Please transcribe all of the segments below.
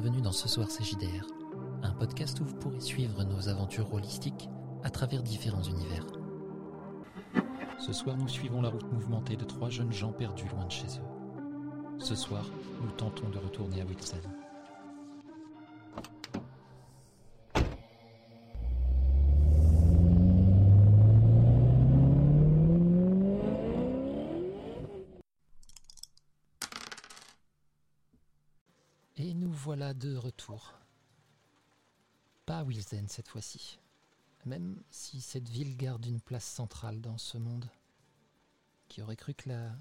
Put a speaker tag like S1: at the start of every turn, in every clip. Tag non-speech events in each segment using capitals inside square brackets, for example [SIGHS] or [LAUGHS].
S1: bienvenue dans Ce Soir CJDR, un podcast où vous pourrez suivre nos aventures holistiques à travers différents univers. Ce soir, nous suivons la route mouvementée de trois jeunes gens perdus loin de chez eux. Ce soir, nous tentons de retourner à Wilson. Et nous voilà de retour. Pas à Wilson cette fois-ci. Même si cette ville garde une place centrale dans ce monde. Qui aurait cru que la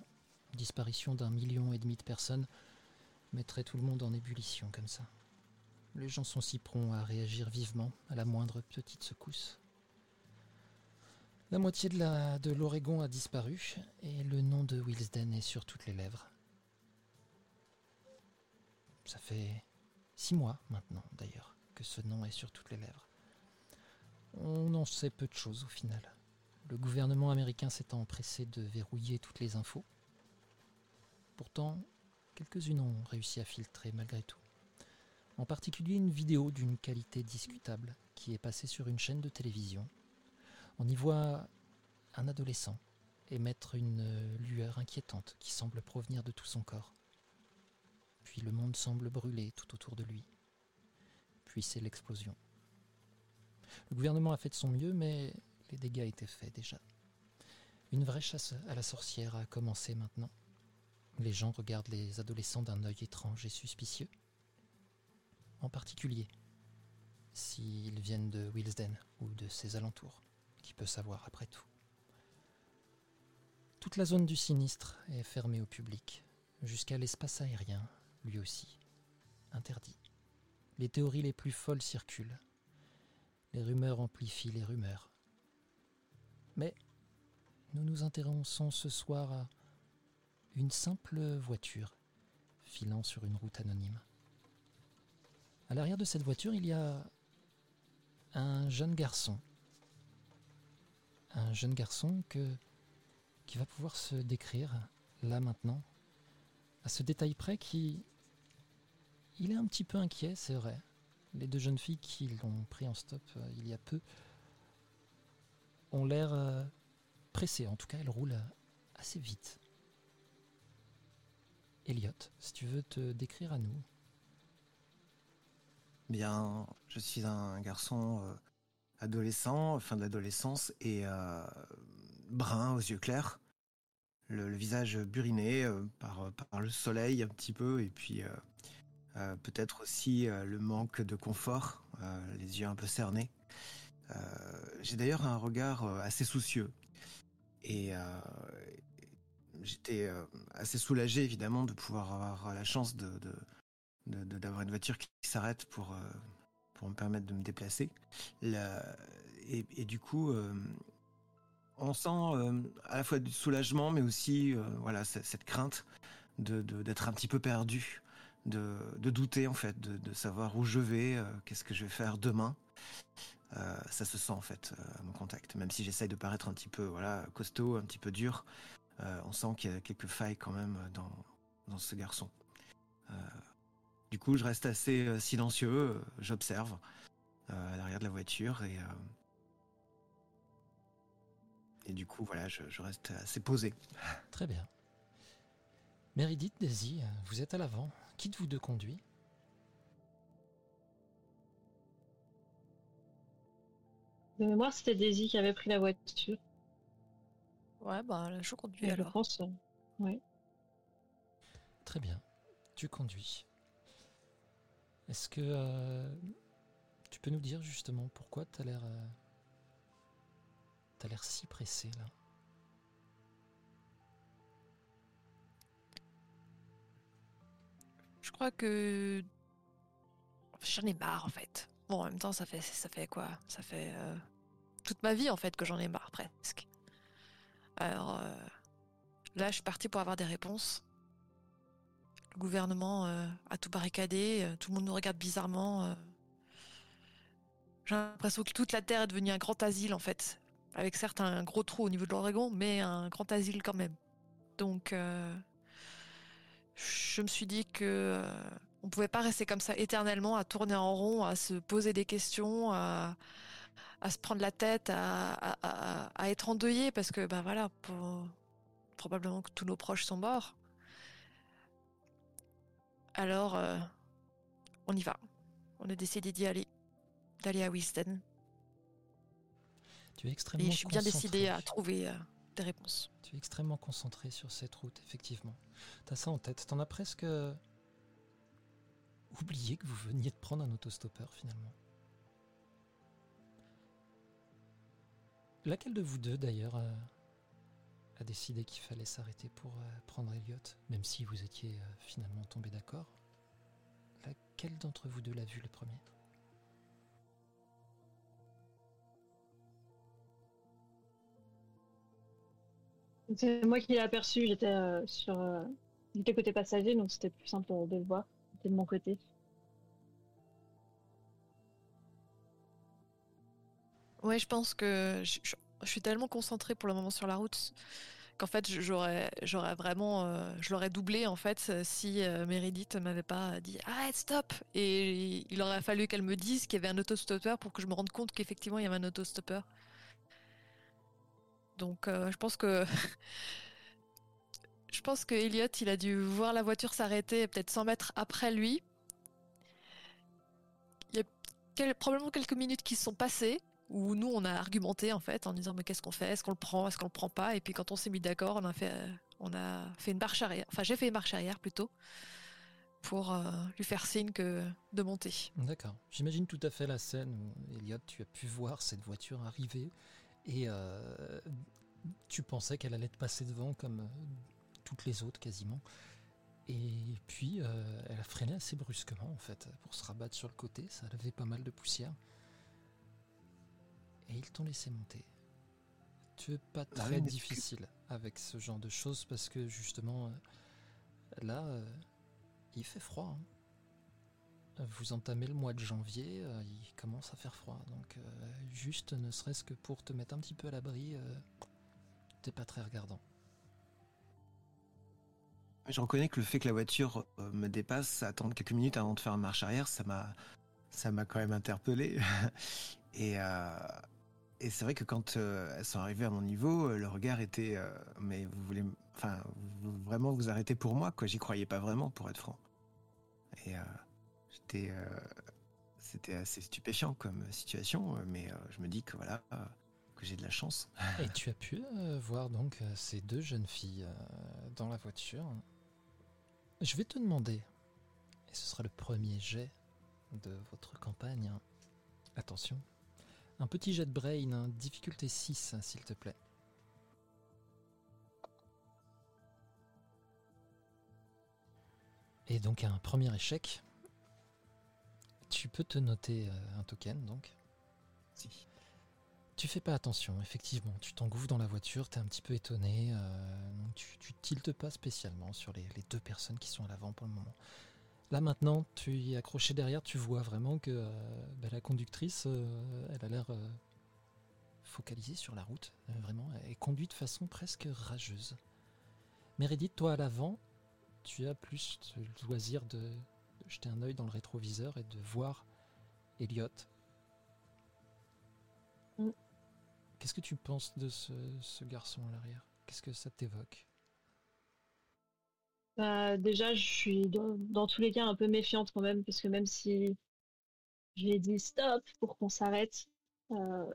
S1: disparition d'un million et demi de personnes mettrait tout le monde en ébullition comme ça. Les gens sont si prompts à réagir vivement à la moindre petite secousse. La moitié de l'Oregon a disparu et le nom de Wilsden est sur toutes les lèvres. Ça fait six mois maintenant, d'ailleurs, que ce nom est sur toutes les lèvres. On en sait peu de choses au final. Le gouvernement américain s'étant empressé de verrouiller toutes les infos. Pourtant, quelques-unes ont réussi à filtrer malgré tout. En particulier une vidéo d'une qualité discutable qui est passée sur une chaîne de télévision. On y voit un adolescent émettre une lueur inquiétante qui semble provenir de tout son corps. Puis le monde semble brûler tout autour de lui. Puis c'est l'explosion. Le gouvernement a fait de son mieux, mais les dégâts étaient faits déjà. Une vraie chasse à la sorcière a commencé maintenant. Les gens regardent les adolescents d'un œil étrange et suspicieux. En particulier, s'ils viennent de Wilsden ou de ses alentours. Qui peut savoir après tout Toute la zone du sinistre est fermée au public, jusqu'à l'espace aérien, lui aussi, interdit. Les théories les plus folles circulent. Les rumeurs amplifient les rumeurs. Mais nous nous intéressons ce soir à une simple voiture filant sur une route anonyme. À l'arrière de cette voiture, il y a un jeune garçon. Un jeune garçon que, qui va pouvoir se décrire là maintenant, à ce détail près qui... Il est un petit peu inquiet, c'est vrai. Les deux jeunes filles qui l'ont pris en stop euh, il y a peu ont l'air euh, pressées. En tout cas, elles roulent euh, assez vite. Elliot, si tu veux te décrire à nous.
S2: Bien, je suis un garçon adolescent, fin de l'adolescence, et brun aux yeux clairs, le, visage buriné par le soleil un petit peu, et puis euh, peut-être aussi euh, le manque de confort, euh, les yeux un peu cernés. J'ai d'ailleurs un regard assez soucieux, et j'étais assez soulagé évidemment de pouvoir avoir la chance d'avoir une voiture qui s'arrête pour, me permettre de me déplacer. La- et, du coup, on sent à la fois du soulagement, mais aussi cette, crainte d'être un petit peu perdu, de, douter en fait, de, savoir où je vais, euh, qu'est-ce que je vais faire demain. Euh, ça se sent en fait euh, à mon contact, même si j'essaye de paraître un petit peu voilà, costaud, un petit peu dur. on sent qu'il y a quelques failles quand même dans, dans ce garçon. Du coup, je reste assez silencieux, j'observe à l'arrière de la voiture et, et du coup, voilà, je, je reste assez posé.
S1: Très bien. Meredith, Daisy, vous êtes à l'avant. Qui de vous deux conduit
S3: De mémoire, c'était Daisy qui avait pris la voiture.
S4: Ouais, bah là, je conduis
S3: Et je
S4: alors.
S3: pense. euh, ouais.
S1: Très bien. Tu conduis. Est-ce que euh, tu peux nous dire justement pourquoi t'as l'air euh, t'as l'air si pressé là?
S4: Crois que j'en ai marre en fait. Bon, en même temps, ça fait ça fait quoi? Ça fait euh, toute ma vie en fait que j'en ai marre presque. Alors euh, là, je suis partie pour avoir des réponses. Le gouvernement euh, a tout barricadé, tout le monde nous regarde bizarrement. J'ai l'impression que toute la Terre est devenue un grand asile en fait, avec certes un gros trou au niveau de l'Oregon, mais un grand asile quand même. Donc, je me suis dit que euh, on pouvait pas rester comme ça éternellement à tourner en rond, à se poser des questions, à, se prendre la tête, à, être endeuillé parce que ben voilà, probablement que tous nos proches sont morts. Alors, euh, on y va. On a décidé d'y aller, d'aller à Wisden.
S1: Tu es extrêmement
S4: Et je suis bien décidé à trouver euh,
S1: Tu es extrêmement concentré sur cette route, effectivement. T'as ça en tête. T'en as presque oublié que vous veniez de prendre un autostoppeur finalement. Laquelle de vous deux d'ailleurs a, décidé qu'il fallait s'arrêter pour euh, prendre Elliot, même si vous étiez euh, finalement tombé d'accord? Laquelle d'entre vous deux l'a vu le premier?
S3: C'est moi qui l'ai aperçu, j'étais euh, sur euh, côté passager, donc c'était plus simple de le voir. C'était de mon côté.
S4: Ouais, je pense que je, suis tellement concentrée pour le moment sur la route qu'en fait j'aurais vraiment euh, je l'aurais doublé en fait si Meredith m'avait pas dit arrête stop et il aurait fallu qu'elle me dise qu'il y avait un autostoppeur pour que je me rende compte qu'effectivement il y avait un autostoppeur. Donc euh, je pense que [LAUGHS] je pense que Elliot il a dû voir la voiture s'arrêter peut-être 100 mètres après lui. Il y a probablement quelques minutes qui se sont passées où nous on a argumenté en fait en disant mais qu'est-ce qu'on fait? Est-ce qu'on le prend? Est-ce qu'on le prend pas? Et puis quand on s'est mis d'accord, on a fait euh, une marche arrière. Enfin j'ai fait une marche arrière plutôt pour euh, lui faire signe que de monter.
S1: D'accord. J'imagine tout à fait la scène où Elliot tu as pu voir cette voiture arriver et euh, tu pensais qu'elle allait te passer devant comme euh, toutes les autres quasiment. Et puis euh, elle a freiné assez brusquement en fait pour se rabattre sur le côté. Ça avait pas mal de poussière. Et ils t'ont laissé monter. Tu es pas ah très difficile avec ce genre de choses parce que justement là il fait froid. Hein. Vous entamez le mois de janvier, euh, il commence à faire froid, donc euh, juste ne serait-ce que pour te mettre un petit peu à l'abri, euh, t'es pas très regardant.
S2: Je reconnais que le fait que la voiture me dépasse, attendre quelques minutes avant de faire une marche arrière, ça m'a, ça m'a quand même interpellé. [LAUGHS] et, c'est vrai que quand elles sont arrivées à mon niveau, le regard était, mais vous voulez, enfin, vraiment vous arrêter pour moi, quoi. J'y croyais pas vraiment, pour être franc. Et euh, c'était assez stupéfiant comme situation, mais euh, je me dis que voilà, euh, que j'ai de la chance.
S1: Et tu as pu voir donc ces deux jeunes filles dans la voiture. Je vais te demander, et ce sera le premier jet de votre campagne. Attention, un petit jet de brain, hein, difficulté 6, s'il te plaît. Et donc un premier échec, tu peux te noter euh, un token donc.
S2: Si.
S1: Tu fais pas attention, effectivement. Tu t'engouffres dans la voiture, t'es un petit peu étonné. Euh, tu, tu tiltes pas spécialement sur les, deux personnes qui sont à l'avant pour le moment. Là maintenant, tu y es accroché derrière, tu vois vraiment que euh, bah, la conductrice, elle a l'air focalisée sur la route. vraiment, elle conduit de façon presque rageuse. Meredith, toi à l'avant, tu as plus le loisir de, jeter un œil dans le rétroviseur et de voir Elliot. Mm. Qu'est-ce que tu penses de ce, garçon à l'arrière? Qu'est-ce que ça t'évoque?
S3: Bah, Déjà, je suis dans, tous les cas un peu méfiante quand même, parce que même si j'ai dit stop pour qu'on s'arrête, euh,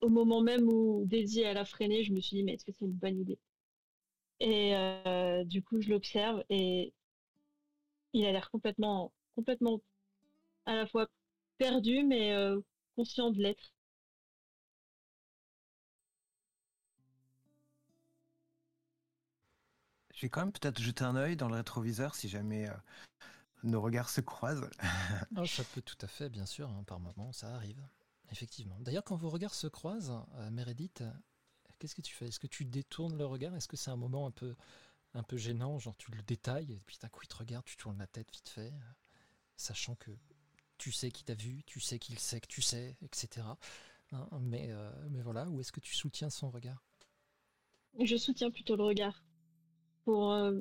S3: au moment même où Daisy elle a freiné, je me suis dit mais est-ce que c'est une bonne idée? Et euh, du coup, je l'observe et il a l'air complètement, complètement à la fois perdu, mais euh, conscient de l'être.
S2: Je vais quand même peut-être jeter un œil dans le rétroviseur si jamais euh, nos regards se croisent.
S1: oh, [LAUGHS] ça peut tout à fait, bien sûr, hein, par moment, ça arrive. Effectivement. D'ailleurs, quand vos regards se croisent, euh, Meredith, qu'est-ce que tu fais? Est-ce que tu détournes le regard? Est-ce que c'est un moment un peu un peu gênant, genre tu le détailles, et puis d'un coup il te regarde, tu tournes la tête vite fait, sachant que tu sais qu'il t'a vu, tu sais qu'il sait que tu sais, etc. Hein, mais, euh, mais voilà, où est-ce que tu soutiens son regard?
S3: Je soutiens plutôt le regard. Pour, euh,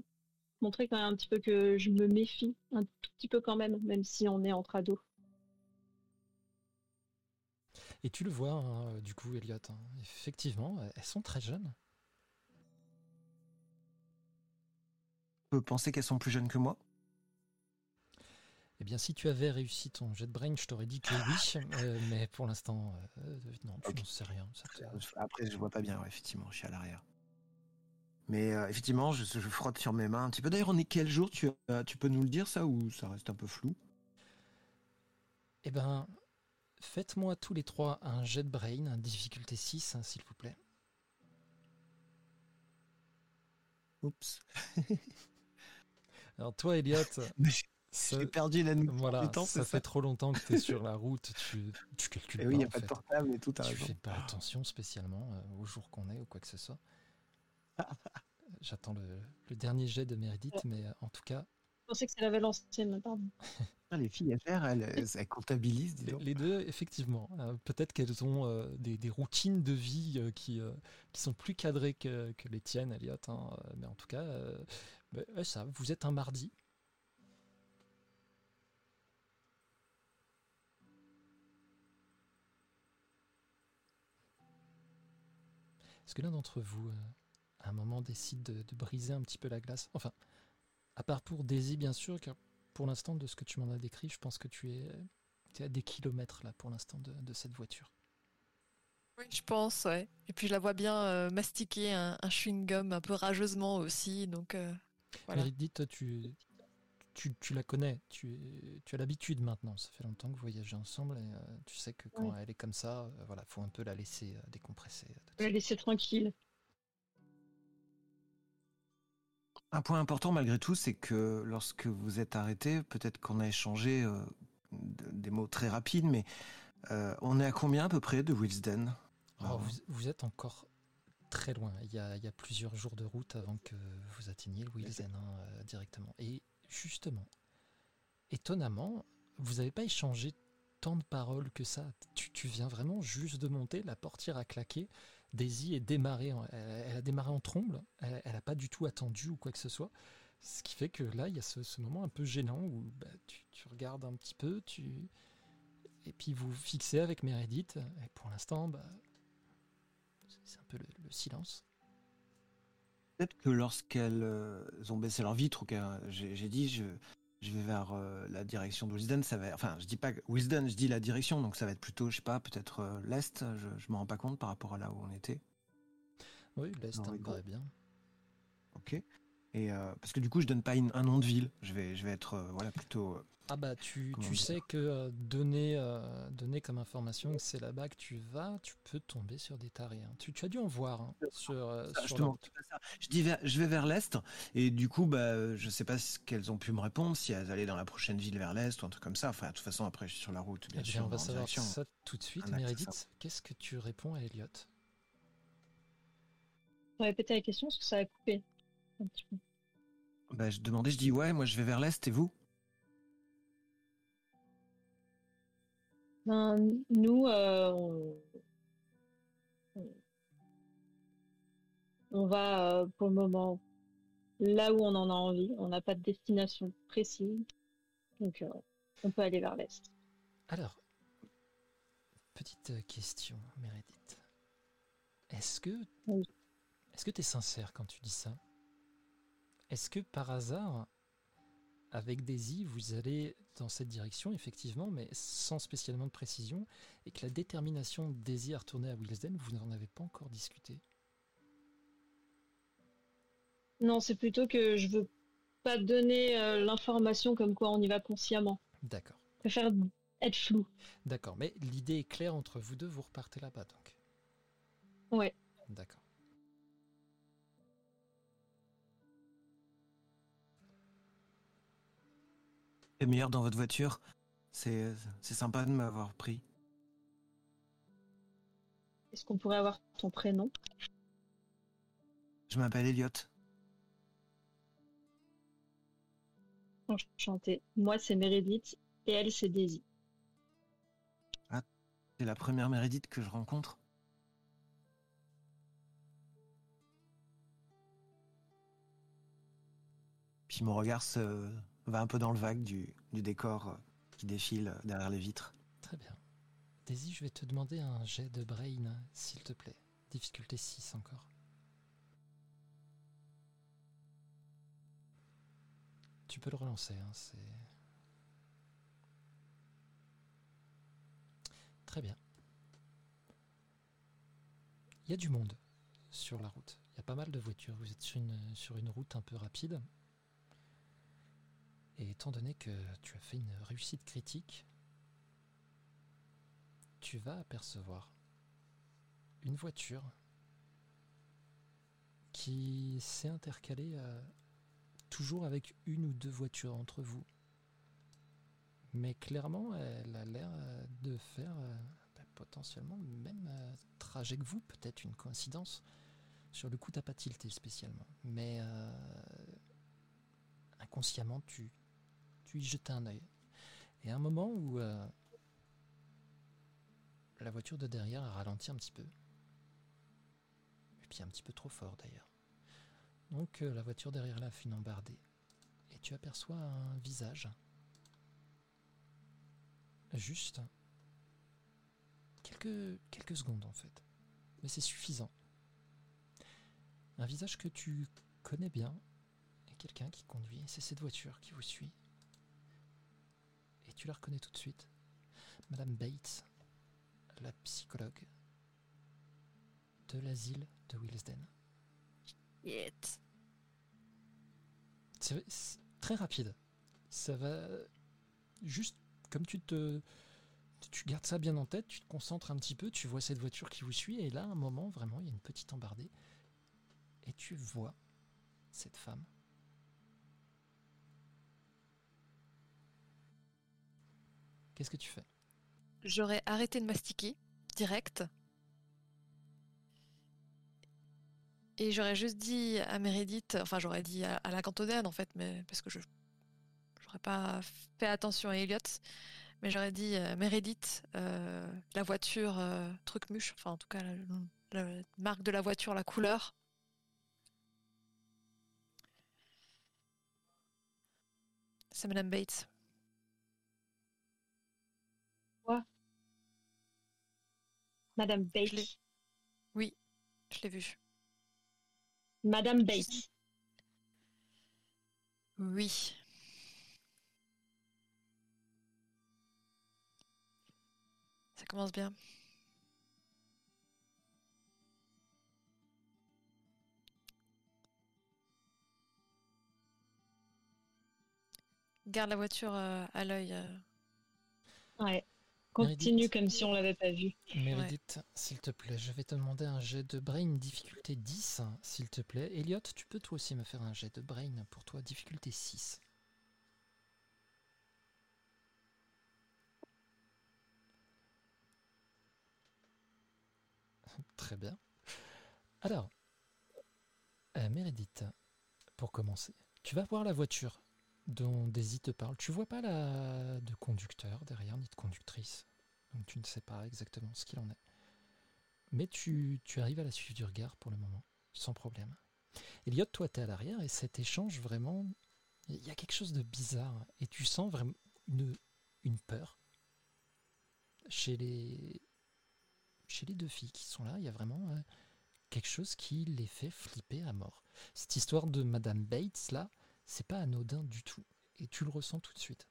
S3: montrer quand même un petit peu que je me méfie un tout petit peu quand même, même si on est entre ados.
S1: Et tu le vois, hein, du coup, Elliot. hein, effectivement, elles sont très jeunes.
S2: On peut penser qu'elles sont plus jeunes que moi?
S1: Eh bien, si tu avais réussi ton jet de brain, je t'aurais dit que oui, euh, mais pour l'instant, euh, non,
S2: Ok.
S1: n'en sais rien. ça te-
S2: Après, je vois pas bien, ouais, effectivement, je suis à l'arrière. Mais euh, effectivement, je, je frotte sur mes mains un petit peu. D'ailleurs, on est quel jour? Tu, tu peux nous le dire, ça, ou ça reste un peu flou?
S1: Eh ben, faites-moi tous les trois un jet de brain, un difficulté 6, hein, s'il vous plaît.
S2: Oups. [LAUGHS]
S1: Alors toi, Elliot, [LAUGHS]
S2: J'ai perdu la notion
S1: voilà,
S2: du temps,
S1: ça
S2: c'est
S1: fait trop longtemps que tu es sur la route, tu, tu calcules
S2: Et
S1: pas,
S2: oui, il n'y a pas de portable et tout,
S1: Tu
S2: raison.
S1: fais pas attention spécialement euh, au jour qu'on est ou quoi que ce soit. [LAUGHS] J'attends le, le dernier jet de Meredith, mais euh, en tout cas,
S3: Je pensais que ça l'avait l'ancienne, pardon. [LAUGHS]
S2: Ah, Les filles à faire, elles, comptabilisent,
S1: les, deux, effectivement, euh, peut-être qu'elles ont euh, des, des routines de vie euh, qui, euh, qui sont plus cadrées que, que les tiennes, Elliot. hein, mais en tout cas, euh, bah, ça, vous êtes un mardi. Est-ce que l'un d'entre vous, euh, à un moment, décide de, de briser un petit peu la glace? Enfin, à part pour Daisy, bien sûr, car pour l'instant, de ce que tu m'en as décrit, je pense que tu es, tu es à des kilomètres là pour l'instant de, de cette voiture.
S4: Oui, je pense, ouais. Et puis je la vois bien euh, mastiquer un, un chewing-gum un peu rageusement aussi, donc euh, voilà.
S1: Meredith, tu, tu, tu la connais, tu, as l'habitude maintenant. Ça fait longtemps que vous voyagez ensemble et euh, tu sais que quand
S3: Ouais.
S1: elle est comme ça, euh, voilà, faut un peu la laisser euh, décompresser. euh,
S3: la laisser tranquille.
S2: Un point important malgré tout, c'est que lorsque vous êtes arrêté, peut-être qu'on a échangé euh, des mots très rapides, mais euh, on est à combien à peu près de Wilsden?
S1: Alors, vous, vous êtes encore très loin. Il y, a, il y a plusieurs jours de route avant que vous atteigniez le Wilsen hein, directement. Et justement, étonnamment, vous n'avez pas échangé tant de paroles que ça. Tu, viens vraiment juste de monter, la portière a claqué. Daisy est démarrée, elle, a démarré en tromble. Elle n'a pas du tout attendu ou quoi que ce soit. Ce qui fait que là, il y a ce, moment un peu gênant où bah, tu, regardes un petit peu, tu... et puis vous fixez avec Meredith. Et pour l'instant, bah, c'est un peu le silence.
S2: Peut-être que lorsqu'elles euh, ont baissé leur vitre, ou que j'ai dit je, je vais vers euh, la direction de Wilsden, ça va. Enfin, je dis pas que- Wilsden, je dis la direction, donc ça va être plutôt, je sais pas, peut-être euh, l'est. Je, je me rends pas compte par rapport à là où on était.
S1: Oui, l'Est, me paraît bien.
S2: Ok. Et euh, parce que du coup, je donne pas une- un nom de ville. Je vais, je vais être, voilà, plutôt.
S1: Ah bah tu, tu sais que euh, donner, euh, donner comme information que c'est là-bas que tu vas, tu peux tomber sur des tarés. hein. Tu, tu as dû en voir hein, sur, euh,
S2: Ça,
S1: sur
S2: je,
S1: la
S2: te
S1: route.
S2: mens pas ça. Je dis vers- je vais vers l'est et du coup bah je sais pas ce qu'elles ont pu me répondre si elles allaient dans la prochaine ville vers l'est ou un truc comme ça. Enfin de toute façon après je suis sur la route
S1: Eh
S2: bien sûr.
S1: on va
S2: en
S1: savoir
S2: direction.
S1: ça tout de suite.
S2: Un
S1: Meredith, qu'est-ce que tu réponds à Elliot?
S3: Je vais répéter la question parce que ça a coupé un petit peu.
S2: Bah, je demandais je dis ouais moi je vais vers l'est et vous?
S3: Ben, nous, euh, on... on va euh, pour le moment là où on en a envie. On n'a pas de destination précise. Donc, euh, on peut aller vers l'est.
S1: Alors, petite question, Meredith. Est-ce que
S3: Oui.
S1: est-ce que tu es sincère quand tu dis ça? Est-ce que par hasard, avec Daisy, vous allez dans cette direction, effectivement, mais sans spécialement de précision, et que la détermination de Daisy à retourner à Wilsden, vous n'en avez pas encore discuté
S3: Non, c'est plutôt que je veux pas donner euh, l'information comme quoi on y va consciemment.
S1: D'accord,
S3: Je préfère être flou.
S1: d'accord. Mais l'idée est claire entre vous deux, vous repartez là-bas, donc.
S3: Ouais.
S1: D'accord.
S2: C'est meilleur dans votre voiture. C'est sympa de m'avoir pris.
S3: Est-ce qu'on pourrait avoir ton prénom?
S2: Je m'appelle Elliot.
S3: Enchantée. Moi, c'est Meredith et elle, c'est Daisy.
S2: C'est la première Meredith que je rencontre. Puis mon regard se va un peu dans le vague du, décor euh, qui défile derrière les vitres.
S1: Très bien. Daisy, je vais te demander un jet de brain, s'il te plaît. Difficulté 6 encore. Tu peux le relancer, hein, c'est... Très bien. Il y a du monde sur la route. Il y a pas mal de voitures. Vous êtes sur une route un peu rapide. Et étant donné que tu as fait une réussite critique, tu vas apercevoir une voiture qui s'est intercalée euh, toujours avec une ou deux voitures entre vous. Mais clairement, elle a l'air euh, de faire euh, bah, potentiellement le même trajet que vous, peut-être une coïncidence. Sur le coup, t'as pas tilté spécialement. Mais inconsciemment, tu, jetais un œil. Et à un moment où euh, la voiture de derrière a ralenti un petit peu. Et puis un petit peu trop fort d'ailleurs. Donc euh, la voiture derrière là fait une embardée. Et tu aperçois un visage. Juste. Quelques, quelques secondes en fait. Mais c'est suffisant. Un visage que tu connais bien. Et quelqu'un qui conduit. C'est cette voiture qui vous suit. Et tu la reconnais tout de suite. Madame Bates, la psychologue de l'asile de Willesden.
S4: Yet.
S1: C'est très rapide. Ça va juste comme tu te tu gardes ça bien en tête, tu te concentres un petit peu, tu vois cette voiture qui vous suit et là à un moment vraiment il y a une petite embardée et tu vois cette femme. Qu'est-ce que tu fais?
S4: J'aurais arrêté de mastiquer, direct. Et j'aurais juste dit à Meredith, enfin j'aurais dit à, la cantonade en fait, mais parce que je j'aurais pas fait attention à Elliot, mais j'aurais dit euh, Meredith, euh, la voiture euh, truc muche, enfin en tout cas la, la marque de la voiture, la couleur. C'est Madame Bates.
S3: Madame. Bates.
S4: Oui, je l'ai vue.
S3: Madame Bates.
S4: Oui. Ça commence bien. Garde la voiture euh, à l'œil. euh.
S3: Ouais. Continue
S1: Meredith.
S3: comme si on l'avait pas vu.
S1: Meredith, s'il te plaît, je vais te demander un jet de brain difficulté 10, s'il te plaît. Elliot, tu peux toi aussi me faire un jet de brain pour toi, difficulté 6. [LAUGHS] Très bien. Alors, euh, Meredith, pour commencer, tu vas voir la voiture dont Daisy te parle. Tu vois pas la de conducteur derrière, ni de conductrice. Donc tu ne sais pas exactement ce qu'il en est. Mais tu, tu arrives à la suivre du regard pour le moment, sans problème. Elliot, toi, tu es à l'arrière et cet échange, vraiment, il y a quelque chose de bizarre. Et tu sens vraiment une, une peur chez les, chez les deux filles qui sont là. Il y a vraiment euh, quelque chose qui les fait flipper à mort. Cette histoire de Madame Bates, là, c'est pas anodin du tout. Et tu le ressens tout de suite.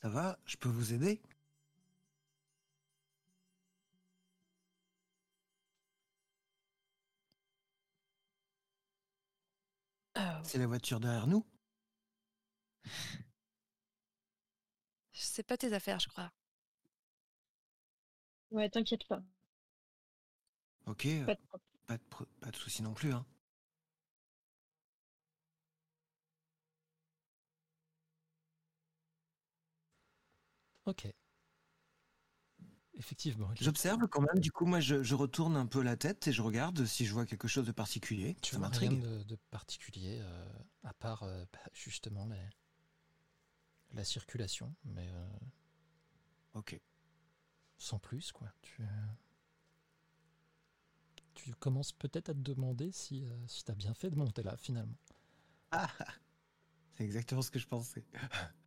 S2: Ça va? Je peux vous aider?
S4: Euh,
S2: C'est la voiture derrière nous
S4: c'est pas tes affaires, je crois.
S3: Ouais, t'inquiète pas.
S2: Ok,
S3: Pas de
S2: pas de, pro- pas de soucis non plus. Hein.
S1: Ok. Effectivement.
S2: J'observe quand même, du coup, moi je, je retourne un peu la tête et je regarde si je vois quelque chose de particulier.
S1: Tu vois rien de, de particulier, euh, à part euh, bah, justement les- la circulation, mais euh,
S2: Ok.
S1: sans plus, quoi. Tu, tu commences peut-être à te demander si, si tu as bien fait de monter là finalement.
S2: Ah C'est exactement ce que je pensais. [LAUGHS]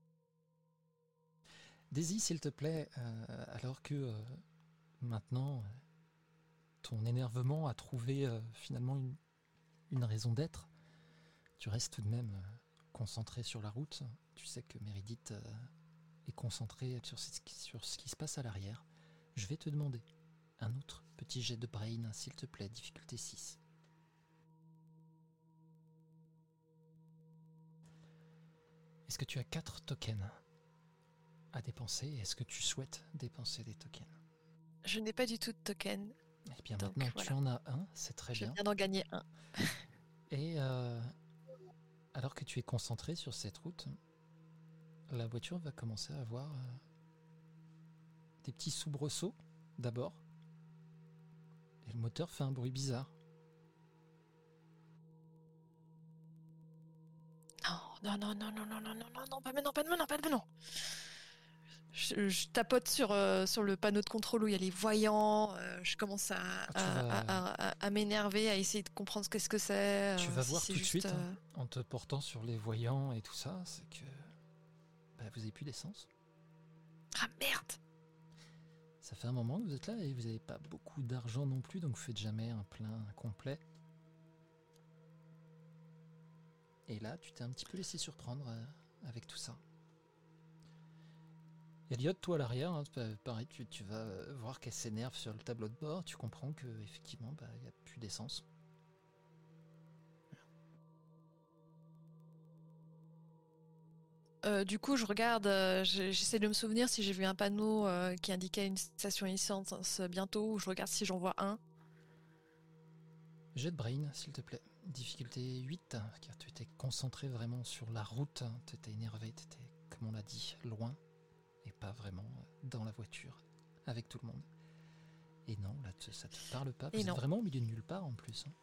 S1: Daisy, s'il te plaît, euh, alors que euh, maintenant euh, ton énervement a trouvé finalement une, raison d'être, tu restes tout de même concentré sur la route. Tu sais que Méridith euh, est concentrée sur sur ce qui se passe à l'arrière. Je vais te demander un autre petit jet de brain, s'il te plaît, difficulté 6. Est-ce que tu as 4 tokens? À dépenser Est-ce que tu souhaites dépenser des tokens
S4: Je n'ai pas du tout de token.
S1: Eh bien
S4: Donc,
S1: maintenant tu en as un, c'est très
S4: Je
S1: bien.
S4: viens d'en gagner un.
S1: Et euh, alors que tu es concentré sur cette route, la voiture va commencer à avoir euh, des petits soubresauts d'abord. Et le moteur fait un bruit bizarre.
S4: Non, non, non, non, non, non, non, non, non, pas maintenant, pas maintenant, pas maintenant. Je, je tapote sur, euh, sur le panneau de contrôle où il y a les voyants. euh, je commence à,
S1: Ah, tu
S4: à,
S1: vas-
S4: à- m'énerver, à essayer de comprendre ce qu'est-ce que c'est.
S1: Tu
S4: euh,
S1: vas
S4: si
S1: voir tout de suite, hein, en te portant sur les voyants et tout ça, c'est que bah, vous avez plus d'essence.
S4: Ah merde
S1: Ça fait un moment que vous êtes là et vous n'avez pas beaucoup d'argent non plus, donc vous faites jamais un plein complet. Et là, tu t'es un petit peu laissé surprendre avec tout ça. Elliot, toi à l'arrière, hein, pa- pareil, tu, tu vas voir qu'elle s'énerve sur le tableau de bord. Tu comprends que effectivement, bah, il n'y a plus d'essence.
S4: Euh, du coup, je regarde, euh, je- j'essaie de me souvenir si j'ai vu un panneau euh, qui indiquait une station essence bientôt, ou je regarde si j'en vois un.
S1: Jet brain, s'il te plaît. Difficulté 8, car tu étais concentré vraiment sur la route. Tu étais énervé, tu étais, comme on l'a dit, loin pas vraiment dans la voiture avec tout le monde. Et non, là, ça te parle pas.
S4: Et
S1: Vous êtes
S4: non.
S1: vraiment au milieu de nulle part en plus. hein.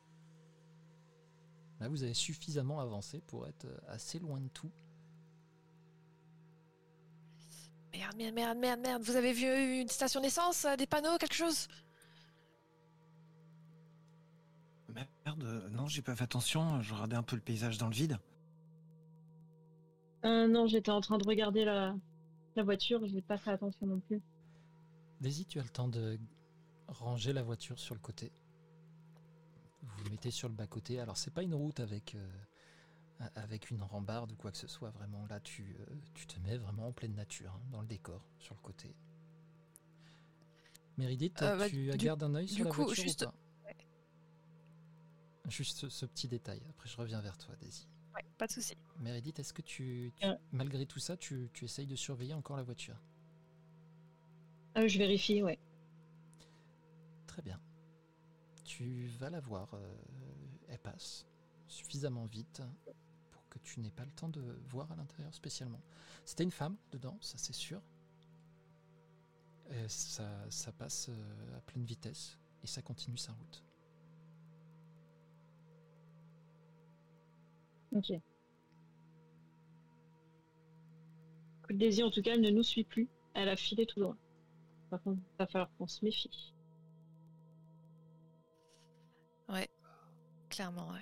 S1: Là, vous avez suffisamment avancé pour être euh, assez loin de tout.
S4: Merde, merde, merde, merde, merde. Vous avez vu une station d'essence, euh, des panneaux, quelque chose?
S2: Merde, euh, non, j'ai pas fait attention, je regardais un peu le paysage dans le vide.
S3: Euh, non, j'étais en train de regarder la, la voiture, je n'ai pas fait attention non plus.
S1: Daisy, tu as le temps de ranger la voiture sur le côté. Vous vous mettez sur le bas-côté. Alors, c'est pas une route avec, euh, a- avec une rambarde ou quoi que ce soit. Vraiment, là, tu, euh, tu te mets vraiment en pleine nature, hein, dans le décor, sur le côté. Méridith,
S4: Euh, bah,
S1: tu
S4: du-
S1: gardes un œil sur
S4: du
S1: la
S4: coup,
S1: voiture
S4: juste-
S1: ou pas? Juste ce, ce petit détail. Après, je reviens vers toi, Daisy.
S4: Ouais, pas de souci.
S1: Méridith, est-ce que tu, tu-
S3: Euh.
S1: malgré tout ça, tu, tu essayes de surveiller encore la voiture?
S3: Euh, je vérifie, ouais.
S1: Très bien. Tu vas la voir. euh, elle passe suffisamment vite pour que tu n'aies pas le temps de voir à l'intérieur spécialement. C'était une femme dedans, ça c'est sûr. Et ça, ça passe à pleine vitesse et ça continue sa route.
S3: Ok. Écoute, Daisy, en tout cas, elle ne nous suit plus. Elle a filé tout droit. Par contre, il va falloir qu'on se méfie.
S4: Clairement, ouais.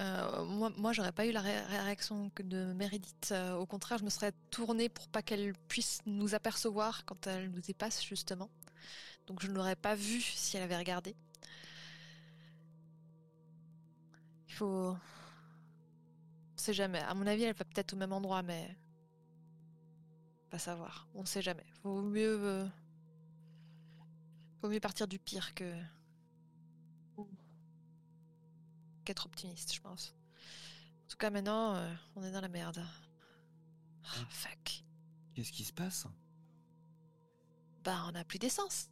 S4: Euh, moi, moi j'aurais pas eu la ré- réaction que de Meredith. Euh, au contraire, je me serais tournée pour pas qu'elle puisse nous apercevoir quand elle nous dépasse, justement. Donc, je ne l'aurais pas vue si elle avait regardé. Il faut. Sait jamais. À mon avis, elle va peut-être au même endroit, mais. Pas savoir. On sait jamais. Vaut mieux. euh, Vaut mieux partir du pire que qu'être optimiste, je pense. En tout cas, maintenant, euh, on est dans la merde. Ah,
S2: Ouais.
S4: fuck.
S2: Qu'est-ce qui se passe?
S4: Bah, on a plus d'essence.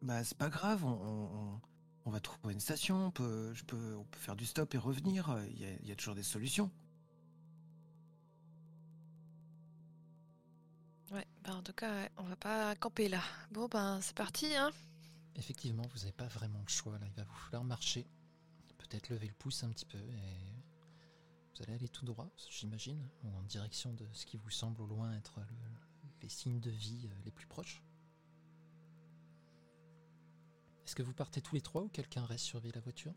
S2: Bah c'est pas grave, on, on- on- va trouver une station, on peut, je peux, on peut faire du stop et revenir, il y a, il y a toujours des solutions.
S4: Ouais, bah en tout cas, ouais, on va pas camper là. Bon, ben, c'est parti, hein.
S1: Effectivement, vous n'avez pas vraiment le choix là. Il va vous falloir marcher, peut-être lever le pouce un petit peu et vous allez aller tout droit, j'imagine, ou en direction de ce qui vous semble au loin être le- les signes de vie euh, les plus proches. Est-ce que vous partez tous les trois ou quelqu'un reste surveiller la voiture?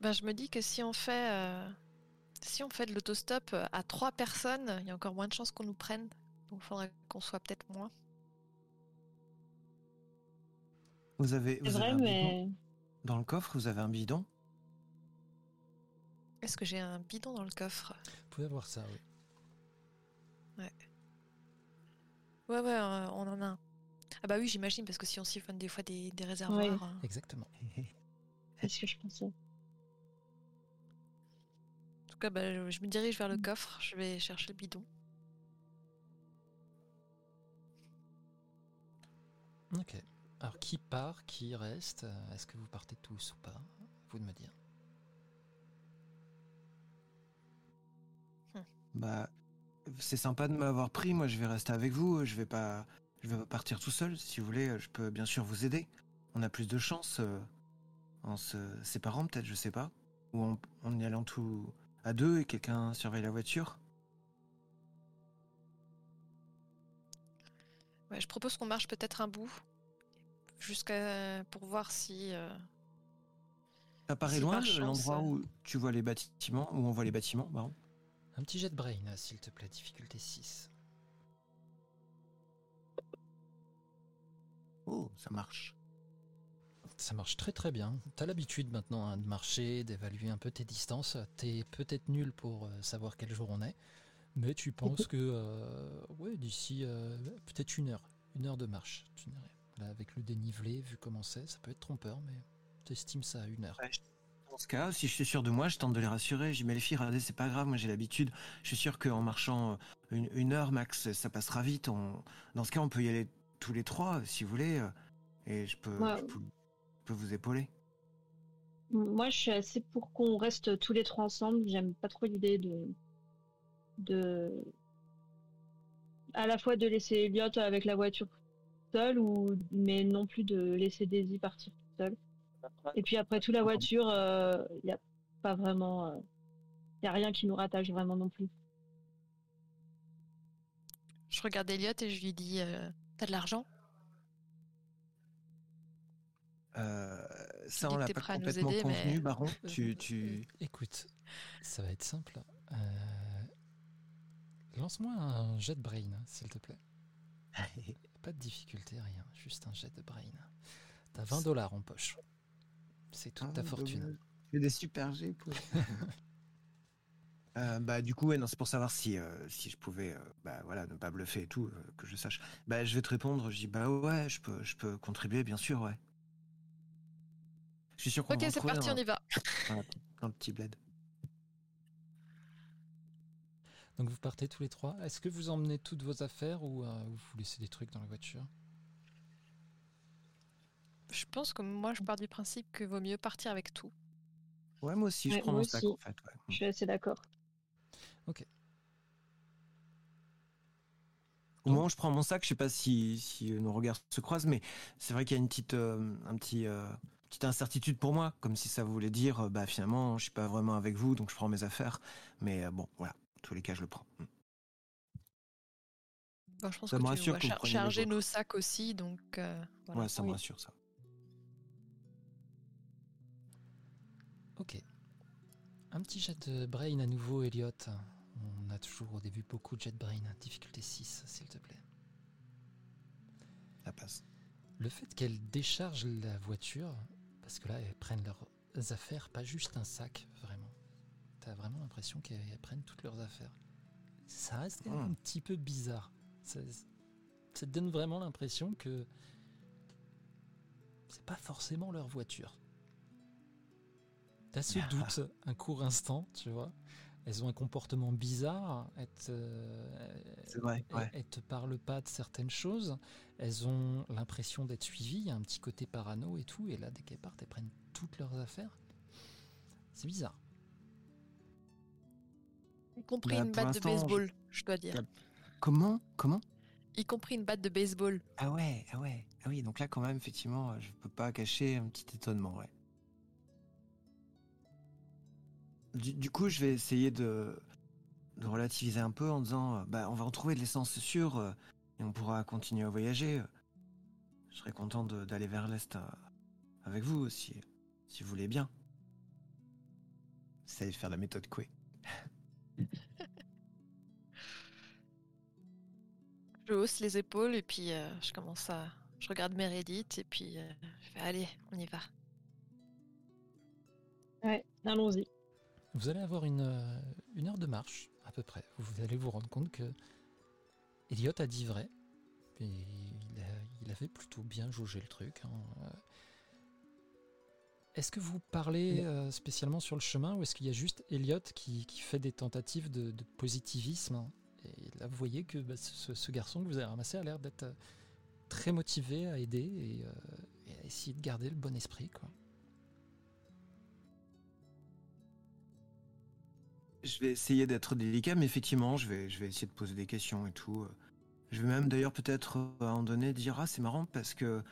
S4: Ben, je me dis que si on fait, euh, si on fait de l'autostop à trois personnes, il y a encore moins de chances qu'on nous prenne. Donc, il faudrait qu'on soit peut-être moins.
S2: Vous avez, un bidon Dans le coffre, vous avez un bidon?
S4: Est-ce que j'ai un bidon dans le coffre?
S1: Vous pouvez avoir ça, oui.
S4: Ouais, ouais, euh, on en a un. Ah bah oui, j'imagine, parce que si on siphonne des fois des, des réservoirs... euh,
S1: Exactement. [LAUGHS]
S3: c'est ce que je pensais.
S4: En tout cas, bah, je je me dirige vers le coffre, je vais chercher le bidon.
S1: Ok. Alors, qui part, qui reste Euh, Est-ce que vous partez tous ou pas? Vous de me dire.
S2: Bah, c'est sympa de m'avoir pris. Moi, je vais rester avec vous. Je vais pas, je vais pas partir tout seul. Si vous voulez, je peux bien sûr vous aider. On a plus de chance euh, en se séparant, peut-être, je sais pas, ou en, en y allant tout à deux et quelqu'un surveille la voiture.
S4: Ouais, je propose qu'on marche peut-être un bout, jusqu'à pour voir si... euh,
S2: Ça paraît
S4: Si
S2: loin l'endroit
S4: euh,
S2: où tu vois les bâtiments, où on voit les bâtiments, pardon.
S1: Un petit jet de brain, s'il te plaît, difficulté 6.
S2: Oh, ça marche.
S1: Ça marche très très bien. T'as l'habitude maintenant hein, de marcher, d'évaluer un peu tes distances. T'es peut-être nul pour euh, savoir quel jour on est, mais tu penses que euh, ouais, d'ici euh, peut-être une heure, une heure de marche. Tu. Là, avec le dénivelé, vu comment c'est, ça peut être trompeur, mais t'estimes ça à une heure.
S2: Dans ce cas, si je suis sûr de moi, je tente de les rassurer. Je dis, mais les filles, regardez, c'est pas grave, moi j'ai l'habitude. Je suis sûr qu'en marchant une, une heure max, ça passera vite. On... Dans ce cas, on peut y aller tous les trois, si vous voulez. euh, Et je peux,
S3: Ouais.
S2: je peux, je peux vous épauler.
S3: Moi, je suis assez pour qu'on reste tous les trois ensemble. J'aime pas trop l'idée de, de, à la fois de laisser Elliot avec la voiture seule, ou mais non plus de laisser Daisy partir seule. Et puis après tout, la voiture, il n'y a pas vraiment, il y a rien qui nous rattache vraiment non plus.
S4: Je regarde Elliot et je lui dis euh, T'as de l'argent?
S2: Euh, ça, on l'a pas complètement
S4: aider, mais-
S2: convenu, Baron. [LAUGHS] Tu, tu...
S1: Écoute, ça va être simple. Euh, Lance-moi un jet de brain, s'il te plaît. [LAUGHS] Pas de difficulté, rien. Juste un jet de brain. T'as 20 dollars en poche. C'est toute ta
S2: Ah,
S1: fortune.
S2: fais des super G pour... [LAUGHS] Euh, bah du coup ouais, non c'est pour savoir si euh, si je pouvais euh, bah voilà ne pas bluffer et tout euh, que je sache bah je vais te répondre je dis bah ouais je peux je peux contribuer bien sûr ouais je suis sûr qu'on
S4: Ok,
S2: va
S4: c'est
S2: retrouver
S4: parti,
S2: dans,
S4: on y va.
S2: dans le petit bled
S1: Donc vous partez tous les trois. Est-ce que vous emmenez toutes vos affaires ou euh, vous laissez des trucs dans la voiture?
S4: Je pense que moi, je pars du principe qu'il vaut mieux partir avec tout.
S2: ouais moi aussi je
S3: Ouais,
S2: prends
S3: moi
S2: mon sac
S3: aussi.
S2: en fait ouais.
S3: Je suis assez d'accord.
S2: Au moment où je prends mon sac je sais pas si si nos regards se croisent mais c'est vrai qu'il y a une petite euh, un petit euh, petite incertitude pour moi comme si ça voulait dire euh, bah finalement je suis pas vraiment avec vous donc je prends mes affaires mais euh, bon voilà en tous les cas je le prends Mm.
S4: Bon, je pense
S2: Ça
S4: que
S2: me
S4: tu
S2: rassure
S4: vas
S2: vous
S4: char- charger nos sacs aussi, donc euh, voilà.
S2: ouais ça me
S3: Oui.
S2: rassure ça
S1: Ok. Un petit jet de brain à nouveau, Elliot. A toujours au début beaucoup de jet brain. Difficulté 6, s'il te plaît.
S2: ça passe
S1: Le fait qu'elles déchargent la voiture, parce que là, elles prennent leurs affaires, pas juste un sac, vraiment. T'as vraiment l'impression qu'elles prennent toutes leurs affaires. Ça reste quand même
S2: Hmm.
S1: un petit peu bizarre. Ça, ça te donne vraiment l'impression que c'est pas forcément leur voiture. T'as ce [LAUGHS] doute un court instant, tu vois. Elles ont un comportement bizarre. Elles te,
S2: c'est vrai
S1: elles-
S2: ouais
S1: elles te parlent pas de certaines choses. Elles ont l'impression d'être suivies. Il y a un petit côté parano et tout. Et là, dès qu'elles partent, elles prennent toutes leurs affaires. C'est bizarre.
S4: Y compris
S2: Bah,
S4: une batte de
S2: l'instant, je-
S4: baseball, je dois dire.
S2: comment? Comment?
S4: Y compris une batte de baseball.
S2: Ah ouais, ah ouais, ah oui, donc là quand même effectivement, euh, je peux pas cacher un petit étonnement, ouais. Du, du coup, je vais essayer de, de relativiser un peu en disant, euh, bah on va en trouver de l'essence sûre euh, et on pourra continuer à voyager. je serais content d'aller vers l'Est euh, avec vous aussi, si vous voulez bien. Essayez de faire la méthode Coué. [LAUGHS]
S4: Je hausse les épaules et puis euh, je commence à. Je regarde Meredith et puis euh, je fais allez, on y va.
S3: Ouais, allons-y.
S1: Vous allez avoir une, euh, une heure de marche, à peu près. Vous allez vous rendre compte que Elliot a dit vrai. Et il, a- il avait plutôt bien jaugé le truc. hein. Est-ce que vous parlez euh, spécialement sur le chemin ou est-ce qu'il y a juste Elliot qui, qui fait des tentatives de, de positivisme hein? Et là, vous voyez que bah, ce, ce garçon que vous avez ramassé a l'air d'être euh, très motivé à aider et, euh, et à essayer de garder le bon esprit. Quoi.
S2: Je vais essayer d'être délicat, mais effectivement, je vais, je vais essayer de poser des questions et tout. euh. Je vais même d'ailleurs peut-être euh, à un moment donné dire ah c'est marrant parce que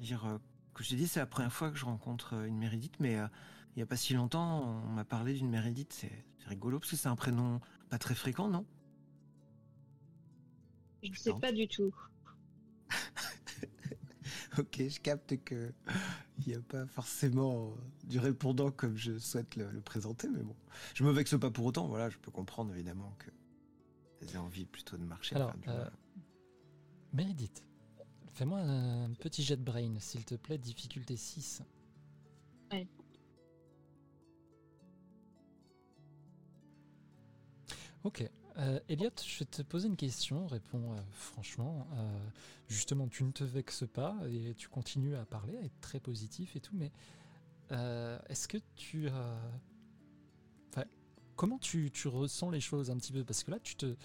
S2: dire euh, que je t'ai dit c'est la première fois que je rencontre euh, une Méridite, mais euh, il y a pas si longtemps on m'a parlé d'une Méridite. C'est rigolo parce que c'est un prénom pas très fréquent, non?
S3: Je sais
S2: Non.
S3: pas du tout. [LAUGHS]
S2: Ok, je capte que il n'y a pas forcément du répondant comme je souhaite le, le présenter, mais bon, je me vexe pas pour autant. Voilà, je peux comprendre évidemment que elles aient envie plutôt de marcher.
S1: Alors, euh. Meredith, fais-moi un petit jet de brain, s'il te plaît, difficulté 6.
S3: Ouais.
S1: Ok. Euh, Elliot, je vais te poser une question. Réponds euh, franchement. Euh, justement, tu ne te vexes pas et tu continues à parler, à être très positif et tout, mais est-ce que tu. Enfin, comment tu, ressens les choses un petit peu? Parce que là, tu te,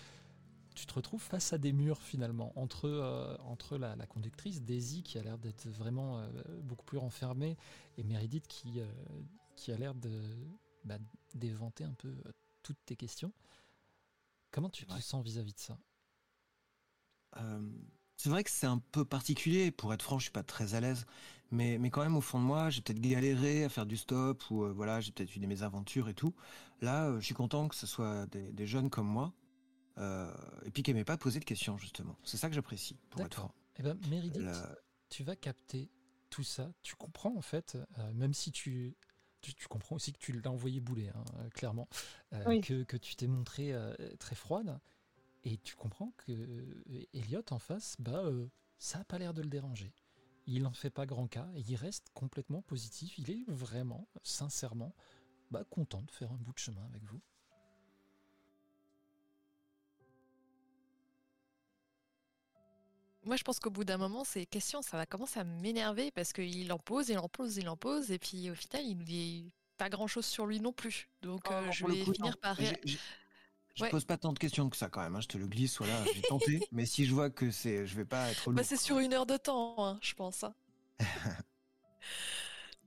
S1: retrouves face à des murs finalement, entre, entre la, conductrice Daisy qui a l'air d'être vraiment beaucoup plus renfermée et Meredith qui, qui a l'air de bah, d'éventer un peu toutes tes questions. Comment tu te
S2: Ouais.
S1: sens vis-à-vis de ça?
S2: Euh, c'est vrai que c'est un peu particulier. Pour être franc, je suis pas très à l'aise. Mais, mais quand même, au fond de moi, j'ai peut-être galéré à faire du stop ou euh, voilà, j'ai peut-être eu des mésaventures et tout. Là, euh, je suis content que ce soit des, des jeunes comme moi et puis qui n'aimaient pas poser de questions, justement. C'est ça que j'apprécie, pour être franc.
S1: Eh ben, tu vas capter tout ça. Tu comprends en fait, même si tu, tu, tu comprends aussi que tu l'as envoyé bouler, hein, euh, clairement, euh,
S3: Oui.
S1: que, que tu t'es montré euh, très froide. Et tu comprends que Elliot en face, bah, euh, ça n'a pas l'air de le déranger. Il n'en fait pas grand cas et il reste complètement positif. Il est vraiment, sincèrement, bah, content de faire un bout de chemin avec vous.
S4: Moi, je pense qu'au bout d'un moment, ces questions, ça va commencer à m'énerver parce qu'il en pose, il en pose, il en pose, et puis au final, il nous dit pas grand-chose sur lui non plus. Donc, euh,
S2: Oh,
S4: je vais
S2: coup,
S4: finir
S2: non.
S4: par.
S2: Je
S4: Ouais.
S2: pose pas tant de questions que ça quand même. hein, Je te le glisse, voilà. J'ai tenté, [LAUGHS] mais si je vois que c'est, je vais pas être.
S4: Bah, c'est sur une heure de temps, hein, je pense. hein. [LAUGHS]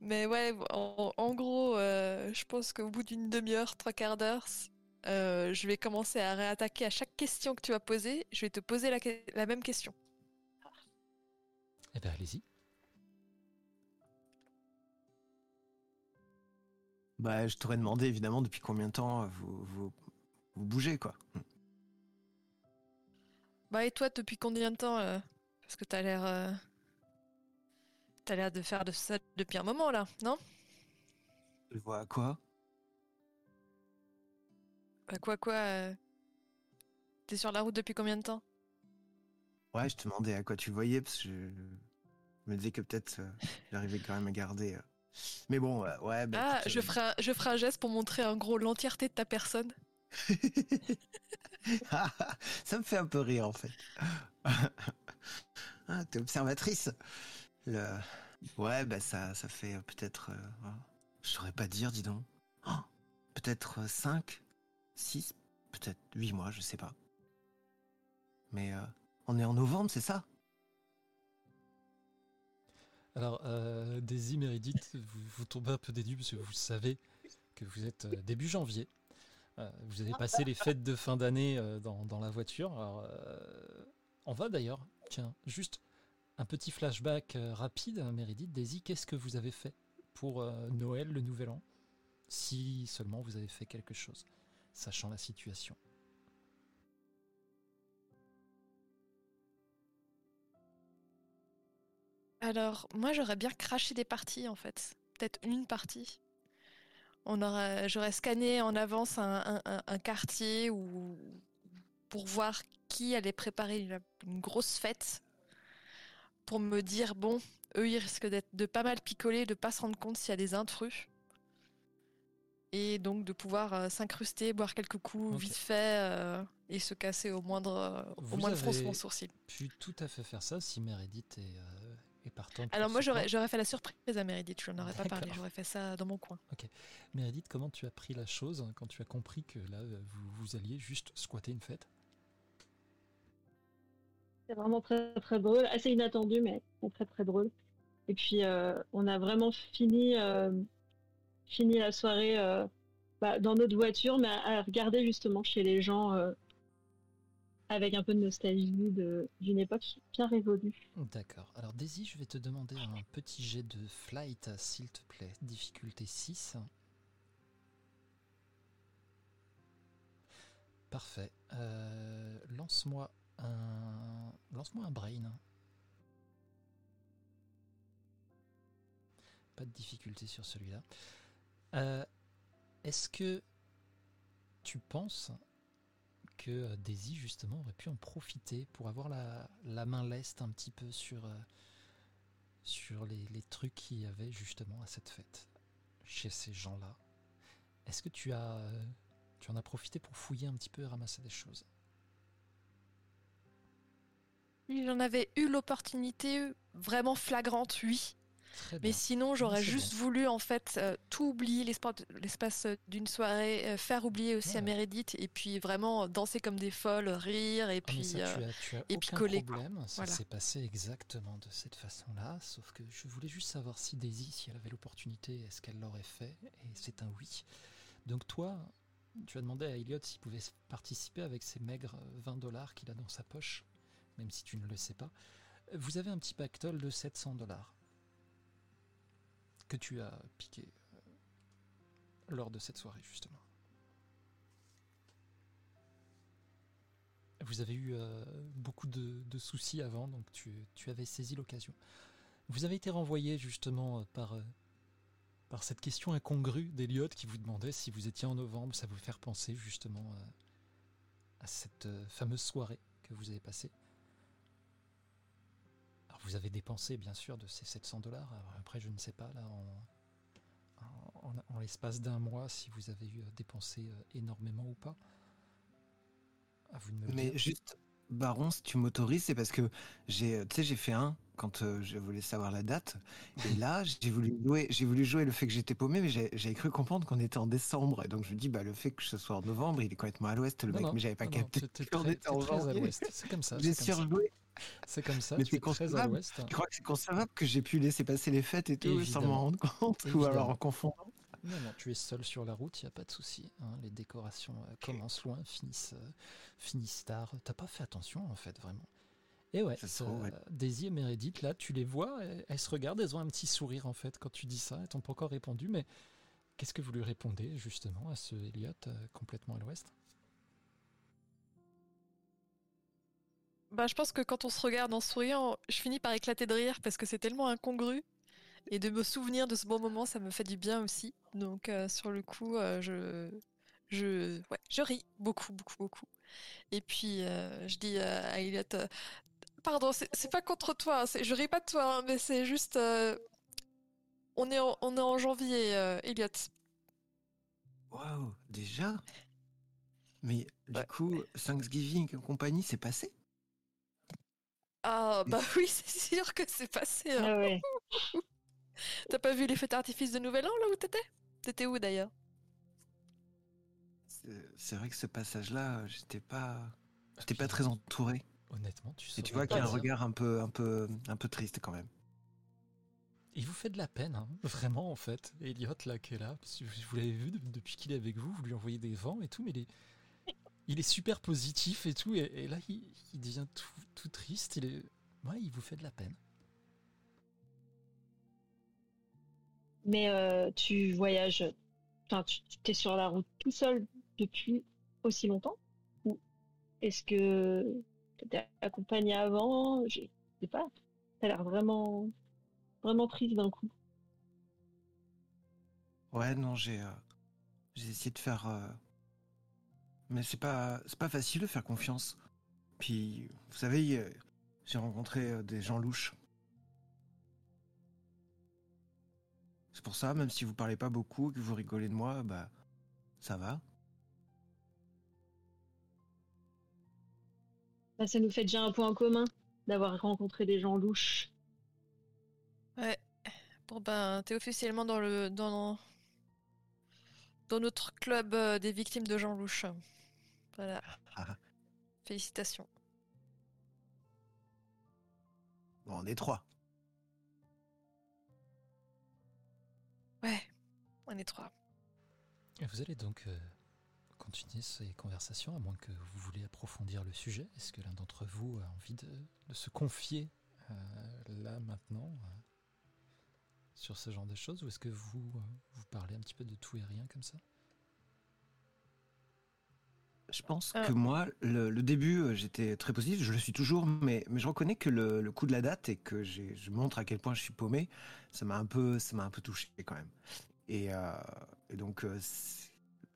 S4: Mais ouais, en, en gros, euh, je pense qu'au bout d'une demi-heure, trois quarts d'heure, euh, je vais commencer à réattaquer à chaque question que tu vas poser. Je vais te poser la même question.
S1: Eh bien, allez-y.
S2: Bah, je t'aurais demandé évidemment depuis combien de temps vous, vous, vous bougez, quoi.
S4: Bah et toi, depuis combien de temps euh, Parce que t'as l'air, euh, t'as l'air de faire de ça depuis un moment là, non?
S2: Je vois à quoi?
S4: Bah quoi quoi euh, T'es sur la route depuis combien de temps?
S2: Ouais, je te demandais à quoi tu voyais parce que je, me disais que peut-être euh, j'arrivais quand même à garder. euh. Mais bon, euh, ouais. Bah,
S4: Ah,
S2: écoute,
S4: je
S2: euh,
S4: ferai, un, je ferai un geste pour montrer en gros l'entièreté de ta personne. [LAUGHS]
S2: ça me fait un peu rire en fait. ah, t'es observatrice. Le... Ouais, bah ça, ça fait peut-être. oh, je saurais pas dire, dis donc. Oh, peut-être 5, 6, peut-être 8 mois, je sais pas. Mais on est en novembre, c'est ça?
S1: Alors, euh, Daisy, Meredith, vous, vous tombez un peu des nues parce que vous savez que vous êtes euh, début janvier. Euh, vous avez passé les fêtes de fin d'année dans, la voiture. Alors, on va d'ailleurs, tiens, juste un petit flashback rapide, Meredith. Daisy, qu'est-ce que vous avez fait pour Noël, le Nouvel An Si seulement vous avez fait quelque chose, sachant la situation?
S4: Alors, moi, j'aurais bien craché des parties, en fait. Peut-être une partie. On aurait, j'aurais scanné en avance un, un- un quartier ou pour voir qui allait préparer une, une grosse fête. Pour me dire, bon, eux, ils risquent d'être de pas mal picoler, de pas se rendre compte s'il y a des intrus. Et donc de pouvoir euh, s'incruster, boire quelques coups vite fait euh, et se casser au moindre, euh, au moindre froncement sourcil.
S1: Tout à fait faire ça si Meredith est,
S4: Alors moi j'aurais fait la surprise à Meredith, je n'en aurais pas parlé, j'aurais fait ça dans mon coin.
S1: Meredith, comment tu as pris la chose quand tu as compris que là, euh, vous, vous alliez juste squatter une fête?
S3: C'est vraiment très très drôle, assez inattendu, mais très très, très drôle. Et puis euh, on a vraiment fini, euh, fini la soirée euh, bah, dans notre voiture, mais à, à regarder justement chez les gens euh, avec un peu de nostalgie d'une époque bien révolue.
S1: D'accord. Alors Daisy, je vais te demander un petit jet de flight, s'il te plaît. Difficulté 6. Parfait. Euh, lance-moi un... Lance-moi un brain. Pas de difficulté sur celui-là. Euh, Est-ce que tu penses que euh, Daisy justement aurait pu en profiter pour avoir la, main leste un petit peu sur, euh, sur les, trucs qu'il y avait justement à cette fête chez ces gens-là. Est-ce que tu as euh, tu en as profité pour fouiller un petit peu et ramasser des choses?
S4: J'en avais eu l'opportunité vraiment flagrante, oui. Mais sinon, j'aurais juste voulu en fait euh, tout oublier l'espace d'une soirée, euh, faire oublier aussi à. Meredith et puis vraiment danser comme des folles, rire et
S1: Ah,
S4: puis
S1: ça,
S4: euh,
S1: tu as, tu as
S4: et puis coller,
S1: problème. Ça
S4: Voilà.
S1: s'est passé exactement de cette façon-là. Sauf que je voulais juste savoir si Daisy, si elle avait l'opportunité, est-ce qu'elle l'aurait fait? Et c'est un oui. Donc toi, tu as demandé à Elliot s'il pouvait participer avec ses maigres euh, 20 dollars qu'il a dans sa poche, même si tu ne le sais pas. Vous avez un petit pactole de 700 dollars que tu as piqué euh, lors de cette soirée, justement. Vous avez eu euh, beaucoup de, soucis avant, donc tu, tu avais saisi l'occasion. Vous avez été renvoyé justement euh, par, par cette question incongrue d'Eliott qui vous demandait si vous étiez en novembre, ça vous faire penser justement à cette fameuse soirée que vous avez passée. Vous avez dépensé bien sûr de ces 700 dollars. Après je ne sais pas là en, en, en- en l'espace d'un mois si vous avez eu euh, dépensé euh, énormément ou pas. Vous de me le
S2: Mais juste, Baron, si tu m'autorises, c'est parce que j'ai, tu sais, j'ai fait un quand euh, je voulais savoir la date. Et là, [LAUGHS] j'ai voulu jouer, j'ai voulu jouer le fait que j'étais paumé, mais j'ai- j'avais cru comprendre qu'on était en décembre. Et donc je me dis, bah le fait que ce soit en novembre, il est complètement à l'ouest, le
S1: Non,
S2: mec.
S1: non,
S2: mais j'avais pas
S1: non,
S2: capté qu'on était en janvier.
S1: l'ouest. C'est comme ça. [LAUGHS]
S2: J'ai surjoué.
S1: C'est comme ça.
S2: Mais
S1: tu es
S2: c'est
S1: très à l'ouest.
S2: Je crois que c'est concevable que j'ai pu laisser passer les fêtes et tout sans m'en rendre compte, ou alors en confondant.
S1: Non, non, tu es seul sur la route, il n'y a pas de souci. hein. Les décorations euh, commencent loin, finissent, euh, finissent tard. T'as pas fait attention, en fait, vraiment. Et ouais,
S2: Ça ouais.
S1: Daisy et Meredith, là, tu les vois, elles, elles se regardent, elles ont un petit sourire, en fait, quand tu dis ça. Elles t'ont pas encore répondu, mais qu'est-ce que vous lui répondez, justement, à ce Elliot euh, complètement à l'ouest?
S4: Bah, je pense que quand on se regarde en souriant, je finis par éclater de rire parce que c'est tellement incongru. Et de me souvenir de ce bon moment, ça me fait du bien aussi. Donc, euh, sur le coup, euh, je, je, ouais, je ris beaucoup, beaucoup, beaucoup. Et puis, euh, je dis à Elliot, pardon, c'est pas contre toi, hein, je ris pas de toi, hein, mais c'est juste, on est en, on est en janvier, Elliot.
S2: Waouh, déjà? Mais du coup, Thanksgiving et compagnie, c'est passé?
S4: Ah, bah [LAUGHS] oui, c'est sûr que c'est passé. hein.
S3: Ah ouais. [LAUGHS]
S4: T'as pas vu les feux d'artifice de Nouvel An là où t'étais? T'étais où d'ailleurs?
S2: C'est vrai que ce passage-là, j'étais pas, j'étais
S1: puis,
S2: pas très entouré.
S1: Honnêtement, tu
S2: Et tu vois qu'il y a un regard un peu, un peu, un peu triste quand même.
S1: Il vous fait de la peine, hein, [LAUGHS] vraiment en fait. Elliot là qui est là, que vous l'avez vu de- depuis qu'il est avec vous, vous lui envoyez des vents et tout, mais il est, il est super positif et tout, et, et là il, il devient tout, tout triste. Il est, ouais, il vous fait de la peine.
S3: Mais euh, tu voyages, enfin, tu es sur la route tout seul depuis aussi longtemps? Ou est-ce que tu étais accompagné avant? Je sais pas. T'as l'air vraiment vraiment prise d'un coup.
S2: Ouais, non, j'ai euh, j'ai essayé de faire. euh, Mais c'est pas c'est pas facile de faire confiance. Puis, vous savez, euh, j'ai rencontré euh, des gens louches. C'est pour ça, même si vous parlez pas beaucoup, que vous rigolez de moi, bah ça va.
S3: Bah, ça nous fait déjà un point en commun d'avoir rencontré des gens louches.
S4: Ouais. Bon ben, t'es officiellement dans le dans dans notre club euh, des victimes de Jean Louche. Voilà.
S2: Ah.
S4: Félicitations.
S2: Bon, on est trois.
S4: Ouais. On est trois.
S1: Et vous allez donc euh, continuer ces conversations, à moins que vous voulez approfondir le sujet. Est-ce que l'un d'entre vous a envie de, de se confier euh, là, maintenant, euh, sur ce genre de choses? Ou est-ce que vous, euh, vous parlez un petit peu de tout et rien comme ça?
S2: Je pense
S4: Euh.
S2: que moi, le, le début, euh, j'étais très positif, je le suis toujours, mais, mais je reconnais que le, le coup de la date et que je montre à quel point je suis paumé, ça m'a un peu, ça m'a un peu touché quand même. Et, euh, et donc, euh,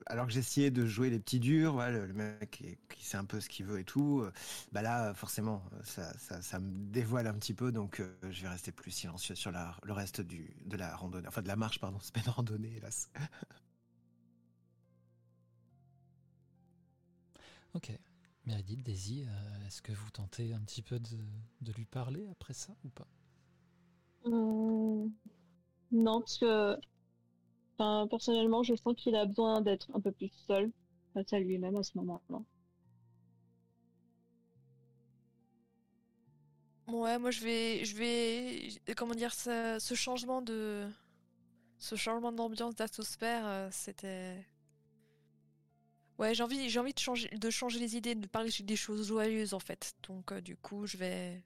S2: alors que j'essayais de jouer les petits durs, le, le mec qui, qui sait un peu ce qu'il veut et tout, bah là, forcément, ça, ça, ça me dévoile un petit peu, donc euh, je vais rester plus silencieux sur la, le reste du, de la randonnée, enfin de la marche, pardon, [LAUGHS] c'est pas une randonnée, hélas.
S1: Ok. Meredith, Daisy, euh, est-ce que vous tentez un petit peu de, de lui parler après ça ou pas?
S3: Hum, Non, parce que enfin, personnellement, je sens qu'il a besoin d'être un peu plus seul face à lui-même à ce moment-là.
S4: Ouais, moi je vais, je vais, comment dire, ce, ce changement de, ce changement d'ambiance, d'atmosphère, euh, c'était, ouais, j'ai envie, j'ai envie de changer, de changer les idées, de parler des choses joyeuses en fait. Donc euh, du coup, je vais,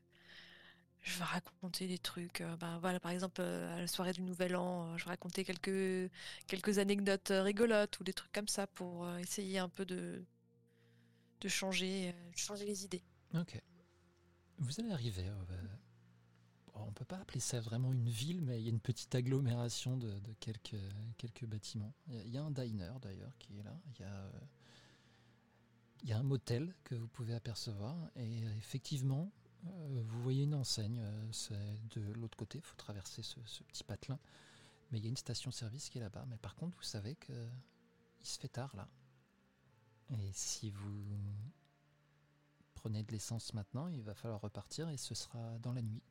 S4: je vais raconter des trucs. euh, bah voilà, par exemple euh, à la soirée du Nouvel An, euh, je vais raconter quelques, quelques anecdotes rigolotes ou des trucs comme ça pour essayer un peu de, de changer, changer les idées.
S1: Ok. Vous allez arriver. bon, on peut pas appeler ça vraiment une ville, mais il y a une petite agglomération de, de quelques, quelques bâtiments. Il y a- un diner d'ailleurs qui est là. Il y, a, il y a un motel que vous pouvez apercevoir. Et euh, effectivement, euh, vous voyez une enseigne. euh, c'est de l'autre côté. Il faut traverser ce, petit patelin. Mais il y a une station-service qui est là-bas. Mais par contre, vous savez que il se fait tard là. Et si vous prenez de l'essence maintenant, il va falloir repartir et ce sera dans la nuit.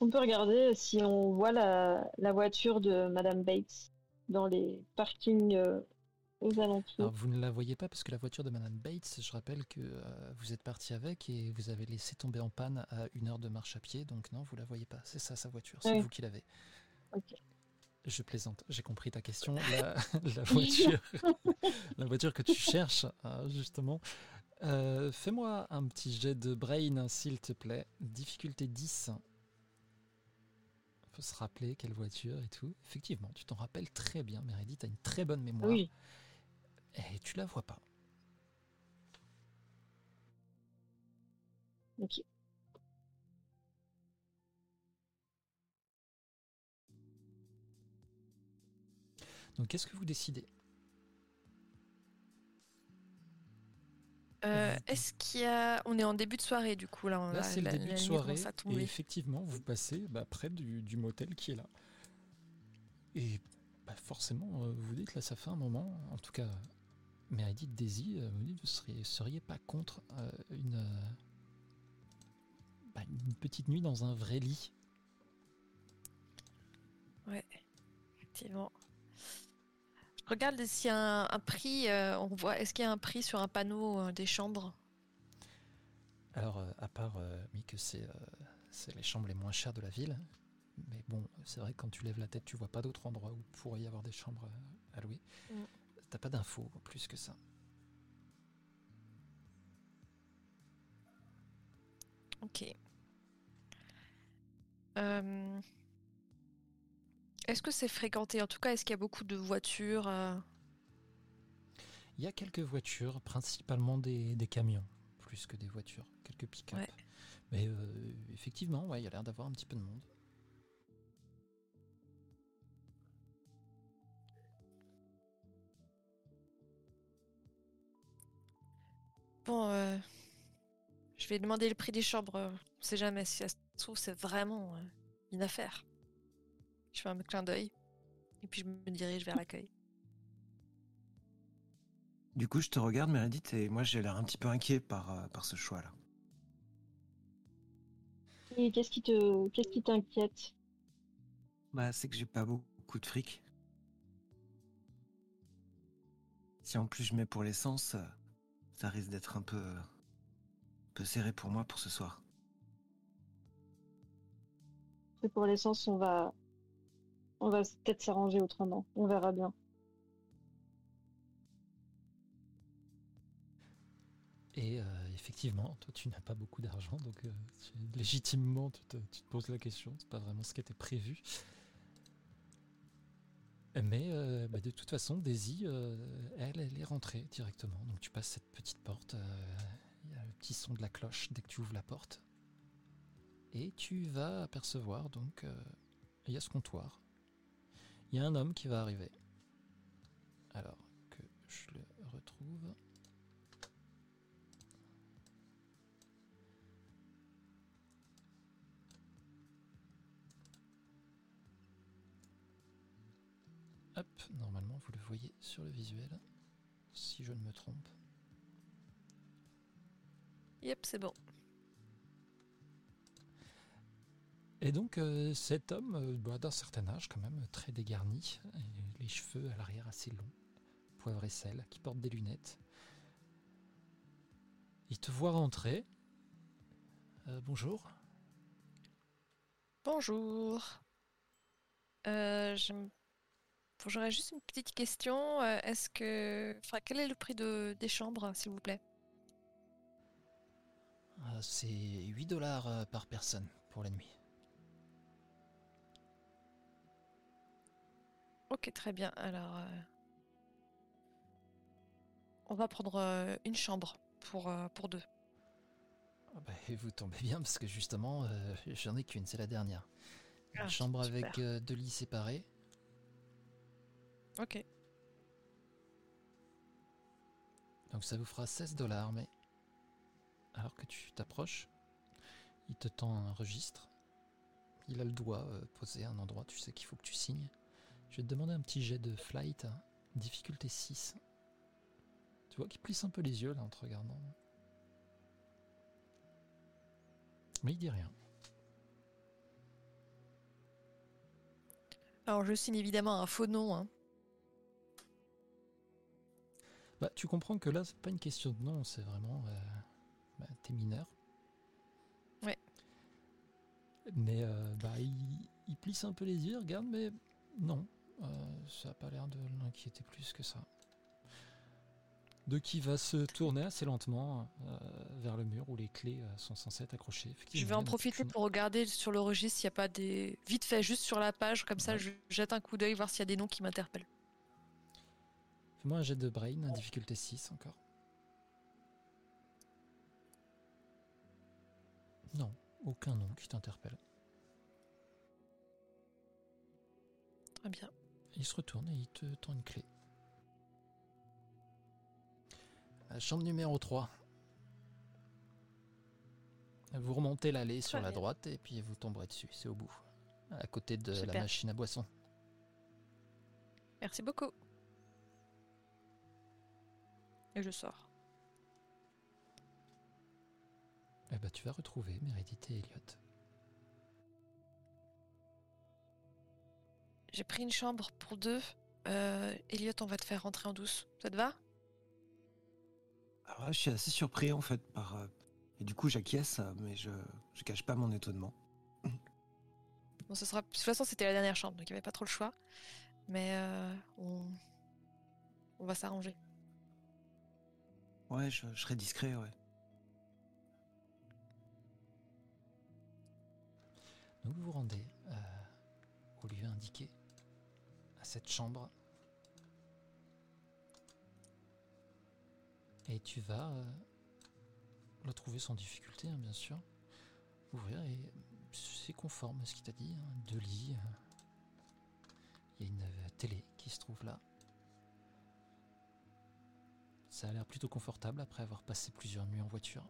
S3: On peut regarder si on voit la, la voiture de Madame Bates dans les parkings euh, aux alentours.
S1: Alors vous ne la voyez pas parce que la voiture de Madame Bates, je rappelle que euh, vous êtes parti avec et vous avez laissé tomber en panne à une heure de marche à pied, donc non, vous la voyez pas. C'est ça sa voiture, c'est
S3: Oui.
S1: vous qui l'avez.
S3: Ok.
S1: Je plaisante, j'ai compris ta question. [LAUGHS] La, [LAUGHS] la voiture, [LAUGHS] la voiture que tu cherches, hein, justement. Euh, Fais-moi un petit jet de brain, s'il te plaît. Difficulté 10. Faut se rappeler quelle voiture et tout. Effectivement, tu t'en rappelles très bien. Meredith, tu as une très bonne mémoire.
S3: Oui,
S1: Et tu la vois pas.
S3: ok.
S1: Donc qu'est-ce que vous décidez?
S4: Euh. Est-ce qu'il y a... On est en début de soirée du coup là. on
S1: Là, c'est le début de soirée. Et effectivement, vous passez bah, près du, du motel qui est là. Et bah, forcément, euh, vous dites là, ça fait un moment. En tout cas, Meredith Daisy, euh, vous dites, vous seriez, seriez pas contre euh, une, euh, bah, une petite nuit dans un vrai lit.
S4: Ouais, effectivement. Je regarde s'il y a un, un prix. euh, on voit. Est-ce qu'il y a un prix sur un panneau euh, des chambres?
S1: Alors, euh, à part oui, que c'est les chambres les moins chères de la ville, mais bon, c'est vrai que quand tu lèves la tête, tu vois pas d'autres endroits où pourrait y avoir des chambres à louer.
S4: Mm.
S1: T'as pas d'infos plus que ça.
S4: Ok. Euh, Est-ce que c'est fréquenté? En tout cas, est-ce qu'il y a beaucoup de voitures euh,
S1: Il y a quelques voitures, principalement des, des camions, plus que des voitures, quelques pick-up.
S4: Ouais.
S1: Mais euh, effectivement, ouais, il y a l'air d'avoir un petit peu de monde.
S4: Bon, euh, je vais demander le prix des chambres. On sait jamais si ça se trouve, c'est vraiment euh, une affaire. Je fais un clin d'œil et puis je me dirige vers l'accueil.
S2: Du coup, je te regarde, Meredith, et moi j'ai l'air un petit peu inquiet par, euh, par ce choix-là.
S3: Et qu'est-ce qui te, qu'est-ce qui t'inquiète?
S2: Bah, c'est que j'ai pas beaucoup de fric. Si en plus je mets pour l'essence, euh, ça risque d'être un peu, un peu serré pour moi pour ce soir.
S3: Et pour l'essence, on va, on va peut-être s'arranger autrement. On verra bien.
S1: Et euh, effectivement, toi, tu n'as pas beaucoup d'argent, donc euh, légitimement, tu te, poses la question. C'est pas vraiment ce qui était prévu. Mais euh, bah, de toute façon, Daisy, elle, elle est rentrée directement. Donc tu passes cette petite porte. Il y a le petit son de la cloche dès que tu ouvres la porte. Et tu vas apercevoir donc il y a ce comptoir. Il y a un homme qui va arriver. Alors que je le retrouve. Hop, normalement vous le voyez sur le visuel, si je ne me trompe.
S4: Yep, c'est bon.
S1: Et donc euh, cet homme, euh, bah, d'un certain âge quand même, très dégarni, les cheveux à l'arrière assez longs, poivre et sel, qui porte des lunettes. Il te voit rentrer. Euh, bonjour.
S4: Bonjour. Je J'aurais juste une petite question. Est-ce que, enfin, quel est le prix de... des chambres, s'il vous plaît?
S1: C'est 8 dollars par personne pour la nuit.
S4: Ok, très bien. Alors, euh, on va prendre euh, une chambre pour, euh, pour deux.
S1: Ah bah, et vous tombez bien parce que justement, j'en ai qu'une, c'est la dernière. Une
S4: Ah,
S1: chambre
S4: super.
S1: avec deux lits séparés.
S4: Ok.
S1: Donc ça vous fera 16 dollars, mais alors que tu t'approches, il te tend un registre. Il a le doigt posé à un endroit, tu sais qu'il faut que tu signes. Je vais te demander un petit jet de flight, hein, difficulté 6. Tu vois qu'il plisse un peu les yeux là en te regardant. Mais il dit rien.
S4: Alors, je signe évidemment un faux nom. hein.
S1: Bah, tu comprends que là, c'est pas une question de nom, c'est vraiment. Euh, bah, t'es mineur.
S4: Ouais.
S1: Mais euh, bah, il, il plisse un peu les yeux, regarde, mais non, euh, ça a pas l'air de l'inquiéter plus que ça. De qui va se tourner assez lentement euh, vers le mur où les clés euh, sont censées être accrochées.
S4: Je vais en profiter pour regarder sur le registre s'il n'y a pas des. Vite fait, juste sur la page, comme ça je jette un coup d'œil, voir s'il y a des noms qui m'interpellent.
S1: Fais-moi un jet de brain, difficulté 6 encore. Non, aucun nom qui t'interpelle.
S4: Très bien.
S1: Il se retourne et il te tend une clé. La chambre numéro 3. Vous remontez l'allée sur la
S4: bien.
S1: droite et puis vous tomberez dessus, c'est au bout. À côté de la machine à boisson.
S4: Merci beaucoup. Et je sors.
S1: Eh ben, tu vas retrouver Meredith et Elliot.
S4: J'ai pris une chambre pour deux. Euh, Elliot, on va te faire rentrer en douce. Ça te va?
S2: Alors là, je suis assez surpris en fait par. euh, Et du coup, j'acquiesce, mais je, je cache pas mon étonnement. [LAUGHS]
S4: Bon, ce sera... De toute façon, c'était la dernière chambre, donc il n'y avait pas trop le choix. Mais euh, on... on va s'arranger.
S2: Ouais, je, je serai discret, ouais.
S1: Donc vous vous rendez euh, au lieu indiqué, cette chambre. Et tu vas euh, trouver sans difficulté, hein, bien sûr. Ouvrir et c'est conforme à ce qu'il t'a dit. hein, Deux lits. euh. Il y a une euh, télé qui se trouve là. Ça a l'air plutôt confortable après avoir passé plusieurs nuits en voiture.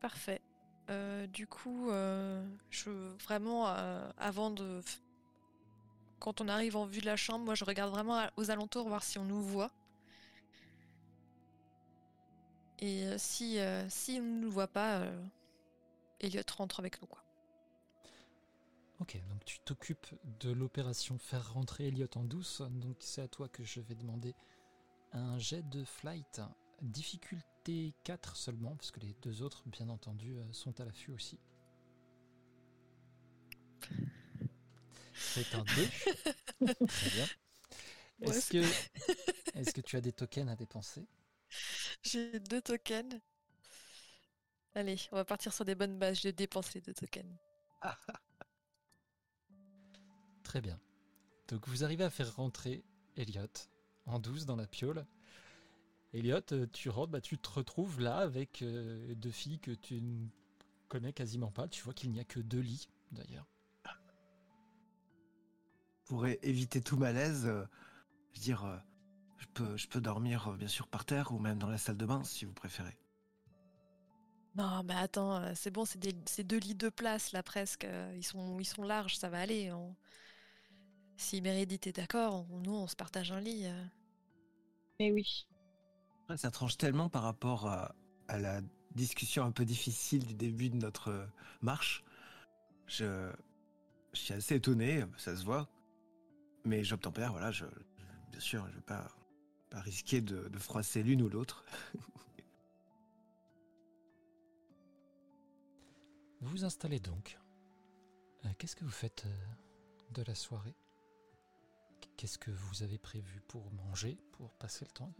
S4: Parfait. Euh, du coup, euh, je vraiment euh, avant de quand on arrive en vue de la chambre, moi je regarde vraiment aux alentours voir si on nous voit. Et si si on ne nous voit pas, Elliot rentre avec nous quoi.
S1: Ok, donc tu t'occupes de l'opération faire rentrer Elliot en douce. Donc c'est à toi que je vais demander un jet de flight. Difficulté 4 seulement, parce que les deux autres, bien entendu, euh, sont à l'affût aussi. C'est un 2. [LAUGHS] Très bien. Est-ce que, [LAUGHS] [LAUGHS] est-ce que tu as des tokens à dépenser?
S4: J'ai deux tokens. Allez, on va partir sur des bonnes bases. Je dépense les deux tokens.
S1: Très bien. Donc vous arrivez à faire rentrer Elliot en douce dans la piole. Elliot, euh, tu rentres, bah, tu te retrouves là avec euh, deux filles que tu ne connais quasiment pas. Tu vois qu'il n'y a que deux lits d'ailleurs.
S2: Pour éviter tout malaise, euh, je veux dire, euh, je peux, je peux dormir euh, bien sûr par terre ou même dans la salle de bain si vous préférez.
S4: Non, mais attends, c'est bon, c'est deux lits de place là presque. Ils sont, ils sont larges, ça va aller. on- Si Meredith est d'accord, on- nous on se partage un lit.
S3: Mais oui.
S2: Ça tranche tellement par rapport à, la discussion un peu difficile du début de notre euh, marche. Je, suis assez étonné, ça se voit. Mais j'obtempère, voilà, je, bien sûr, je vais pas, pas risquer de, de froisser l'une ou l'autre.
S1: Vous [LAUGHS] vous installez donc. Euh, Qu'est-ce que vous faites euh, de la soirée? Qu'est-ce que vous avez prévu pour manger, pour passer le temps?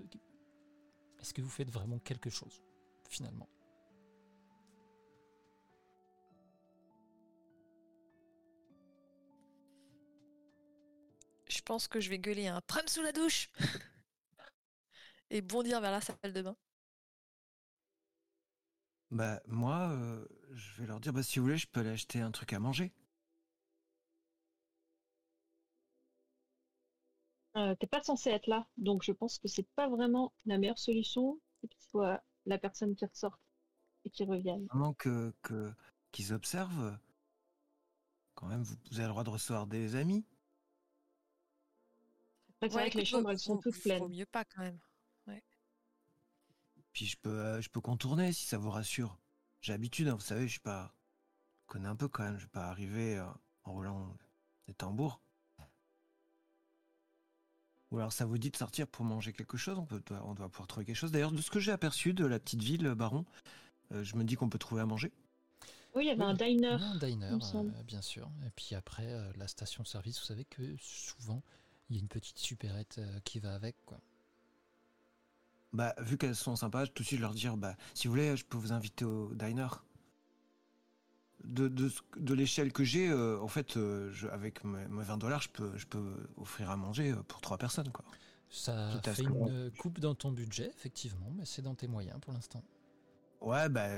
S1: Est-ce que vous faites vraiment quelque chose, finalement?
S4: Je pense que je vais gueuler un prem sous la douche [LAUGHS] et bondir vers la salle de bain.
S2: Bah, moi, euh, je vais leur dire, bah, si vous voulez, je peux aller acheter un truc à manger.
S3: Euh, T'es pas censé être là, donc je pense que c'est pas vraiment la meilleure solution c'est que ce soit la personne qui ressorte et qui revienne.
S2: Vraiment que, que, qu'ils observent. Quand même, vous, vous avez le droit de recevoir des amis.
S3: Après, c'est vrai que les chambres, elles sont toutes
S4: Faut
S3: pleines.
S4: mieux pas quand même.
S2: Puis je peux, euh, je peux contourner si ça vous rassure. J'ai l'habitude, hein, vous savez, je suis pas. Je connais un peu quand même, je vais pas arriver euh, en roulant des tambours. Ou alors ça vous dit de sortir pour manger quelque chose, on, peut, on doit pouvoir trouver quelque chose. D'ailleurs, de ce que j'ai aperçu de la petite ville, Baron, euh, je me dis qu'on peut trouver à manger.
S3: Oui, il y avait un diner.
S1: Un diner, euh, bien sûr. Et puis après, euh, la station-service, vous savez que souvent, il y a une petite supérette euh, qui va avec. Quoi.
S2: Bah, vu qu'elles sont sympas, tout de suite je leur dire, bah, si vous voulez, je peux vous inviter au diner. De, de, de l'échelle que j'ai, euh, en fait, euh, je- avec mes, mes 20 dollars, je peux, je peux offrir à manger euh, pour trois personnes, quoi.
S1: Ça
S2: Tout
S1: fait une coupe dans ton budget, effectivement, mais c'est dans tes moyens pour l'instant.
S2: Ouais, bah,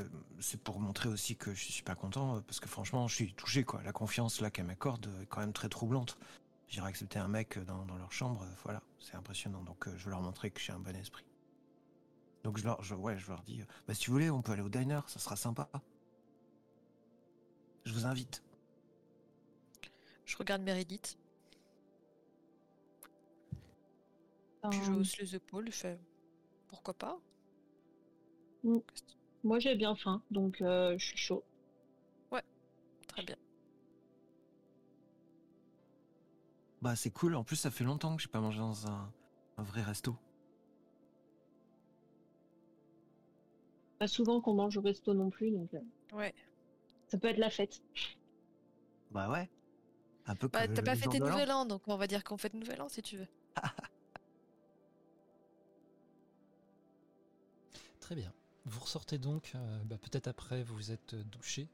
S2: c'est pour montrer aussi que je suis pas content, parce que franchement, je suis touché, quoi. La confiance là qu'elle m'accorde est quand même très troublante. J'irai accepter un mec dans, dans leur chambre, voilà, c'est impressionnant. Donc, euh, je veux leur montrer que j'ai un bon esprit. Donc, je leur, je, ouais, je leur dis, bah, si vous voulez, on peut aller au diner, ça sera sympa. Je vous invite.
S4: Je regarde Meredith,
S3: Euh,
S4: puis je hausse les épaules, je fais pourquoi pas?
S3: Moi, j'ai bien faim, donc euh, je suis chaud.
S4: Très bien.
S2: Bah, c'est cool. En plus, ça fait longtemps que j'ai pas mangé dans un, un vrai resto.
S3: Pas souvent qu'on mange au resto non plus, donc euh,
S4: Ouais.
S3: Ça peut être la fête.
S2: Bah, ouais. Un peu
S4: Bah,
S2: comme
S4: t'as pas
S2: l'an.
S4: nouvel an, donc on va dire qu'on fait nouvel an si tu veux. [LAUGHS]
S1: Très bien. Vous ressortez donc, euh, bah, peut-être après vous vous êtes euh, douché,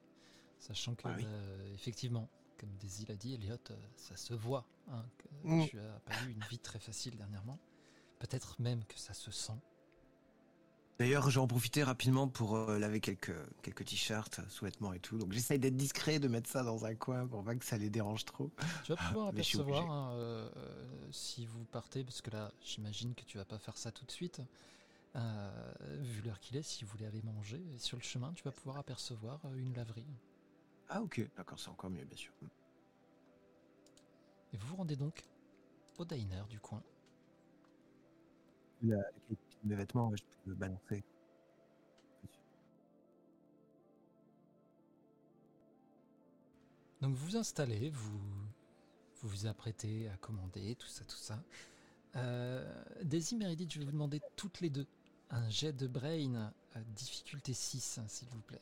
S1: sachant que,
S2: Ah oui.
S1: euh, effectivement, comme Daisy l'a dit, Elliot, euh, ça se voit hein, que
S2: Mm.
S1: tu as pas eu une vie très facile dernièrement. Peut-être même que ça se sent.
S2: D'ailleurs, j'en profiter rapidement pour euh, laver quelques, quelques t-shirts, sous-vêtements et tout. Donc j'essaye d'être discret, de mettre ça dans un coin pour pas que ça les dérange trop.
S1: Tu vas pouvoir
S2: suis
S1: apercevoir hein, euh, euh, si vous partez, parce que là, j'imagine que tu vas pas faire ça tout de suite. Euh, vu l'heure qu'il est, si vous voulez aller manger, et sur le chemin, tu vas pouvoir apercevoir euh, une laverie.
S2: Ah ok, d'accord, c'est encore mieux, bien sûr.
S1: Et vous vous rendez donc au diner du coin.
S2: La, la mes vêtements, je peux le balancer.
S1: Donc vous vous installez, vous vous, vous apprêtez à commander, tout ça, tout ça. Euh, Daisy, Meredith, je vais vous demander toutes les deux un jet de brain à difficulté 6, hein, s'il vous plaît.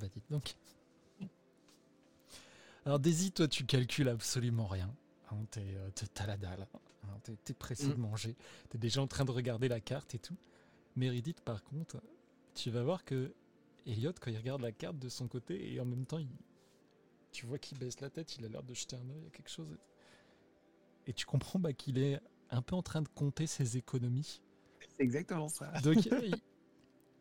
S1: Bah dites donc. Alors Daisy, toi tu calcules absolument rien. Hein, t'es, euh, t'as la dalle. hein, t'es, t'es pressé de
S2: Mm.
S1: manger. T'es déjà en train de regarder la carte et tout. Meredith, par contre, tu vas voir que Elliot, quand il regarde la carte de son côté, et en même temps, il- tu vois qu'il baisse la tête, il a l'air de jeter un œil à quelque chose. Et tu comprends bah, qu'il est un peu en train de compter ses économies.
S2: C'est exactement ça.
S1: Donc, [LAUGHS]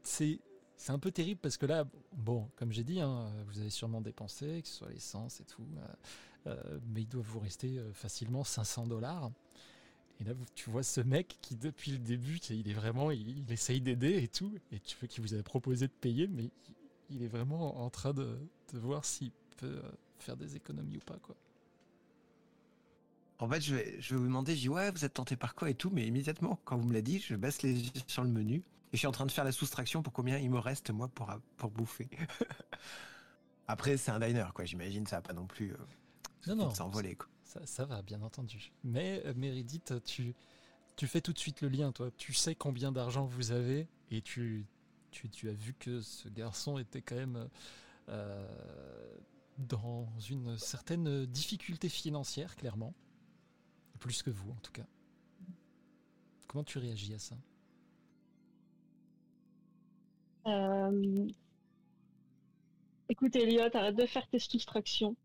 S1: c'est c'est un peu terrible parce que là, bon, comme j'ai dit, hein, vous avez sûrement dépensé, que ce soit l'essence et tout, euh, euh, mais il doit vous rester euh, facilement 500 dollars. Et là, tu vois ce mec qui, depuis le début, il est vraiment, il, essaye d'aider et tout, et tu vois qu'il vous avait proposé de payer, mais il, est vraiment en train de, voir s'il peut faire des économies ou pas, quoi.
S2: En fait, je vais, je vais vous demander, je dis ouais, vous êtes tenté par quoi et tout, mais immédiatement, quand vous me l'avez dit, je baisse les yeux sur le menu et je suis en train de faire la soustraction pour combien il me reste moi pour, pour bouffer. [LAUGHS] Après, c'est un diner, quoi. J'imagine, ça va pas non plus euh,
S1: Non, non,
S2: s'envoler, quoi.
S1: Ça, ça va, bien entendu. Mais euh, Meredith, tu, tu fais tout de suite le lien, toi. Tu sais combien d'argent vous avez et tu, tu, tu as vu que ce garçon était quand même euh, dans une certaine difficulté financière, clairement. Plus que vous, en tout cas. Comment tu réagis à ça?
S3: Euh, Écoute, Elliot, arrête de faire tes soustractions.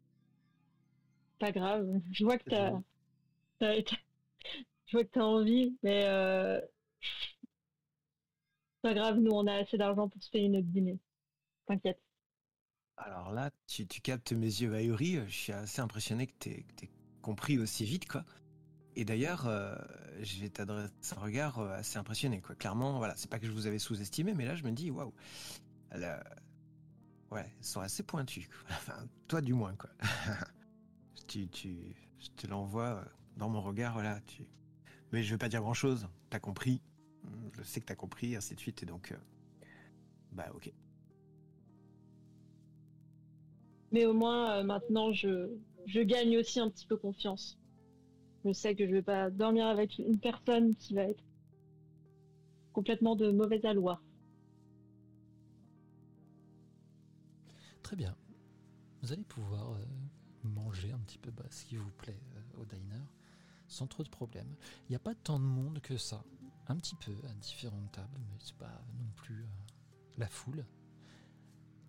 S3: Pas grave. Je vois que t'as, t'as- je vois que t'as envie, mais euh... pas grave. Nous, on a assez d'argent pour se payer notre dîner. T'inquiète.
S2: Alors là, tu, tu captes mes yeux ahuris. Je suis assez impressionné que t'aies compris aussi vite, quoi. Et d'ailleurs, euh, je vais t'adresser un regard euh, assez impressionné, quoi. Clairement, voilà, c'est pas que je vous avais sous-estimé, mais là, je me dis, waouh, a- ouais, sont assez. [LAUGHS] Enfin, toi, du moins, quoi. [LAUGHS] je te l'envoie euh, dans mon regard, voilà. Mais je veux pas dire grand-chose. T'as compris. Je sais que t'as compris, ainsi de suite. Et donc, euh, bah, ok.
S3: Mais au moins, euh, maintenant, je gagne aussi un petit peu confiance. Je sais que je vais pas dormir avec une personne qui va être complètement de mauvaise aloi.
S1: Très bien. Vous allez pouvoir euh, manger un petit peu bah, ce qui vous plaît euh, au diner sans trop de problèmes. Il n'y a pas tant de monde que ça. Un petit peu à différentes tables, mais c'est pas non plus euh, la foule.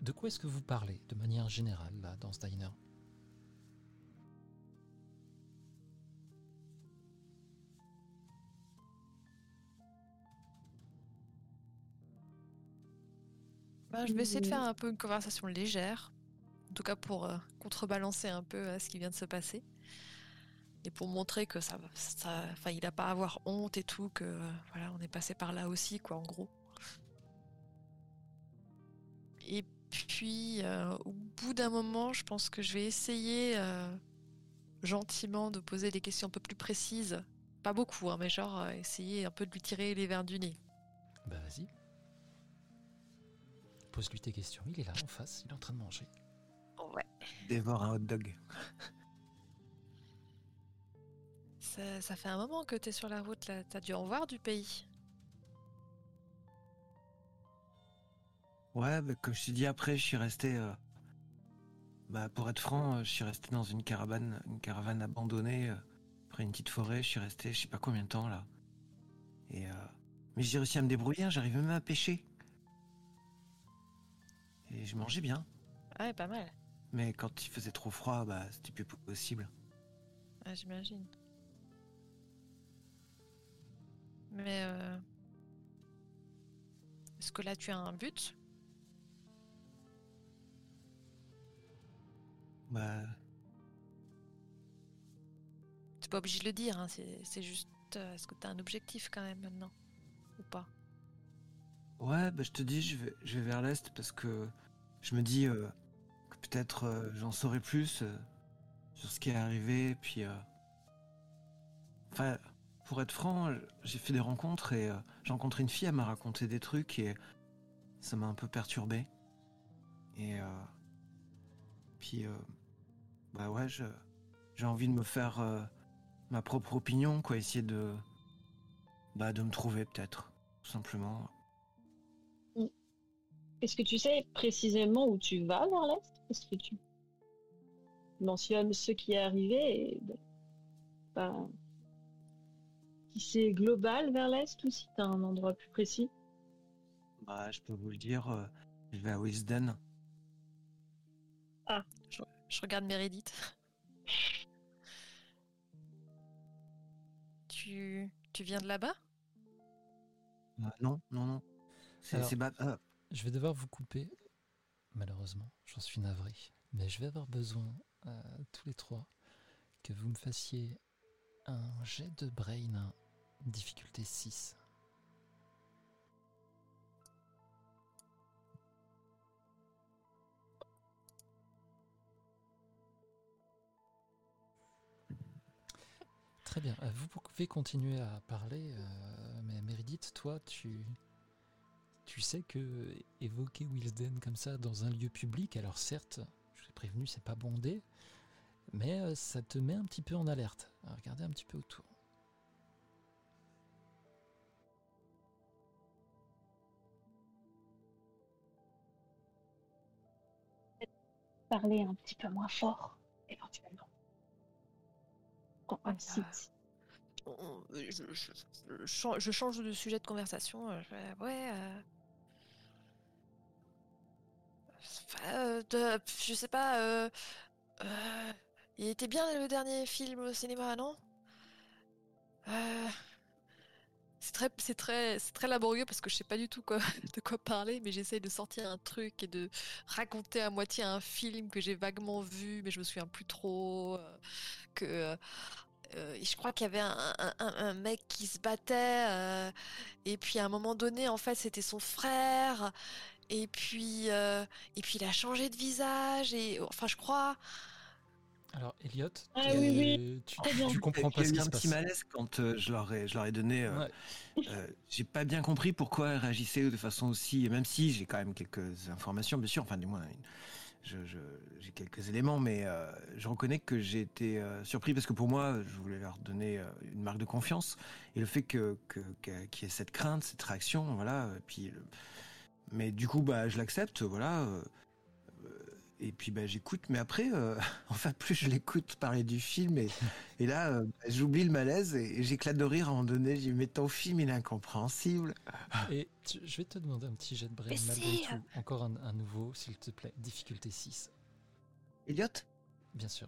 S1: De quoi est-ce que vous parlez de manière générale là dans ce diner?
S4: Bah, je vais essayer de faire un peu une conversation légère, en tout cas pour euh, contrebalancer un peu euh, ce qui vient de se passer. Et pour montrer que ça, va- ça, enfin, il a pas à avoir honte et tout, que euh, voilà, on est passé par là aussi, quoi, en gros. Et puis, euh, au bout d'un moment, je pense que je vais essayer euh, gentiment de poser des questions un peu plus précises. Pas beaucoup, hein, mais genre euh, essayer un peu de lui tirer les verres du nez.
S1: Bah vas-y. Pose-lui tes questions. Il est là en face, il est en train de manger.
S4: Ouais.
S2: Dévore un hot dog.
S4: Ça, ça fait un moment que t'es sur la route là. T'as dû en voir du pays.
S2: Ouais, bah, comme je t'ai dit après, je suis resté. euh, Bah, pour être franc, je suis resté dans une caravane, une caravane abandonnée, euh, près d'une petite forêt. Je suis resté, je sais pas combien de temps là. Et euh, mais j'ai réussi à me débrouiller. hein, J'arrive même à pêcher. Et je mangeais bien.
S4: Ouais, pas mal.
S2: Mais quand il faisait trop froid, bah, c'était plus possible.
S4: Ouais, j'imagine. Mais euh, est-ce que là tu as un but?
S2: Bah,
S4: T'es pas obligé de le dire, hein, c'est c'est juste. euh, est-ce que tu as un objectif quand même maintenant? Ou pas?
S2: Ouais, bah, je te dis, je vais, je vais vers l'est parce que je me dis euh, que peut-être euh, j'en saurai plus euh, sur ce qui est arrivé. Puis, enfin, pour être franc, j'ai fait des rencontres et j'ai rencontré une fille, elle m'a raconté des trucs et ça m'a un peu perturbé. Et puis, bah ouais, j'ai envie de me faire ma propre opinion, quoi, essayer de, bah, de me trouver peut-être, tout simplement.
S3: Est-ce que tu sais précisément où tu vas vers l'est? Est-ce que tu mentionnes ce qui est arrivé et ben, bah, si c'est global vers l'est ou si tu as un endroit plus précis?
S2: Bah, je peux vous le dire, euh, je vais à Wisden.
S4: je, je regarde Meredith. tu, tu viens de là-bas?
S2: Euh, non, non, non. C'est
S1: Alors-
S2: c'est ba- ah,
S1: Je vais devoir vous couper, malheureusement, j'en suis navré. Mais je vais avoir besoin, euh, tous les trois, que vous me fassiez un jet de brain, difficulté 6. Très bien, Euh, vous pouvez continuer à parler, euh, mais Meredith, toi, tu, tu sais que évoquer Wilsden comme ça dans un lieu public, alors certes, je ai prévenu, c'est pas bondé, mais euh, ça te met un petit peu en alerte. Regardez un petit peu autour.
S3: Parler un petit peu moins fort, éventuellement. Quand on
S4: Ouais,
S3: cite.
S4: On- je, je- je chan- je change de sujet de conversation. euh, ouais. euh, euh, je sais pas. euh, euh, il était bien le dernier film au cinéma, non? C'est très, c'est très, c'est très laborieux parce que je sais pas du tout [LAUGHS] de quoi parler, mais j'essaye de sortir un truc et de raconter à moitié un film que j'ai vaguement vu, mais je me souviens plus trop. que je crois qu'il y avait un, mec qui se battait, et puis à un moment donné, en fait, c'était son frère, et puis, euh, et puis il a changé de visage, et enfin, je crois.
S1: Alors, Elliot,
S3: Ah
S1: tu,
S3: oui, oui,
S1: tu, comprends
S2: il y
S1: pas
S2: a
S1: ce
S2: eu
S1: qui
S2: un
S1: se
S2: petit
S1: passe.
S2: malaise quand euh, je, leur ai, je leur ai donné. euh,
S1: Ouais.
S2: euh, j'ai pas bien compris pourquoi elle réagissait de façon aussi. Même si j'ai quand même quelques informations, bien sûr, enfin, du moins, une- je- je- j'ai quelques éléments, mais euh, je reconnais que j'ai été euh, surpris parce que pour moi, je voulais leur donner euh, une marque de confiance. Et le fait que, que, que- qu'il y ait cette crainte, cette réaction, voilà. et Puis, le- mais du coup, bah, je l'accepte, voilà. euh, et puis bah, j'écoute, mais après, euh, [LAUGHS] enfin plus je l'écoute parler du film et, [LAUGHS] et là euh, bah, j'oublie le malaise et, et j'éclate de rire à un moment donné. J'ai dit mais ton film il est incompréhensible. [LAUGHS]
S1: Et tu- je vais te demander un petit jet de brain malgré
S4: si,
S1: tout. Encore un, un nouveau, s'il te plaît. Difficulté 6,
S2: Elliot?
S1: Bien sûr.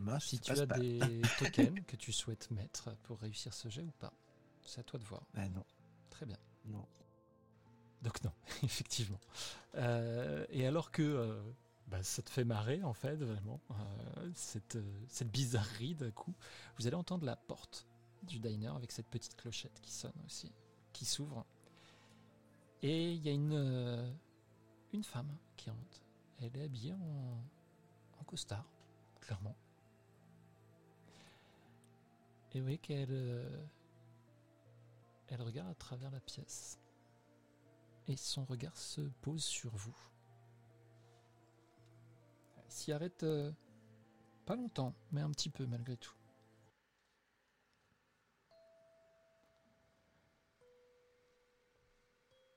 S2: Moi,
S1: Si tu as
S2: pas.
S1: des tokens que tu souhaites mettre pour réussir ce jet ou pas, c'est à toi de voir.
S2: Bah, non,
S1: Très bien.
S2: non.
S1: Donc non, [LAUGHS] effectivement. Euh, et alors que euh, bah, ça te fait marrer, en fait, vraiment, euh, cette, cette bizarrerie d'un coup, vous allez entendre la porte du diner avec cette petite clochette qui sonne aussi, qui s'ouvre. Et il y a une, une femme qui rentre. Elle est habillée en, en costard, clairement. Et vous voyez qu'elle elle regarde à travers la pièce et son regard se pose sur vous. Elle s'y arrête euh, pas longtemps, mais un petit peu malgré tout.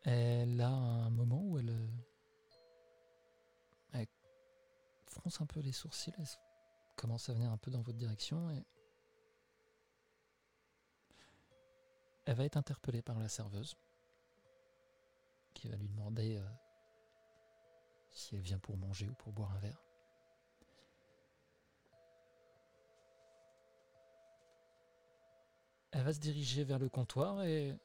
S1: Elle a un moment où elle, euh, fronce un peu les sourcils, elle commence à venir un peu dans votre direction et elle va être interpellée par la serveuse. qui va lui demander euh, si elle vient pour manger ou pour boire un verre. Elle va se diriger vers le comptoir et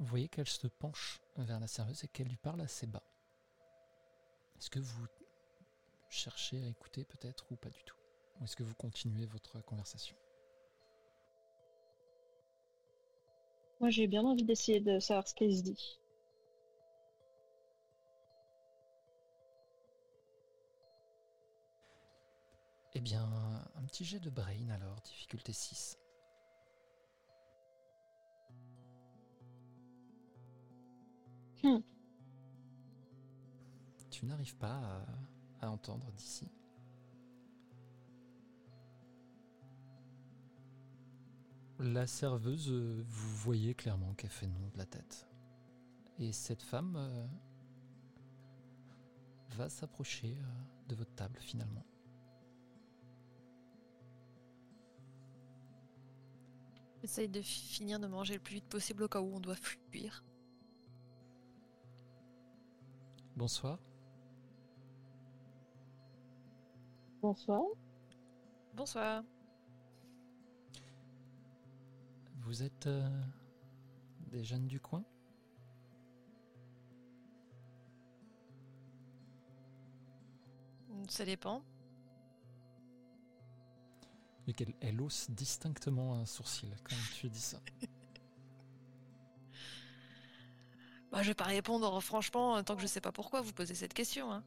S1: vous voyez qu'elle se penche vers la serveuse et qu'elle lui parle assez bas. Est-ce que vous cherchez à écouter peut-être ou pas du tout? Ou est-ce que vous continuez votre conversation?
S3: Moi, j'ai bien envie d'essayer de savoir ce qu'elle se dit.
S1: Eh bien, un petit jet de brain alors, difficulté 6.
S3: Hmm.
S1: Tu n'arrives pas à, à entendre d'ici. La serveuse, euh, vous voyez clairement qu'elle fait non de la tête. Et cette femme euh, va s'approcher euh, de votre table finalement.
S4: Essaye de finir de manger le plus vite possible au cas où on doit fuir.
S1: Bonsoir.
S3: Bonsoir.
S4: Bonsoir.
S1: Vous êtes euh, des jeunes du coin?
S4: Ça dépend.
S1: Et qu'elle elle hausse distinctement un sourcil quand tu dis ça. [LAUGHS]
S4: Bah, je vais pas répondre franchement tant que je sais pas pourquoi vous posez cette question. Hein.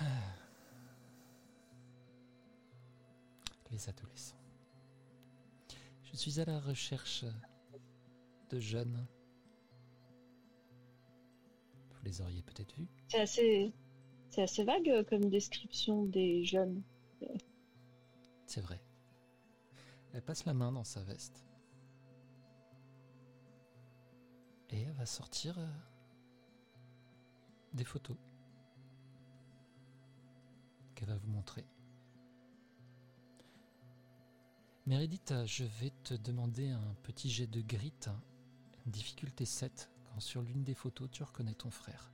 S4: [SIGHS] [SIGHS]
S1: Les adolescents. Je suis à la recherche de jeunes. Vous les auriez peut-être vus.
S3: C'est assez, c'est assez vague euh, comme description des jeunes.
S1: C'est vrai. Elle passe la main dans sa veste. Et elle va sortir euh, des photos qu'elle va vous montrer. Meredith, je vais te demander un petit jet de grit, difficulté 7, quand sur l'une des photos tu reconnais ton frère.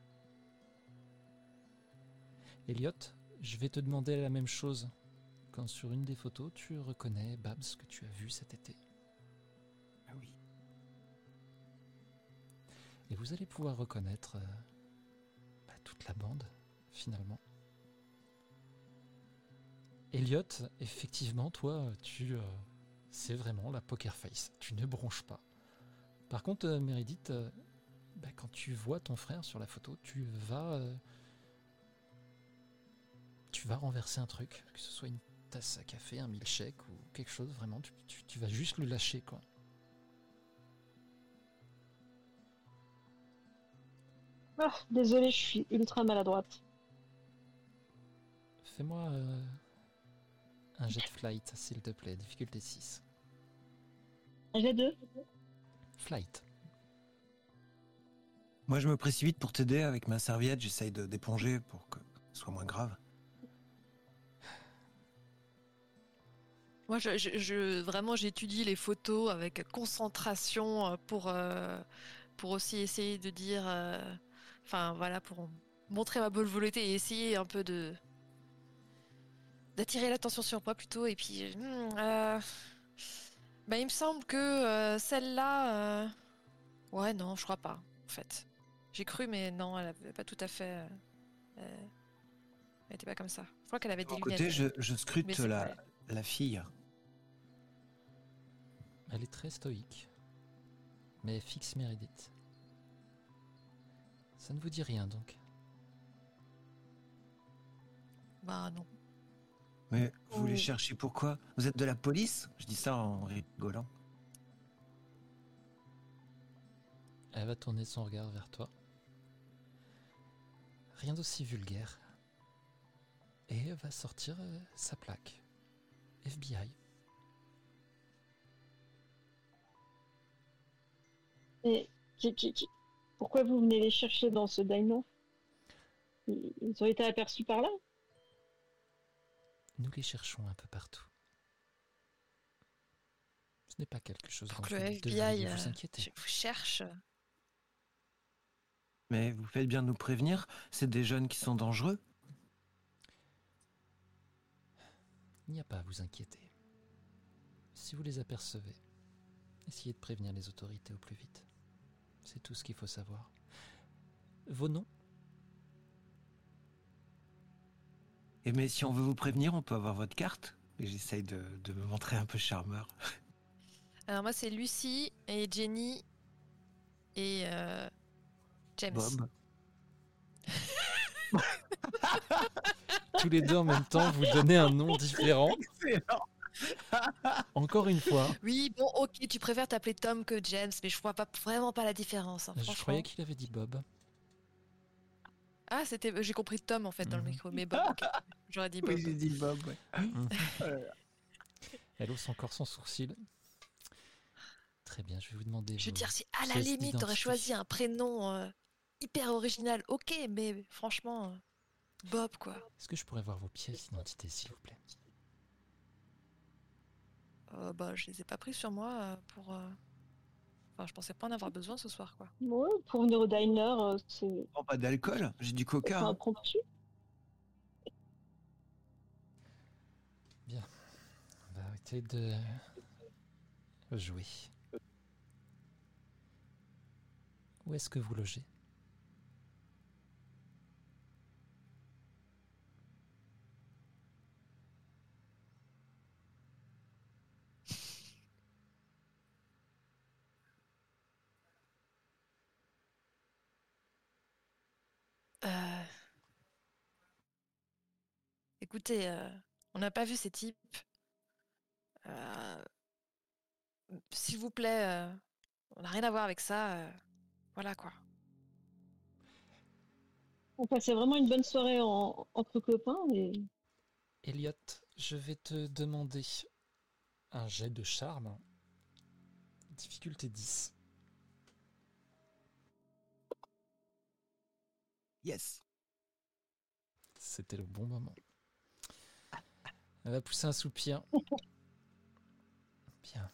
S1: Elliot, je vais te demander la même chose quand sur une des photos tu reconnais Babs que tu as vu cet été.
S2: Ah oui.
S1: Et vous allez pouvoir reconnaître euh, bah, toute la bande, finalement. Elliot, effectivement, toi, tu. euh, c'est vraiment la poker face. Tu ne bronches pas. Par contre, euh, Meredith, euh, bah, quand tu vois ton frère sur la photo, tu vas. euh, tu vas renverser un truc, que ce soit une tasse à café, un milkshake ou quelque chose, vraiment, tu, tu- tu vas juste le lâcher, quoi.
S3: Ah, désolée, je suis ultra maladroite.
S1: Fais-moi un jet de flight, s'il te plaît, difficulté 6.
S3: J'ai deux.
S1: Flight.
S2: Moi, je me précipite pour t'aider avec ma serviette. J'essaye de d'éponger pour que ce soit moins grave.
S4: Moi, je, je- je- vraiment, j'étudie les photos avec concentration euh, pour, euh, pour aussi essayer de dire, euh, enfin voilà, pour montrer ma bonne volonté et essayer un peu de d'attirer l'attention sur moi plutôt. Et puis, hmm, euh, bah, il me semble que euh, celle-là, euh, ouais, non, je crois pas, en fait. J'ai cru, mais non, elle avait pas tout à fait. elle était pas comme ça. Je crois qu'elle avait
S2: De
S4: des
S2: mon
S4: lunettes.
S2: côté, je, je scrute la, la fille.
S1: Elle est très stoïque, mais fixe Meredith. Ça ne vous dit rien donc.
S4: Bah non.
S2: Mais vous les cherchez pourquoi? Vous êtes de la police? Je dis ça en rigolant.
S1: Elle va tourner son regard vers toi. Rien d'aussi vulgaire. Et elle va sortir euh, sa plaque. FBI.
S3: Et qui, qui- qui- pourquoi vous venez les chercher dans ce dino? Ils ils ont été aperçus par là?
S1: Nous les cherchons un peu partout. Ce n'est pas quelque chose vous
S4: le FBI
S1: vous
S4: euh,
S1: inquiéter.
S4: je vous cherche.
S2: Mais vous faites bien de nous prévenir, c'est des jeunes qui sont dangereux.
S1: Il n'y a pas à vous inquiéter. Si vous les apercevez, essayez de prévenir les autorités au plus vite. C'est tout ce qu'il faut savoir. Vos noms?
S2: Et mais si on veut vous prévenir, on peut avoir votre carte. Et j'essaye de, de me montrer un peu charmeur. [LAUGHS]
S4: Alors moi c'est Lucie et Jenny et euh, James.
S2: Bob. [LAUGHS]
S1: Tous les deux en même temps, vous donnez un nom différent. Encore une fois,
S4: Oui, bon, ok, tu préfères t'appeler Tom que James, mais je vois pas vraiment pas la différence. hein,
S1: je croyais qu'il avait dit Bob.
S4: Ah, c'était, j'ai compris Tom en fait dans le
S1: Mhm.
S4: micro, mais Bob. J'aurais dit [LAUGHS] Bob.
S2: Oui, j'ai dit Bob. [LAUGHS] ouais.
S1: Elle hausse encore son sourcil. Très bien, je vais vous demander.
S4: Je veux dire, si à la limite t'aurais choisi un prénom euh, hyper original, ok, mais franchement, euh, Bob quoi.
S1: Est-ce que je pourrais voir vos pièces d'identité, s'il vous plaît?
S4: Euh, bah, je les ai pas pris sur moi euh, pour. Enfin, je pensais pas en avoir besoin ce soir quoi.
S3: Ouais, pour venir au diner, euh, c'est
S2: Oh, pas d'alcool, j'ai du coca.
S3: c'est
S2: hein.
S3: impromptu.
S1: On va arrêter de jouer. Où est-ce que vous logez?
S4: Euh, Écoutez, euh, on n'a pas vu ces types. Euh, S'il vous plaît, euh, on n'a rien à voir avec ça. euh, Voilà quoi.
S3: On passait vraiment une bonne soirée en- entre copains et
S1: Elliot, je vais te demander un jet de charme. Difficulté 10.
S2: Yes.
S1: C'était le bon moment. Elle va pousser un soupir. [LAUGHS] Bien.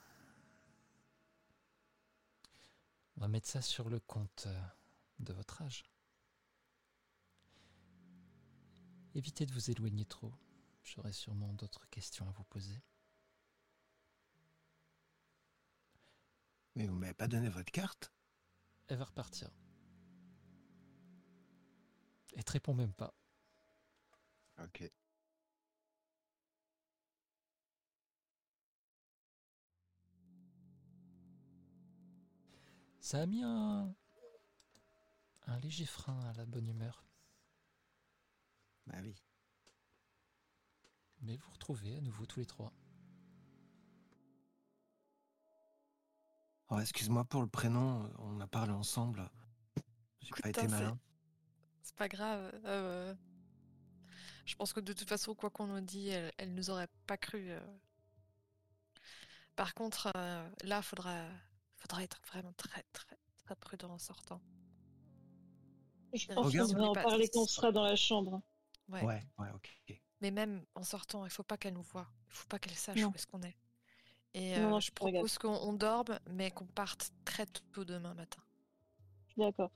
S1: On va mettre ça sur le compte euh, de votre âge. Évitez de vous éloigner trop. J'aurai sûrement d'autres questions à vous poser.
S2: Mais vous m'avez pas donné votre carte?
S1: Elle va repartir. Et te répond même pas.
S2: Ok.
S1: Ça a mis un, un léger frein à la bonne humeur.
S2: Bah oui.
S1: Mais vous retrouvez à nouveau tous les trois.
S2: Oh, excuse-moi pour le prénom, on a parlé ensemble. J'ai pas été malin.
S4: C'est pas grave. euh, Je pense que de toute façon, quoi qu'on nous dit, elle, elle nous aurait pas cru. euh. Par contre, euh, là, faudra, faudra être vraiment très, très, très prudent en sortant.
S3: je pense qu'on devrait en parler quand on sera dans la chambre.
S4: Ouais.
S2: Ouais, ouais, ok.
S4: Mais même en sortant, il faut pas qu'elle nous voie. Il faut pas qu'elle sache
S3: Non.
S4: où est-ce qu'on est. Et
S3: Non,
S4: euh,
S3: non,
S4: je propose qu'on on dorme, mais qu'on parte très tôt demain matin.
S3: D'accord.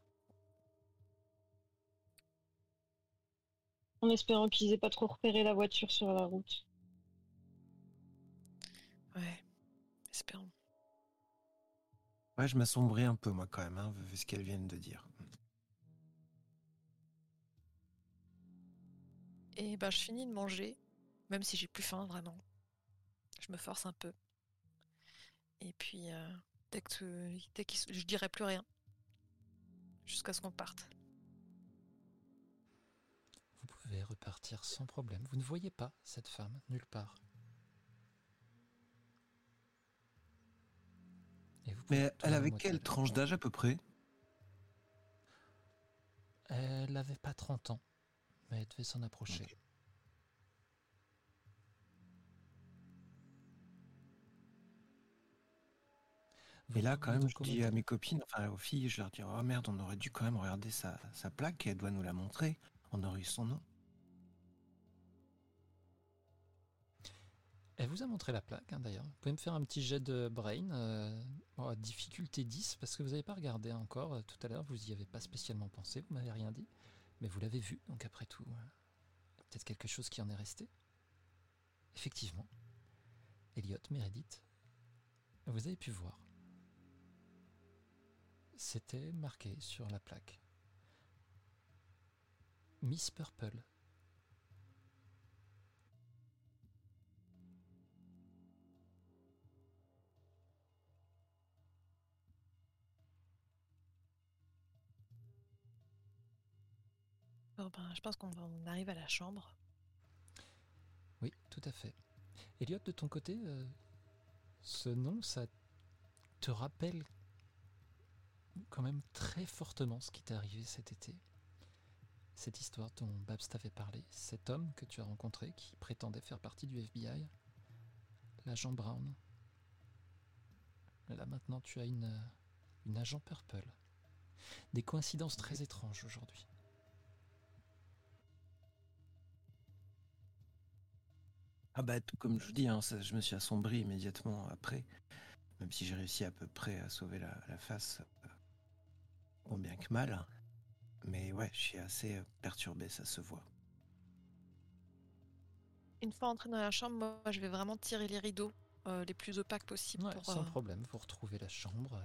S3: En espérant qu'ils aient pas trop repéré la voiture sur la route.
S4: Ouais. Espérons.
S2: Ouais, je m'assombris un peu, moi, quand même, hein, vu ce qu'elles viennent de dire.
S4: Et ben, je finis de manger, même si j'ai plus faim vraiment. Je me force un peu. Et puis, euh, dès que, dès je dirai plus rien, jusqu'à ce qu'on parte.
S1: Pouvez repartir sans problème. Vous ne voyez pas cette femme nulle part. Et vous
S2: Mais elle avait quelle tranche d'âge à peu près?
S1: Elle n'avait pas 30 ans, mais elle devait s'en approcher.
S2: Ok.
S1: Vous
S2: Et là, quand même, je dis à mes copines, enfin aux filles, je leur dis Oh merde, on aurait dû quand même regarder sa, sa plaque et elle doit nous la montrer. On aurait eu son nom.
S1: Elle vous a montré la plaque, hein, d'ailleurs. Vous pouvez me faire un petit jet de brain, euh, à difficulté 10, parce que vous n'avez pas regardé encore euh, tout à l'heure, vous n'y avez pas spécialement pensé, vous m'avez rien dit, mais vous l'avez vu, donc après tout, euh, peut-être quelque chose qui en est resté. Effectivement. Elliot, Meredith, vous avez pu voir. C'était marqué sur la plaque. Miss Purple.
S4: Bon, ben, je pense qu'on arrive à la chambre.
S1: Oui, tout à fait. Elliot, de ton côté, euh, ce nom, ça te rappelle quand même très fortement ce qui t'est arrivé cet été. Cette histoire dont Babs t'avait parlé, cet homme que tu as rencontré qui prétendait faire partie du FBI, l'agent Brown. Là maintenant, tu as une, euh, une agent Purple. Des coïncidences très étranges aujourd'hui.
S2: Ah bah, tout comme je vous dis, hein, ça- je me suis assombri immédiatement après, même si j'ai réussi à peu près à sauver la, la face, euh, bon bien que mal. Mais ouais, je suis assez euh, perturbé, ça se voit.
S4: Une fois entré dans la chambre, moi, je vais vraiment tirer les rideaux euh, les plus opaques possibles.
S1: Ouais,
S4: pour,
S1: sans
S4: euh,
S1: problème, vous retrouvez la chambre. euh,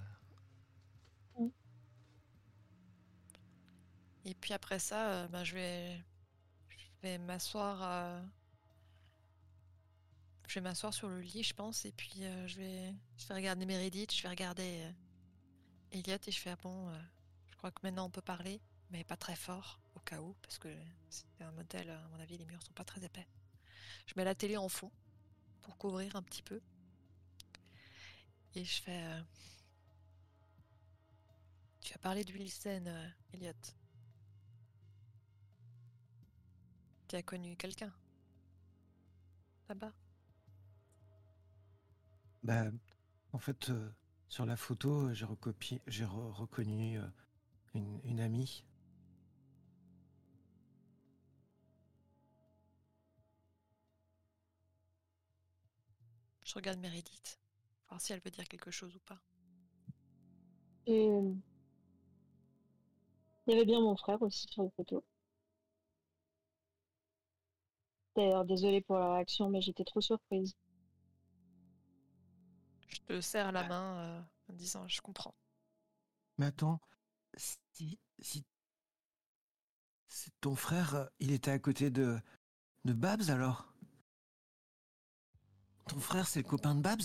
S4: Et puis après ça, euh, ben, je vais, je vais m'asseoir. Je vais m'asseoir sur le lit, je pense, et puis euh, je vais, je vais regarder Meredith, je vais regarder euh, Elliot, et je fais ah bon, euh, je crois que maintenant on peut parler, mais pas très fort, au cas où, parce que c'est un motel, à mon avis, les murs sont pas très épais. Je mets la télé en fond pour couvrir un petit peu, et je fais. euh, Tu as parlé Wilson, euh, Elliot. Tu as connu quelqu'un? Là-bas
S2: Bah, en fait, euh, sur la photo, j'ai recopié, j'ai re- reconnu euh, une, une amie.
S4: Je regarde Meredith, voir si elle veut dire quelque chose ou pas.
S3: Et euh, il y avait bien mon frère aussi sur la photo. D'ailleurs, désolée pour la réaction, mais j'étais trop surprise.
S4: Je te serre la main euh, en disant je comprends.
S2: Mais attends, si, si, si ton frère, euh, il était à côté de, de Babs alors? Ton frère, c'est le copain de Babs?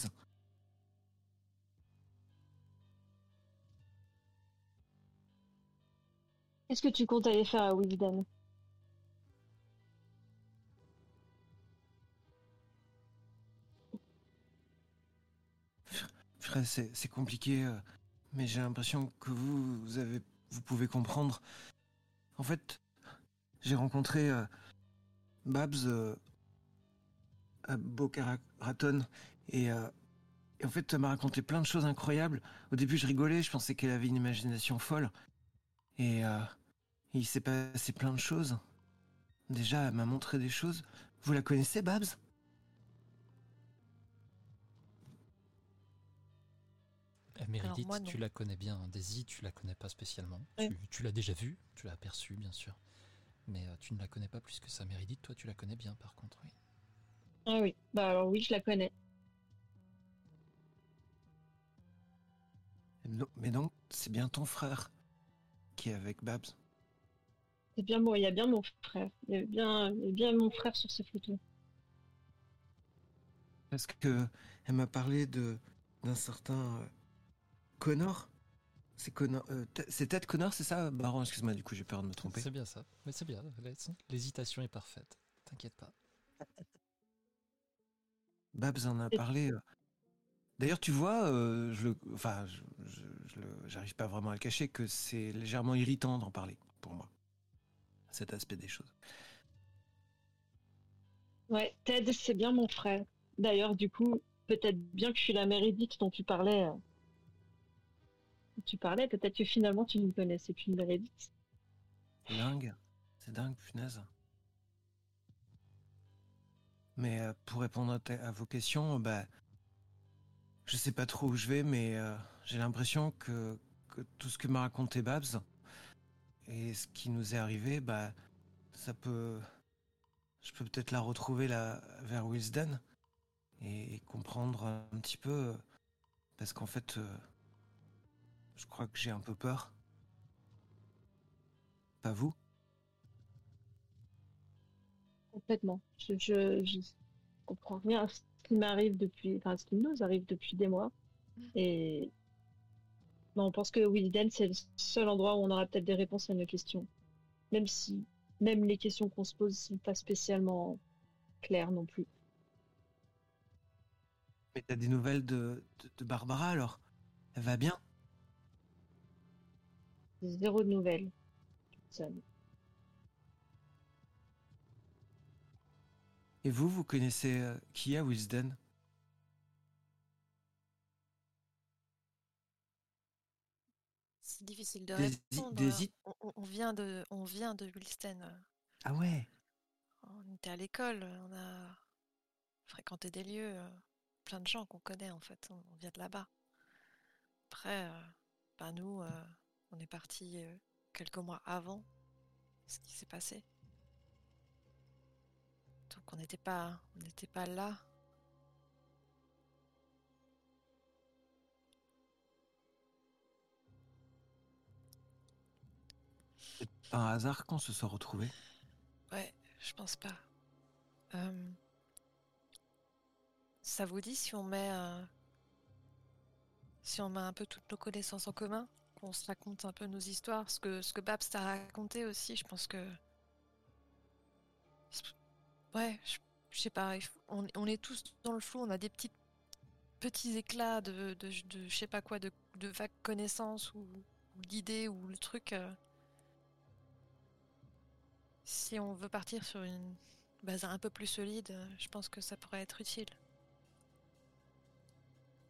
S3: Qu'est-ce que tu comptes aller faire à Wisdom
S2: c'est compliqué, euh, mais j'ai l'impression que vous, vous avez, vous pouvez comprendre. En fait, j'ai rencontré euh, Babs euh, à Boca Raton et, et en fait, elle m'a raconté plein de choses incroyables. Au début, je rigolais, je pensais qu'elle avait une imagination folle. Et il s'est passé plein de choses. Déjà, elle m'a montré des choses. Vous la connaissez, Babs?
S1: Euh, Meredith,
S4: moi,
S1: tu la connais bien. Daisy, tu la connais pas spécialement.
S4: Ouais.
S1: Tu, tu l'as déjà vue, tu l'as aperçue, bien sûr. Mais euh, tu ne la connais pas plus que ça. Meredith, toi, tu la connais bien, par contre, oui.
S3: Ah oui, bah alors oui, je la connais.
S2: Non, Mais donc, c'est bien ton frère qui est avec Babs.
S3: C'est bien bon, il y a bien mon frère. Il y a bien, il y a bien mon frère sur ces photos.
S2: Parce que elle m'a parlé de d'un certain euh, Connor. C'est Connor. euh, Ted- c'est Ted Connor, c'est ça, Baron? Excuse-moi, du coup, j'ai peur de me tromper.
S1: C'est bien ça. Mais c'est bien. l'hé- L'hésitation est parfaite. T'inquiète pas.
S2: Babs en a parlé. euh. D'ailleurs, tu vois, euh, je le, enfin, je, je- je le- j'arrive pas vraiment à le cacher que c'est légèrement irritant d'en parler pour moi. Cet aspect des choses.
S3: Ouais, Ted, c'est bien mon frère. D'ailleurs, du coup, peut-être bien que je suis la Meredith dont tu parlais. euh, Tu parlais, peut-être que finalement tu ne connaissais plus Meredith.
S2: C'est dingue. C'est dingue, punaise. Mais euh, pour répondre à, vos questions, bah, je sais pas trop où je vais, mais euh, j'ai l'impression que, tout ce que m'a raconté Babs et ce qui nous est arrivé, bah, ça peut, je peux peut-être la retrouver là vers Wilsden et, comprendre un petit peu, euh, parce qu'en fait, je crois que j'ai un peu peur. Pas vous?
S3: Complètement. Je, je, je comprends rien à ce qui m'arrive depuis, enfin, ce qui nous arrive depuis des mois. Et on pense que Wilden, c'est le seul endroit où on aura peut-être des réponses à nos questions. Même si, même les questions qu'on se pose sont pas spécialement claires non plus.
S2: Mais t'as des nouvelles de, de, de Barbara alors? Elle va bien?
S3: Zéro de nouvelles. Seule.
S2: Et vous, vous connaissez euh, qui à Wilsden
S4: C'est difficile de
S2: Des-
S4: répondre.
S2: des
S4: On, vient de, on vient de Wilsten.
S2: Ah ouais?
S4: On était à l'école, on a fréquenté des lieux, euh, plein de gens qu'on connaît en fait. On, on vient de là-bas. Après, euh, ben nous, euh, on est partis euh, quelques mois avant ce qui s'est passé. Donc on n'était pas, on n'était pas là.
S2: C'est pas un hasard qu'on se soit retrouvés?
S4: Ouais, je pense pas. Euh, ça vous dit si on met euh, si on met un peu toutes nos connaissances en commun, qu'on se raconte un peu nos histoires, ce que ce que Babs t'a raconté aussi, je pense que ouais, je, sais pas, on, on est tous dans le flou, on a des petits petits éclats de de, je sais pas quoi, de, de vagues connaissances ou, ou d'idées ou le truc. euh, si on veut partir sur une base un peu plus solide, euh, je pense que ça pourrait être utile.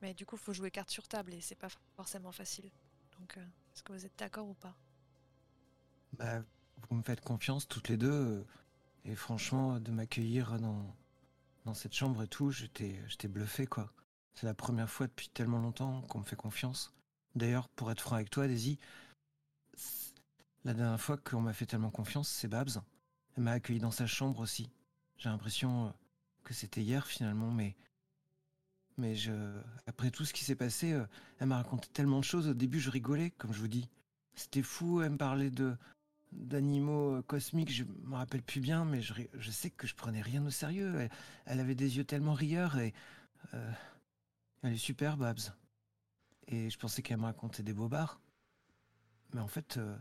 S4: Mais du coup, faut jouer carte sur table et c'est pas forcément facile. Donc, euh, est-ce que vous êtes d'accord ou pas?
S2: Bah, vous me faites confiance toutes les deux. euh, Et franchement, de m'accueillir dans, dans cette chambre et tout, j'étais j'étais bluffé, quoi. C'est la première fois depuis tellement longtemps qu'on me fait confiance. D'ailleurs, pour être franc avec toi, Daisy, la dernière fois qu'on m'a fait tellement confiance, c'est Babs. Elle m'a accueilli dans sa chambre aussi. J'ai l'impression euh, que c'était hier finalement, mais. Mais. Après tout ce qui s'est passé, euh, elle m'a raconté tellement de choses. Au début, je rigolais, comme je vous dis. C'était fou, elle me parlait de d'animaux euh, cosmiques, je me rappelle plus bien, mais je, sais que je prenais rien au sérieux. Elle, elle avait des yeux tellement rieurs et euh, elle est super, Babs. Et je pensais qu'elle me racontait des bobards, mais en fait, euh,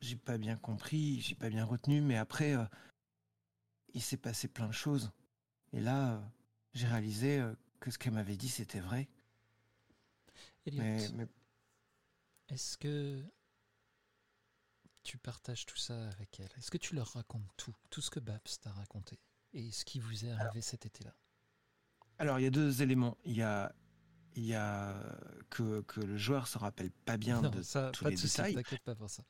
S2: j'ai pas bien compris, j'ai pas bien retenu. Mais après, il s'est passé plein de choses, et là, j'ai réalisé euh, que ce qu'elle m'avait dit c'était vrai.
S1: Elliot,
S2: Mais, mais
S1: est-ce que tu partages tout ça avec elle? Est-ce que tu leur racontes tout, tout ce que Babs t'a raconté et ce qui vous est arrivé cet été-là?
S2: Alors, il y a deux éléments. Il y a, il y a que, que le joueur se rappelle pas bien
S1: Non,
S2: de
S1: ça,
S2: tous
S1: pas
S2: les
S1: de
S2: détails.
S1: t'inquiète pas pour ça.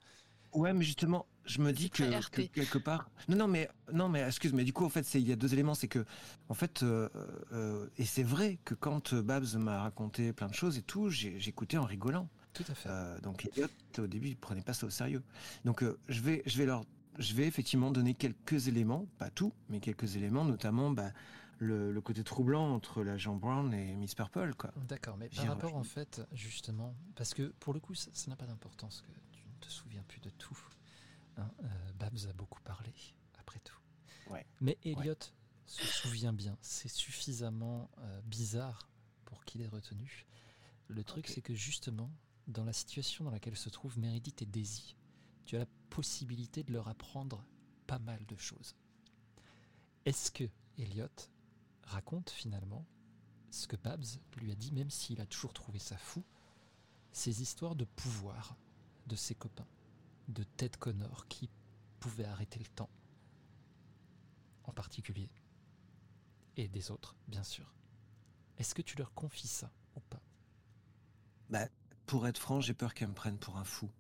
S2: Ouais, mais justement, je me dis que, quelque part. Non, non, mais non, mais excuse, mais du coup, en fait, c'est il y a deux éléments, c'est que, en fait, euh, euh, et c'est vrai que quand euh, Babs m'a raconté plein de choses et tout, j'écoutais en rigolant.
S1: Tout à fait.
S2: Euh, donc Elliot, au début, il prenait pas ça au sérieux. Donc euh, je vais, je vais leur, je vais effectivement donner quelques éléments, pas tout, mais quelques éléments, notamment bah, le, le côté troublant entre l'agent Brown et Miss Purple, quoi.
S1: D'accord, mais par rapport en fait, justement, parce que pour le coup, ça ça n'a pas d'importance que tu ne te souviens plus de tout. Babs a beaucoup parlé, après tout.
S2: Ouais.
S1: Mais Elliot se souvient bien. C'est suffisamment euh, bizarre pour qu'il ait retenu. Le truc, c'est que justement, dans la situation dans laquelle se trouvent Meredith et Daisy, tu as la possibilité de leur apprendre pas mal de choses. Est-ce que Elliot raconte finalement ce que Babs lui a dit, même s'il a toujours trouvé ça fou, ces histoires de pouvoir de ses copains, de Ted Connor qui pouvait arrêter le temps, en particulier, et des autres, bien sûr. Est-ce que tu leur confies ça ou pas?
S2: Bah, pour être franc, j'ai peur qu'elle me prenne pour un fou.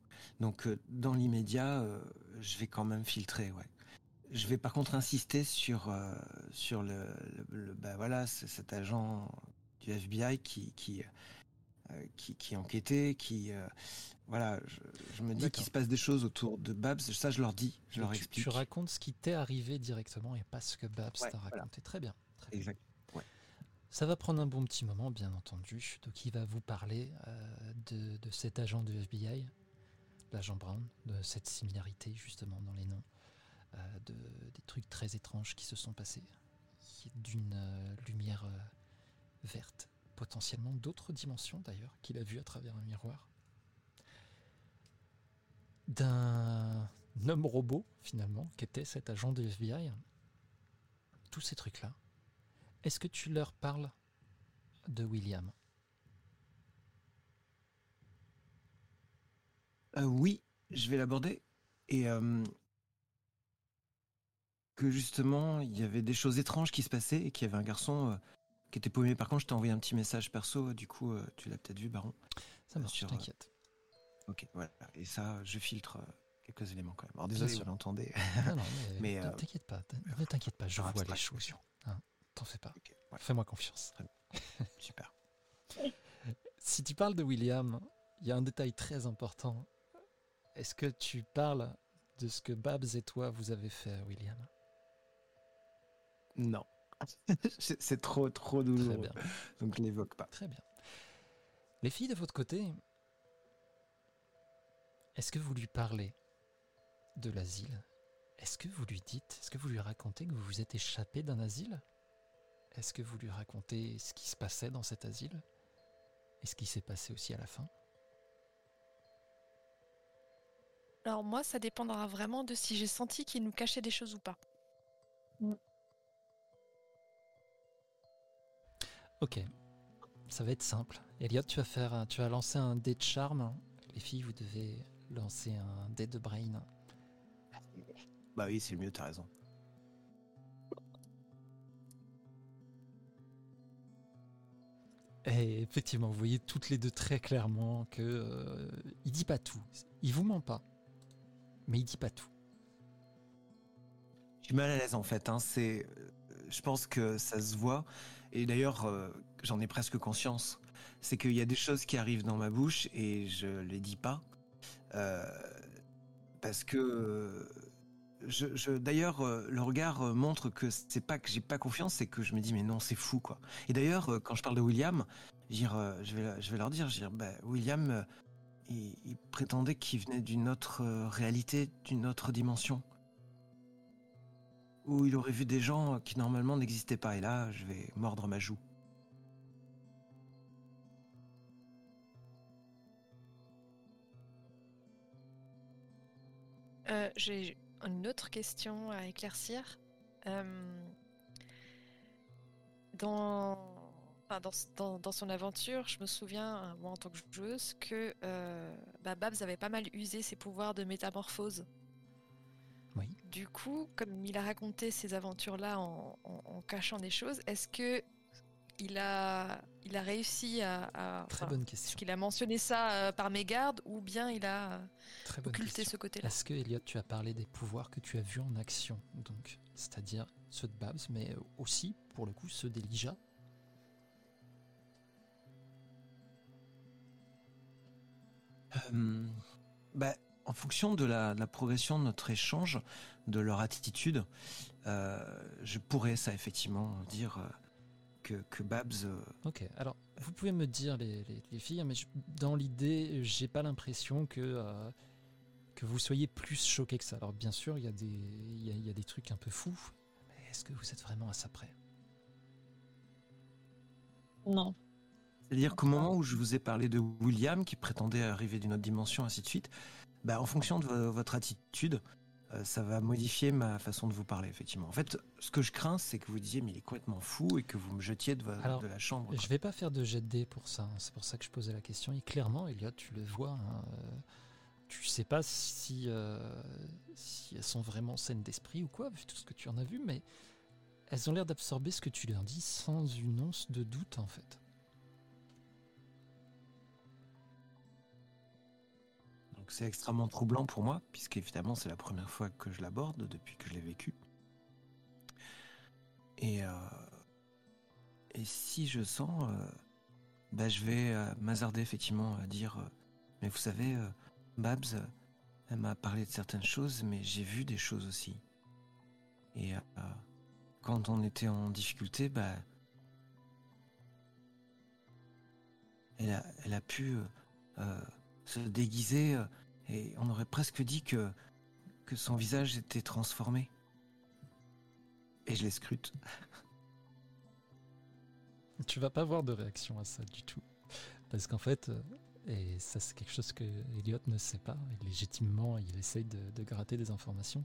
S2: Donc, euh, dans l'immédiat, euh, je vais quand même filtrer, ouais. je vais par contre insister sur, euh, sur le, le- bah voilà, cet agent du FBI qui, qui, euh, qui, qui enquêtait, qui, euh, voilà, je, je me dis qu'il se passe des choses autour de Babs. Ça, je leur dis, je leur
S1: tu,
S2: explique.
S1: tu racontes ce qui t'est arrivé directement et pas ce que Babs
S2: Ouais,
S1: t'a
S2: voilà.
S1: raconté. Très bien. très bien.
S2: Exact.
S1: Ça va prendre un bon petit moment, bien entendu. Donc, il va vous parler euh, de, de cet agent du FBI, l'agent Brown, de cette similarité justement dans les noms, de, des trucs très étranges qui se sont passés, d'une lumière verte, potentiellement d'autres dimensions d'ailleurs, qu'il a vu à travers un miroir, d'un homme robot finalement, qui était cet agent du FBI. Tous ces trucs-là. Est-ce que tu leur parles de William?
S2: Euh, oui, je vais l'aborder. Et euh, que justement, il y avait des choses étranges qui se passaient et qu'il y avait un garçon euh, qui était paumé. Par contre, je t'ai envoyé un petit message perso, du coup, euh, tu l'as peut-être vu, Baron.
S1: Ça marche,
S2: Sur, euh,
S1: t'inquiète.
S2: Ok, voilà. Et ça, je filtre euh, quelques éléments quand même. Alors désolé, vous l'entendez.
S1: Non, non, [LAUGHS] mais,
S2: mais,
S1: ne t'inquiète pas, ne t'inquiète pas, je vois les choses. Hein, T'en fais pas.
S2: Ouais,
S1: Fais-moi confiance. [LAUGHS]
S2: super.
S1: Si tu parles de William, il y a un détail très important. Est-ce que tu parles de ce que Babs et toi vous avez fait à William?
S2: Non. [LAUGHS] C'est trop, trop
S1: Très
S2: douloureux.
S1: bien,
S2: Donc je n'évoque pas.
S1: très bien. Les filles de votre côté, est-ce que vous lui parlez de l'asile? Est-ce que vous lui dites, est-ce que vous lui racontez que vous vous êtes échappé d'un asile? Est-ce que vous lui racontez ce qui se passait dans cet asile? Et ce qui s'est passé aussi à la fin?
S4: Alors moi, ça dépendra vraiment de si j'ai senti qu'il nous cachait des choses ou pas.
S1: Ok, ça va être simple. Elliot, tu vas faire, tu vas lancer un dé de charme. Les filles, vous devez lancer un dé de brain.
S2: Bah oui, c'est le mieux, t'as raison.
S1: Et effectivement, vous voyez toutes les deux très clairement que euh, il dit pas tout. Il vous ment pas, mais il dit pas tout.
S2: Je suis mal à l'aise en fait. Hein. C'est, euh, je pense que ça se voit. Et d'ailleurs, euh, j'en ai presque conscience. C'est qu'il y a des choses qui arrivent dans ma bouche et je les dis pas. Euh, parce que. je, d'ailleurs, euh, le regard montre que c'est pas que j'ai pas confiance, c'est que je me dis mais non, c'est fou quoi. Et d'ailleurs, quand je parle de William, je, vais, je vais leur dire, bah, William, il, prétendait qu'il venait d'une autre réalité, d'une autre dimension où il aurait vu des gens qui normalement n'existaient pas. Et là, je vais mordre ma joue.
S4: Euh, j'ai une autre question à éclaircir. Euh, dans, son aventure, je me souviens, euh, moi en tant que joueuse, que bah, Babs avait pas mal usé ses pouvoirs de métamorphose. Du coup, comme il a raconté ces aventures-là en, en- en cachant des choses, est-ce que il a, il a réussi à, à-
S1: Très bonne
S4: est-ce
S1: question.
S4: qu'il a mentionné ça euh, par mégarde ou bien il a euh,
S1: Très bonne
S4: occulté
S1: question.
S4: ce côté-là?
S1: Est-ce que Elliot, tu as parlé des pouvoirs que tu as vus en action, donc, c'est-à-dire ceux de Babs, mais aussi, pour le coup, ceux d'Elijah
S2: Euh, bah, en fonction de la, de la progression de notre échange, de leur attitude, euh, je pourrais ça effectivement dire euh, que, que Babs. euh,
S1: Ok, alors vous pouvez me dire les, les- les filles, mais je- dans l'idée, j'ai pas l'impression que, euh, que vous soyez plus choqués que ça. Alors bien sûr, il y, a des- il y a- y a des trucs un peu fous, mais est-ce que vous êtes vraiment à ça près?
S3: Non.
S2: C'est-à-dire qu'au moment où je vous ai parlé de William, qui prétendait arriver d'une autre dimension, ainsi de suite, bah, en fonction de vo- votre attitude, euh, ça va modifier ma façon de vous parler, effectivement. En fait, ce que je crains, c'est que vous disiez, mais il est complètement fou, et que vous me jetiez de, vo-
S1: Alors,
S2: de la chambre. quoi.
S1: Je vais pas faire de jet de dés pour ça, hein, c'est pour ça que je posais la question. Et clairement, Elliot, tu le vois, hein, euh, tu sais pas si, euh, si elles sont vraiment saines d'esprit ou quoi, vu tout ce que tu en as vu, mais elles ont l'air d'absorber ce que tu leur dis sans une once de doute, en fait.
S2: C'est extrêmement troublant pour moi, puisque évidemment c'est la première fois que je l'aborde depuis que je l'ai vécu. Et, euh, et si je sens, euh, bah, je vais euh, m'hasarder effectivement à dire, mais vous savez, Babs, elle m'a parlé de certaines choses, mais j'ai vu des choses aussi. Et quand on était en difficulté, bah, elle elle a pu se déguiser et on aurait presque dit que, que son visage était transformé. Et je les scrute. [LAUGHS]
S1: Tu vas pas avoir de réaction à ça du tout. Parce qu'en fait, euh, et ça c'est quelque chose que Elliot ne sait pas, et légitimement il essaye de, gratter des informations,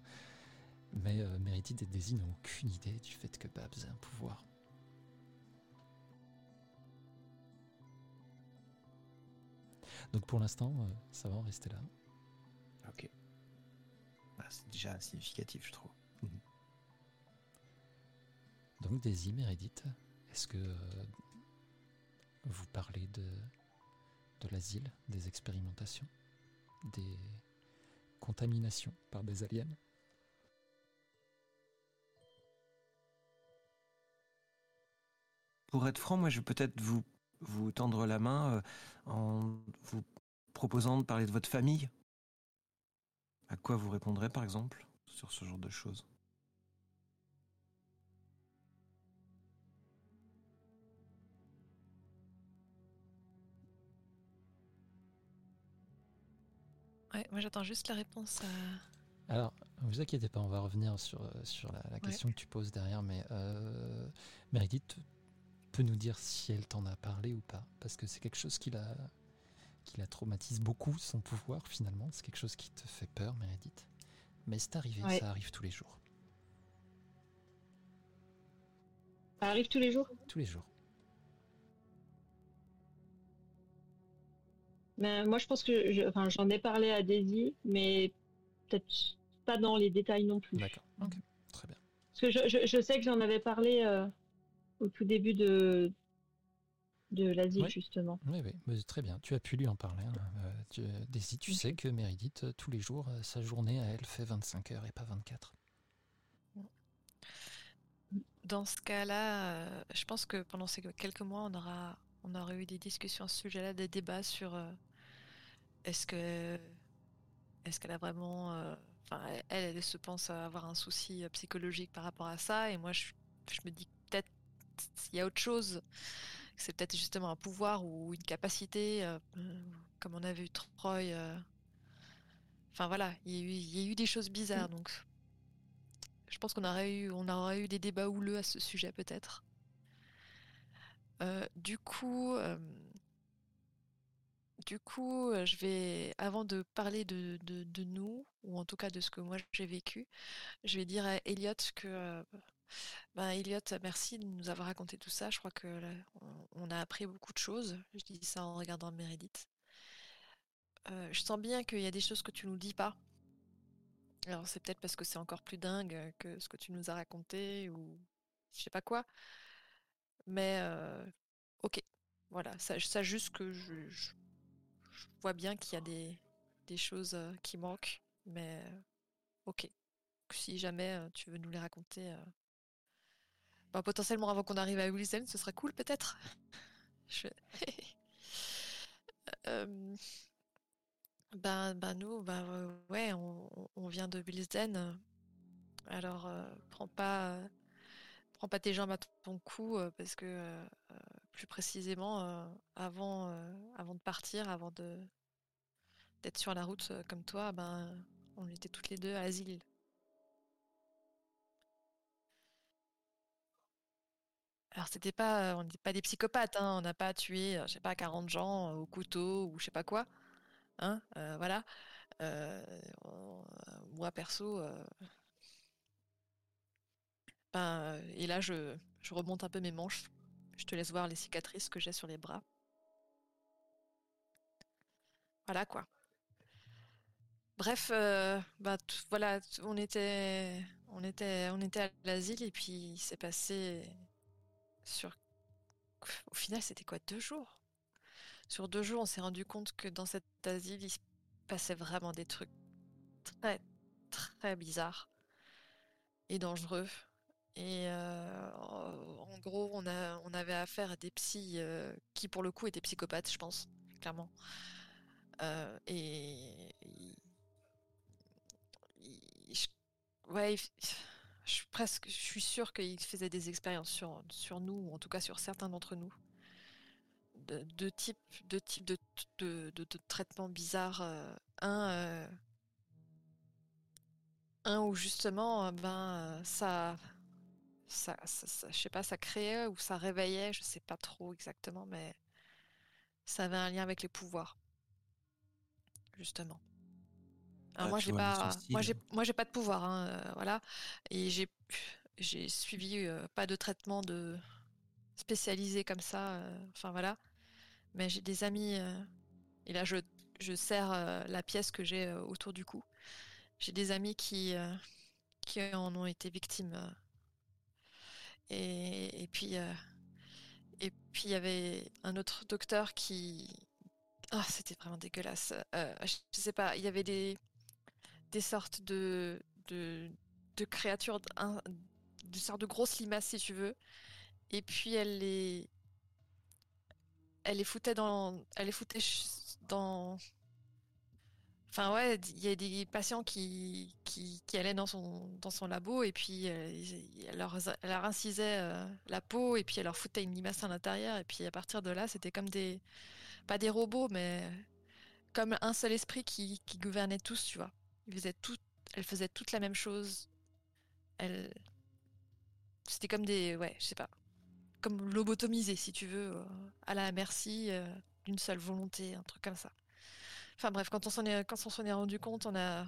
S1: mais euh, Meredith et Daisy n'ont aucune idée du fait que Babs a un pouvoir. Donc pour l'instant, euh, ça va en rester là.
S2: C'est déjà significatif, je trouve.
S1: Donc Daisy, Meredith, est-ce que euh, vous parlez de, de l'asile, des expérimentations, des contaminations par des aliens?
S2: Pour être franc, moi je vais peut-être vous, vous tendre la main euh, en vous proposant de parler de votre famille. À quoi vous répondrez par exemple sur ce genre de choses?
S4: Moi j'attends juste la réponse
S1: à... Alors, vous inquiétez pas, on va revenir sur, euh, sur la, question que tu poses derrière, mais euh, Meredith peut nous dire si elle t'en a parlé ou pas, parce que c'est quelque chose qui la, qui la traumatise beaucoup, son pouvoir finalement, c'est quelque chose qui te fait peur, Meredith. Mais c'est arrivé, ça arrive tous les jours.
S3: Ça arrive tous les jours?
S1: Tous les jours.
S3: moi, je pense que j'en ai parlé à Daisy, mais peut-être pas dans les détails non plus.
S1: D'accord, ok, très bien.
S3: Parce que je, sais que j'en avais parlé euh, au tout début de, de l'Asie, justement.
S1: Oui, oui, très bien. Tu as pu lui en parler. Hein. Euh, Daisy, tu sais que Meredith, euh, tous les jours, sa journée à elle fait 25 heures et pas 24.
S4: Dans ce cas-là, je pense que pendant ces quelques mois, on aura, on aura eu des discussions à ce sujet-là, des débats sur est-ce que est-ce qu'elle a vraiment euh, enfin elle, elle se pense avoir un souci euh, psychologique par rapport à ça et moi je, me dis peut-être il y a autre chose c'est peut-être justement un pouvoir ou une capacité euh, comme on a vu Troy enfin voilà il y, a eu, des choses bizarres donc je pense qu'on aurait eu on aurait eu des débats houleux à ce sujet peut-être. Du coup du coup, je vais, avant de parler de, nous, ou en tout cas de ce que moi j'ai vécu, je vais dire à Elliot que, ben Elliot, merci de nous avoir raconté tout ça. Je crois que on a appris beaucoup de choses. Je dis ça en regardant Meredith. je sens bien qu'il y a des choses que tu nous dis pas. Alors c'est peut-être parce que c'est encore plus dingue que ce que tu nous as raconté ou je sais pas quoi. Mais ok, voilà, ça, juste que je vois bien qu'il y a des, choses euh, qui manquent, mais euh, ok. Si jamais euh, tu veux nous les raconter, bah, potentiellement avant qu'on arrive à Wilson, ce serait cool peut-être. nous, on, vient de Wilson. Alors prends pas, prends pas tes jambes à ton cou parce que plus précisément euh, avant, euh, de partir, avant d'être sur la route euh, comme toi, ben on était toutes les deux à l'asile. Alors c'était pas, on n'était pas des psychopathes, hein, on n'a pas tué, je sais pas, 40 gens au couteau ou je sais pas quoi, hein, voilà. moi perso, ben, et là je, remonte un peu mes manches je te laisse voir les cicatrices que j'ai sur les bras. Voilà quoi. Bref, euh, bah, voilà, on était, on était, on était à l'asile et puis il s'est passé sur, au final, c'était quoi deux jours? Sur deux jours, on s'est rendu compte que dans cet asile, il se passait vraiment des trucs très, très bizarres et dangereux. Et euh, en gros, on, a, on avait affaire à des psys euh, qui, pour le coup, étaient psychopathes, je pense, clairement. Euh, et, ouais, je suis presque, je suis sûre qu'ils faisaient des expériences sur, sur nous, ou en tout cas sur certains d'entre nous. De, deux types, de, types de, de, de, traitements bizarres. un, un où justement, ben, ça ça, je sais pas, ça créait ou ça réveillait, je sais pas trop exactement, mais ça avait un lien avec les pouvoirs, justement. Alors moi j'ai pas, moi j'ai, moi j'ai pas de pouvoir, hein, euh, voilà, et j'ai, j'ai suivi euh, pas de traitement de spécialisé comme ça, euh, enfin voilà, mais j'ai des amis, et là je, je serre la pièce que j'ai autour du cou. J'ai des amis qui, qui en ont été victimes et, puis, euh, et puis il y avait un autre docteur qui, ah, c'était vraiment dégueulasse. Euh, je sais pas, il y avait des, des sortes de, de, de créatures, un, de sortes de grosses limaces si tu veux. Et puis elle les, elle les foutait dans, elle les foutait dans, Enfin ouais, il y a des patients qui, qui, allaient dans son, dans son labo et puis euh, elle, leur, elle leur incisait euh, la peau et puis elle leur foutait une limace à l'intérieur et puis à partir de là c'était comme des pas des robots mais comme un seul esprit qui, qui gouvernait tous tu vois. Ils tout, faisait toute la même chose. C'était comme des ouais je sais pas comme lobotomisé si tu veux euh, à la merci d'une seule volonté un truc comme ça. Enfin bref, quand on s'en est, rendu compte, on a,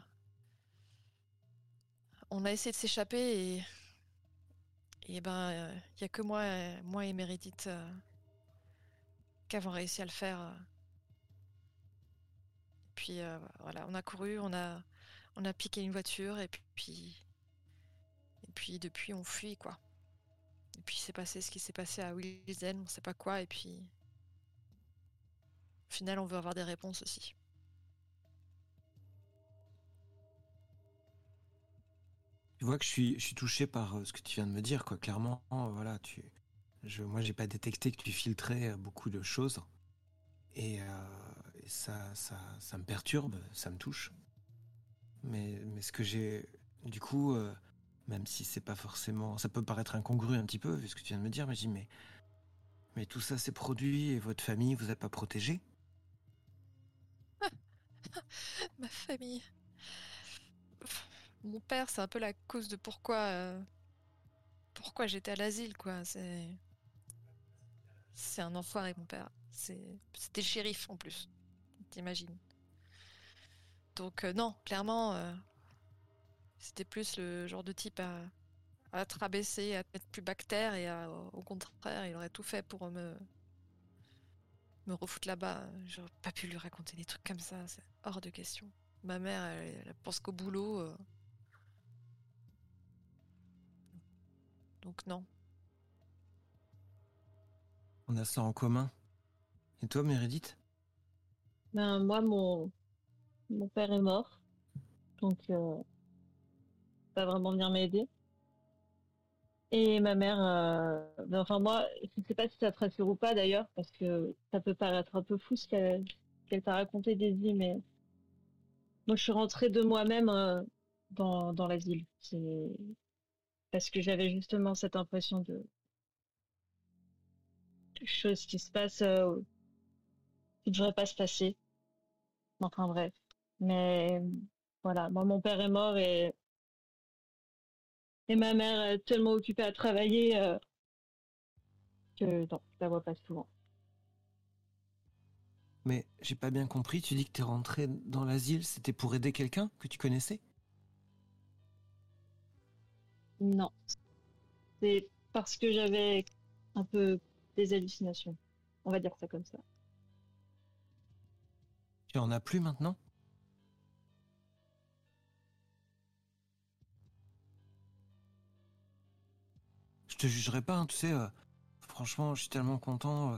S4: essayé de s'échapper et, et ben, il euh, n'y a que moi, moi et Meredith euh, qui avons réussi à le faire. Puis euh, voilà, on a couru, on a, on a piqué une voiture et puis, et puis depuis on fuit quoi. Et puis c'est passé ce qui s'est passé à Wilson, on sait pas quoi, et puis au final on veut avoir des réponses aussi.
S2: Tu vois que je suis, je suis touché par euh, ce que tu viens de me dire, quoi. Clairement, voilà, tu, je, moi, j'ai pas détecté que tu filtrais beaucoup de choses, et, euh, ça, ça, ça, me perturbe, ça me touche. Mais, mais ce que j'ai, du coup, même si c'est pas forcément, ça peut paraître incongru un petit peu vu ce que tu viens de me dire, mais je dis mais, mais tout ça c'est produit et votre famille vous a pas protégé? [LAUGHS]
S4: Ma famille mon père, c'est un peu la cause de pourquoi, euh, pourquoi j'étais à l'asile, quoi. C'est, c'est un enfoiré, mon père. C'était shérif en plus. T'imagines. Donc euh, non, clairement, euh, c'était plus le genre de type à, à être abaissé, à être plus bactère et au contraire, il aurait tout fait pour me me refoutre là-bas. J'aurais pas pu lui raconter des trucs comme ça, c'est hors de question. Ma mère, elle pense qu'au boulot. Donc non.
S2: On a ça en commun. Et toi, Meredith?
S3: Ben moi, mon mon père est mort, donc euh, pas vraiment venir m'aider. Et ma mère, euh, ben, enfin moi, je ne sais pas si ça te rassure ou pas d'ailleurs, parce que ça peut paraître un peu fou ce qu'elle t'a raconté, Daisy, mais moi je suis rentrée de moi-même euh, dans, dans l'asile. Parce que j'avais justement cette impression de, choses qui se passent euh, qui ne devraient pas se passer. Enfin bref. Mais voilà, moi mon père est mort et et ma mère est tellement occupée à travailler euh, que non, je la vois pas souvent.
S2: Mais j'ai pas bien compris, tu dis que tu es rentré dans l'asile, c'était pour aider quelqu'un que tu connaissais?
S3: Non. C'est parce que j'avais un peu des hallucinations. On va dire ça comme ça.
S2: Tu en as plus maintenant? Te jugerai pas, hein, tu sais. Euh, franchement, je suis tellement content euh,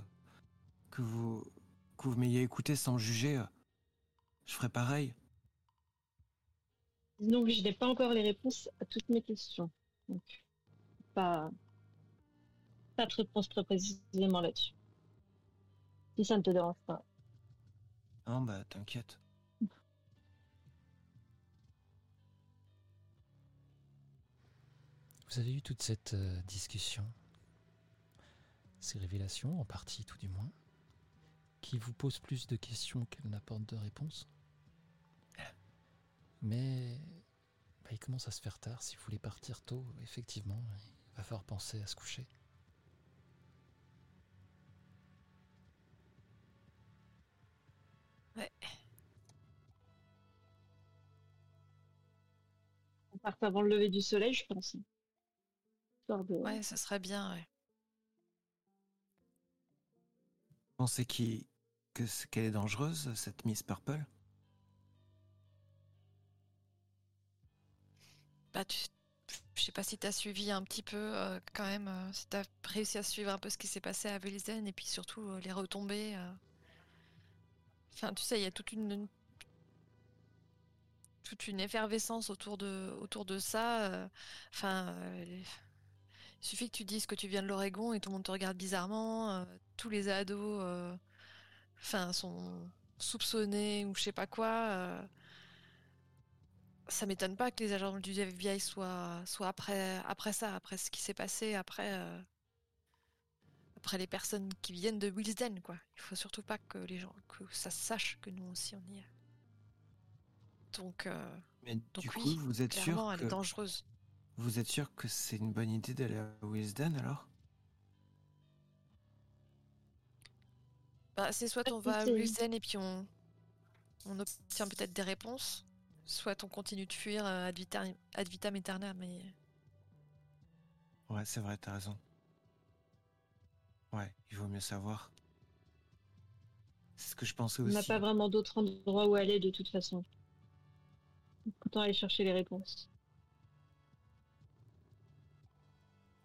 S2: que vous que vous m'ayez écouté sans me juger. Euh. je ferai pareil.
S3: Donc, je n'ai pas encore les réponses à toutes mes questions. Donc, pas, pas de réponse très précisément là-dessus. Si ça ne te dérange pas.
S2: Non, bah t'inquiète.
S1: Vous avez eu toute cette euh, discussion, ces révélations, en partie tout du moins, qui vous posent plus de questions qu'elles n'apportent de réponses? Mais bah, il commence à se faire tard. Si vous voulez partir tôt, effectivement, il va falloir penser à se coucher.
S4: Ouais.
S3: On part avant le lever du soleil, je pense. Histoire de-
S4: Ouais, ça serait bien, ouais.
S2: Pensez qu'il- que qu'elle est dangereuse, cette Miss Purple?
S4: Bah, tu... Je sais pas si t'as suivi un petit peu euh, quand même, euh, si t'as réussi à suivre un peu ce qui s'est passé à Velisen et puis surtout euh, les retombées. euh. Enfin, tu sais, il y a toute une toute une effervescence autour de autour de ça. Enfin, euh, les- il suffit que tu dises que tu viens de l'Oregon et tout le monde te regarde bizarrement. euh, tous les ados, euh, enfin, sont soupçonnés ou je sais pas quoi. euh. Ça m'étonne pas que les agents du FBI soient, soient après, après ça, après ce qui s'est passé, après, après les personnes qui viennent de Wilsden, quoi. Il faut surtout pas que les gens, que ça sache que nous aussi on y est. Donc, euh,
S2: Mais
S4: donc
S2: du coup,
S4: oui,
S2: vous êtes sûr
S4: clairement, elle
S2: que
S4: est dangereuse.
S2: Vous êtes sûr que c'est une bonne idée d'aller à Wisden alors?
S4: Bah, c'est soit on va à. Wilsden et puis on, on obtient peut-être des réponses, soit on continue de fuir euh, ad vitam, ad vitam aeternam, mais
S2: Ouais, c'est vrai, t'as raison. Ouais, il vaut mieux savoir. C'est ce que je pensais
S3: On
S2: aussi.
S3: n'a pas vraiment d'autre endroit où aller de toute façon. Autant aller chercher les réponses.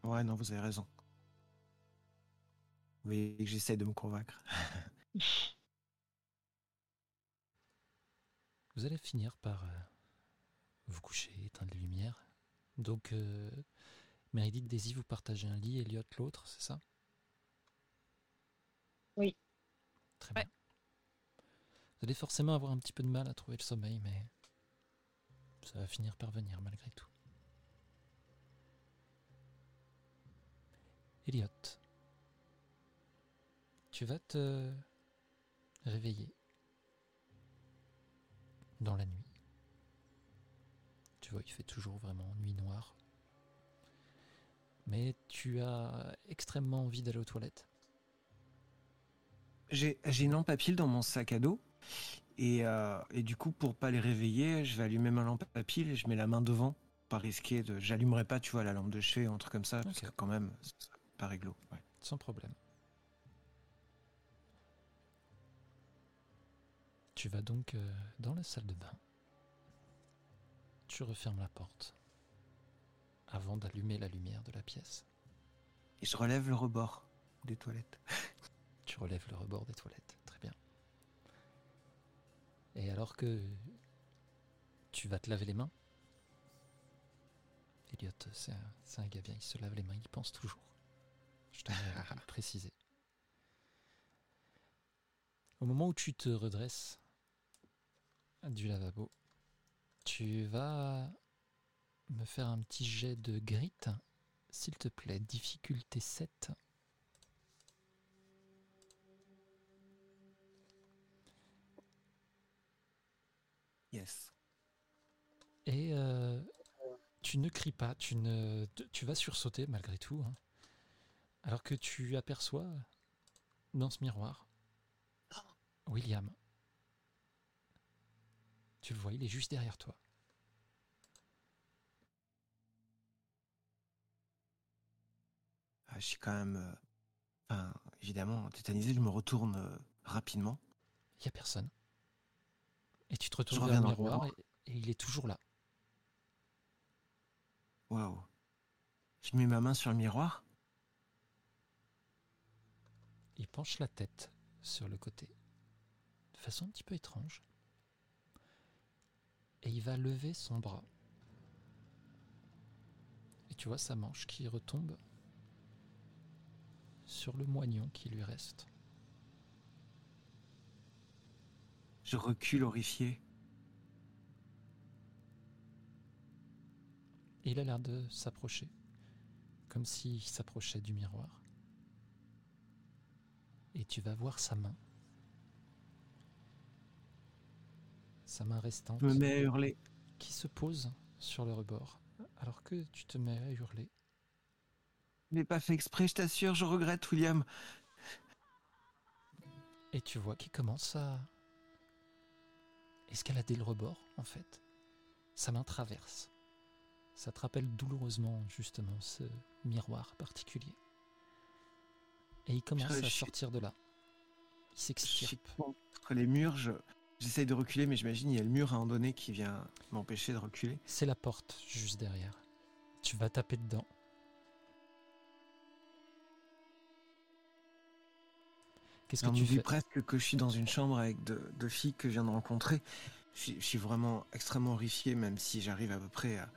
S2: Ouais, non, vous avez raison. Vous voyez que j'essaie de me convaincre. [LAUGHS]
S1: Vous allez finir par euh, vous coucher, éteindre les lumières. Donc, euh, Meredith, Daisy, vous partagez un lit, Elliot l'autre, c'est ça?
S3: Oui.
S1: Très
S4: Ouais.
S1: bien. Vous allez forcément avoir un petit peu de mal à trouver le sommeil, mais ça va finir par venir malgré tout. Elliot, tu vas te réveiller dans la nuit. Tu vois, il fait toujours vraiment nuit noire. Mais tu as extrêmement envie d'aller aux toilettes.
S2: J'ai une lampe à pile dans mon sac à dos. Et, euh, et du coup, pour pas les réveiller, je vais allumer ma lampe à pile et je mets la main devant. Pas risquer de. J'allumerai pas, tu vois, la lampe de chevet ou un truc comme ça, parce que quand même, c'est pas réglo. ouais.
S1: Sans problème. Tu vas donc euh, dans la salle de bain. Tu refermes la porte avant d'allumer la lumière de la pièce.
S2: Et je relève le rebord des toilettes. [LAUGHS]
S1: Tu relèves le rebord des toilettes. Très bien. Et alors que tu vas te laver les mains, Elliot, c'est un, c'est un gars bien, il se lave les mains, il pense toujours. Je à [LAUGHS] le préciser. Au moment où tu te redresses du lavabo, tu vas me faire un petit jet de grit, s'il te plaît, difficulté 7.
S2: Yes.
S1: Et euh, tu ne cries pas, tu, ne, tu vas sursauter malgré tout. hein. Alors que tu aperçois dans ce miroir William. Tu le vois, il est juste derrière toi.
S2: Ah, je suis quand même. euh, Enfin, évidemment, tétanisé, je me retourne euh, rapidement.
S1: Il n'y a personne. Et tu te retournes vers le
S2: dans le
S1: miroir
S2: miroir.
S1: et, et il est toujours là.
S2: Waouh. Je mets ma main sur le miroir.
S1: Il penche la tête sur le côté. De façon un petit peu étrange. Et il va lever son bras. Et tu vois sa manche qui retombe sur le moignon qui lui reste.
S2: Je recule horrifié.
S1: Et il a l'air de s'approcher, comme s'il s'approchait du miroir. Et tu vas voir sa main. Sa main restante
S2: Je me mets à hurler.
S1: qui se pose sur le rebord, alors que tu te mets à hurler.
S2: Je pas fait exprès, je t'assure, je regrette, William.
S1: Et tu vois qu'il commence à escalader le rebord, en fait. Sa main traverse. Ça te rappelle douloureusement, justement, ce miroir particulier. Et il commence à
S2: suis-
S1: sortir de là. Il s'extirpe.
S2: contre les murs, je- j'essaye de reculer, mais j'imagine il y a le mur à un moment donné qui vient m'empêcher de reculer.
S1: C'est la porte juste derrière. Tu vas taper dedans. Qu'est-ce que
S2: On
S1: tu
S2: oublie
S1: fais
S2: presque que je suis dans une chambre avec deux, deux filles que je viens de rencontrer. Je suis, je suis vraiment extrêmement horrifié, même si j'arrive à peu près, à-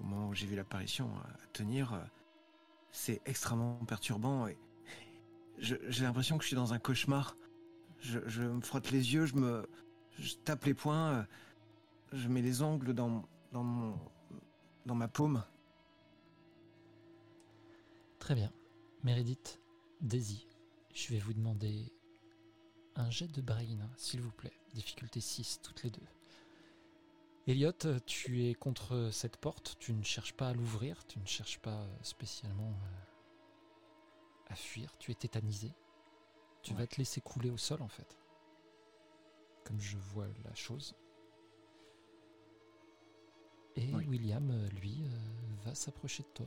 S2: au moment où j'ai vu l'apparition, à, tenir. euh, C'est extrêmement perturbant et j'ai l'impression que je suis dans un cauchemar. Je, me frotte les yeux, je me je tape les poings, euh, je mets les ongles dans, dans, mon, dans ma paume.
S1: Très bien. Meredith, Daisy, je vais vous demander un jet de brain, s'il vous plaît. Difficulté 6, toutes les deux. Elliot, tu es contre cette porte, tu ne cherches pas à l'ouvrir, tu ne cherches pas spécialement euh, à fuir, tu es tétanisé. Tu vas te laisser couler au sol en fait. Comme je vois la chose. Et
S2: Oui.
S1: William, euh, lui, euh, va s'approcher de toi.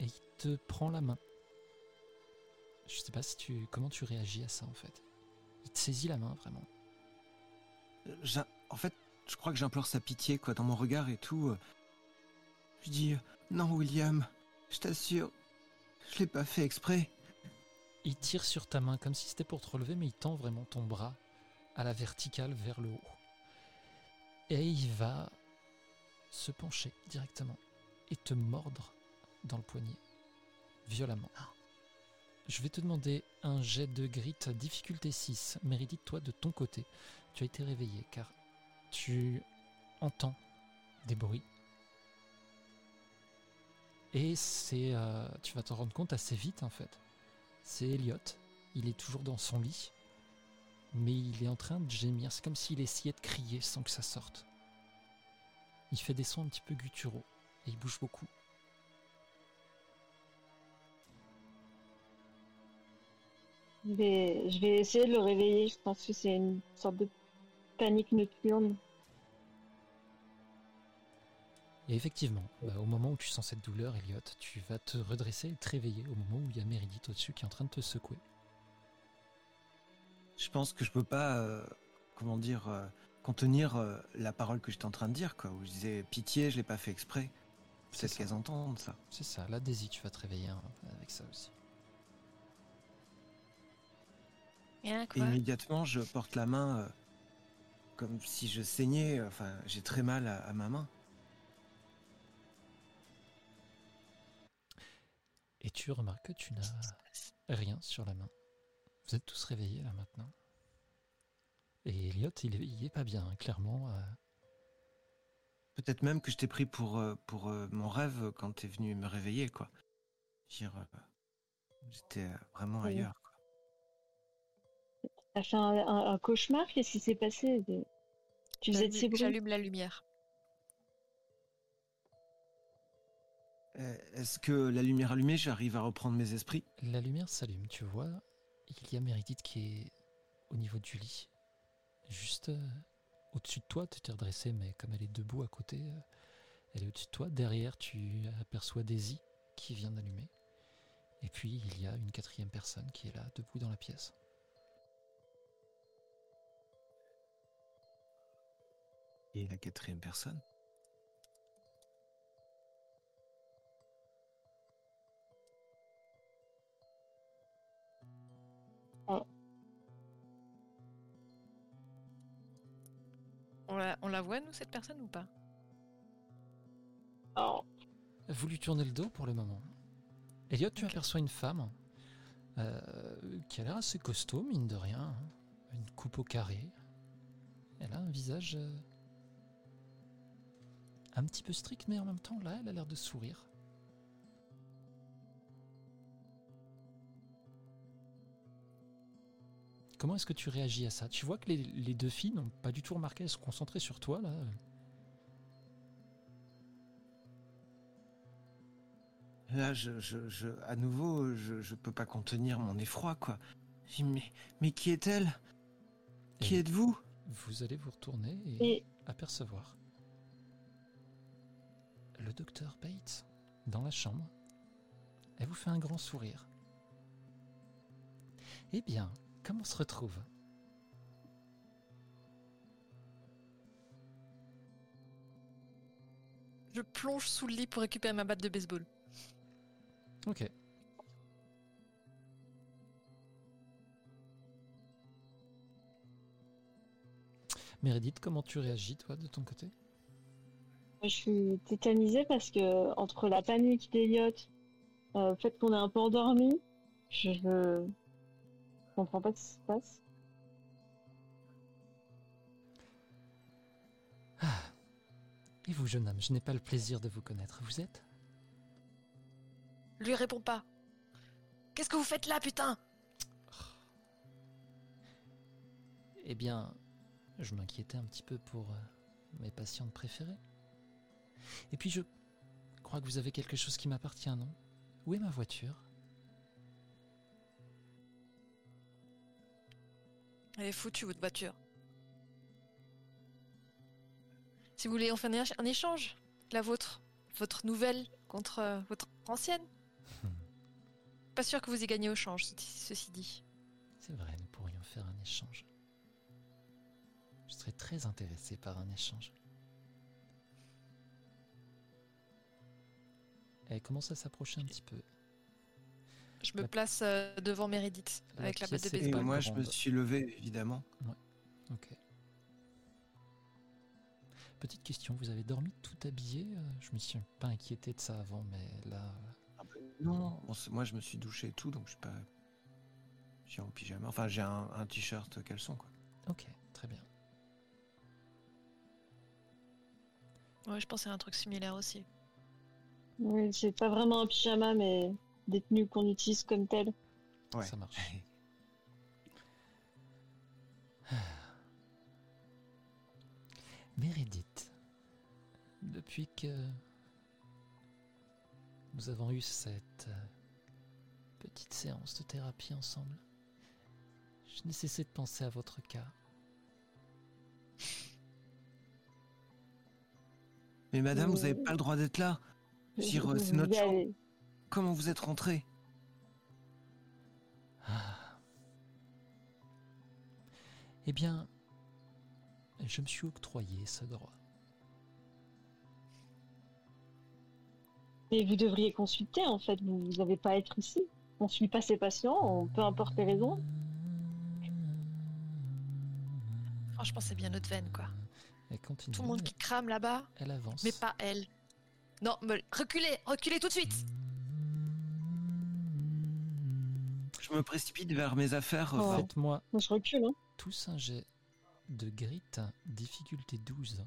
S1: Et il te prend la main. Je sais pas si tu comment tu réagis à ça en fait. Il te saisit la main vraiment.
S2: J'a- En fait, je crois que j'implore sa pitié, quoi, dans mon regard et tout. euh. Je dis euh, Non, William, je t'assure, je l'ai pas fait exprès.
S1: Il tire sur ta main comme si c'était pour te relever, mais il tend vraiment ton bras à la verticale vers le haut. Et il va se pencher directement et te mordre dans le poignet, violemment. Je vais te demander un jet de grit difficulté 6. Meredith, toi, de ton côté, tu as été réveillé car tu entends des bruits. Et c'est, euh, tu vas t'en rendre compte assez vite en fait. C'est Elliot. Il est toujours dans son lit, mais il est en train de gémir. C'est comme s'il essayait de crier sans que ça sorte. Il fait des sons un petit peu gutturaux et il bouge beaucoup.
S3: Je vais, je vais essayer de le réveiller. Je pense que c'est une sorte de panique nocturne.
S1: Et effectivement, bah, au moment où tu sens cette douleur, Elliot, tu vas te redresser et te réveiller au moment où il y a Meredith au-dessus qui est en train de te secouer.
S2: Je pense que je peux pas, euh, comment dire, euh, contenir euh, la parole que j'étais en train de dire, quoi. Où je disais pitié, je l'ai pas fait exprès.
S1: C'est
S2: Peut-être
S1: ça.
S2: qu'elles entendent ça.
S1: C'est ça, là, Daisy, tu vas te réveiller hein, avec ça aussi.
S2: Et
S4: quoi?
S2: Immédiatement, je porte la main euh, comme si je saignais. Enfin, j'ai très mal à, à ma main.
S1: Et tu remarques que tu n'as rien sur la main. Vous êtes tous réveillés là maintenant. Et Elliot, il est, il est pas bien, hein, clairement. euh,
S2: Peut-être même que je t'ai pris pour, euh, pour euh, mon rêve quand t'es venu me réveiller, quoi. Dire, J'étais vraiment
S3: Oui.
S2: ailleurs. quoi.
S3: T'as fait un, un- un cauchemar? Qu'est-ce qui s'est passé? Tu faisais de
S4: J'allume la lumière.
S2: Est-ce que la lumière allumée, j'arrive à reprendre mes esprits?
S1: La lumière s'allume, tu vois. Il y a Meredith qui est au niveau du lit. Juste euh, au-dessus de toi, tu t'es redressé, mais comme elle est debout à côté, euh, elle est au-dessus de toi. Derrière, tu aperçois Daisy qui vient d'allumer. Et puis, il y a une quatrième personne qui est là, debout dans la pièce.
S2: Et la quatrième personne?
S4: On la, on la voit, nous, cette personne ou pas?
S3: Alors,
S1: Vous lui tournez le dos pour le moment. Elliot, tu aperçois une femme euh, qui a l'air assez costaud, mine de rien. hein. Une coupe au carré. Elle a un visage euh, un petit peu strict, mais en même temps, là, elle a l'air de sourire. Comment est-ce que tu réagis à ça? Tu vois que les, les deux filles n'ont pas du tout remarqué, elles se concentraient sur toi, là?
S2: Là, je, je, je, à nouveau, je, je peux pas contenir mon effroi, quoi. Mais, mais qui est-elle? Qui êtes-vous?
S1: Vous allez vous retourner et,
S3: et
S1: apercevoir le docteur Bates dans la chambre. Elle vous fait un grand sourire. Eh bien, comment on se retrouve?
S4: Je plonge sous le lit pour récupérer ma batte de baseball.
S1: Ok. Meredith, comment tu réagis, toi, de ton côté?
S3: Je suis tétanisée parce que entre la panique d'Eliot, euh, le fait qu'on est un peu endormi, je, je comprends pas ce qui se passe.
S1: Et vous, jeune homme, je n'ai pas le plaisir de vous connaître. Vous êtes?
S4: Lui réponds pas. Qu'est-ce que vous faites là, putain?
S1: Eh bien, je m'inquiétais un petit peu pour euh, mes patientes préférées. Et puis je crois que vous avez quelque chose qui m'appartient, non? Où est ma voiture?
S4: Elle est foutue, votre voiture. Si vous voulez, on fait un, éch- un échange. La vôtre. Votre nouvelle contre euh, votre ancienne. Pas sûr que vous y gagnez au change, ce- ceci dit.
S1: C'est vrai, nous pourrions faire un échange. Je serais très intéressé par un échange. Elle commence à s'approcher un petit peu?
S4: Je me
S1: La-
S4: place euh, devant Meredith avec la batte de
S2: Et
S4: baseball.
S2: moi, je me suis levé, évidemment.
S1: Ok. Petite question, vous avez dormi tout habillé Euh, Je me suis pas inquiété de ça avant, mais là...
S2: Non, bon, c'est- moi, je me suis douché et tout, donc je suis pas. Je suis en pyjama. Enfin, j'ai un, un t-shirt caleçon, quoi.
S1: Ok, très bien.
S4: Ouais, je pensais à un truc similaire aussi.
S3: Oui, c'est pas vraiment un pyjama, mais des tenues qu'on utilise comme telles.
S2: Ouais.
S1: Ça marche. [SIGHS] Meredith, depuis que nous avons eu cette euh, petite séance de thérapie ensemble, je n'ai cessé de penser à votre cas.
S2: Mais madame, vous
S3: Euh,
S2: avez pas le droit d'être là. C'est notre chambre. Comment vous êtes rentré
S1: Ah. Eh bien, je me suis octroyé ce droit.
S3: Mais vous devriez consulter, en fait. Vous n'avez pas à être ici. On suit pas ses patients, on- peu importe les raisons.
S4: Franchement, c'est bien notre veine, quoi.
S1: Elle continue.
S4: Tout le monde qui crame là-bas,
S1: Elle avance.
S4: mais pas elle. Non, me... reculez, reculez tout de suite.
S2: Je me précipite vers mes affaires.
S3: Oh.
S2: euh,
S1: Faites-moi
S3: Moi, je recule. Hein.
S1: tous un jet de grit, difficulté 12.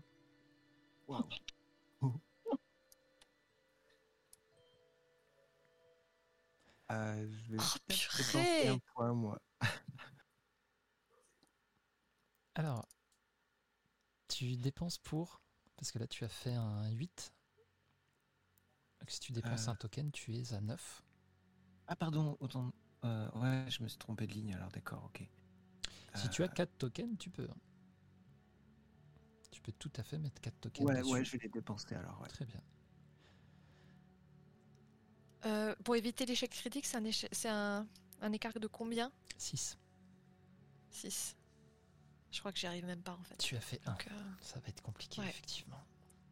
S2: euh, je vais
S4: Oh,
S2: un point, moi. [LAUGHS]
S1: Alors, tu dépenses pour. Parce que là, tu as fait un 8. Donc, si tu dépenses
S2: Euh.
S1: un token, tu es à 9.
S2: Ah, pardon, autant. Euh, ouais, je me suis trompé de ligne, alors d'accord, ok.
S1: Si tu as
S2: Euh,
S1: 4 tokens, tu peux. hein. Tu peux tout à fait mettre 4 tokens.
S2: Ouais,
S1: dessus.
S2: ouais, je vais les dépenser alors, ouais.
S1: Très bien.
S4: Euh, pour éviter l'échec critique, c'est un, éche- c'est un... un écart de combien?
S1: 6.
S4: 6. Je crois que j'y arrive même pas en fait.
S1: Tu as fait 1.
S4: Donc, euh,
S1: Ça va être compliqué,
S4: Ouais.
S1: effectivement.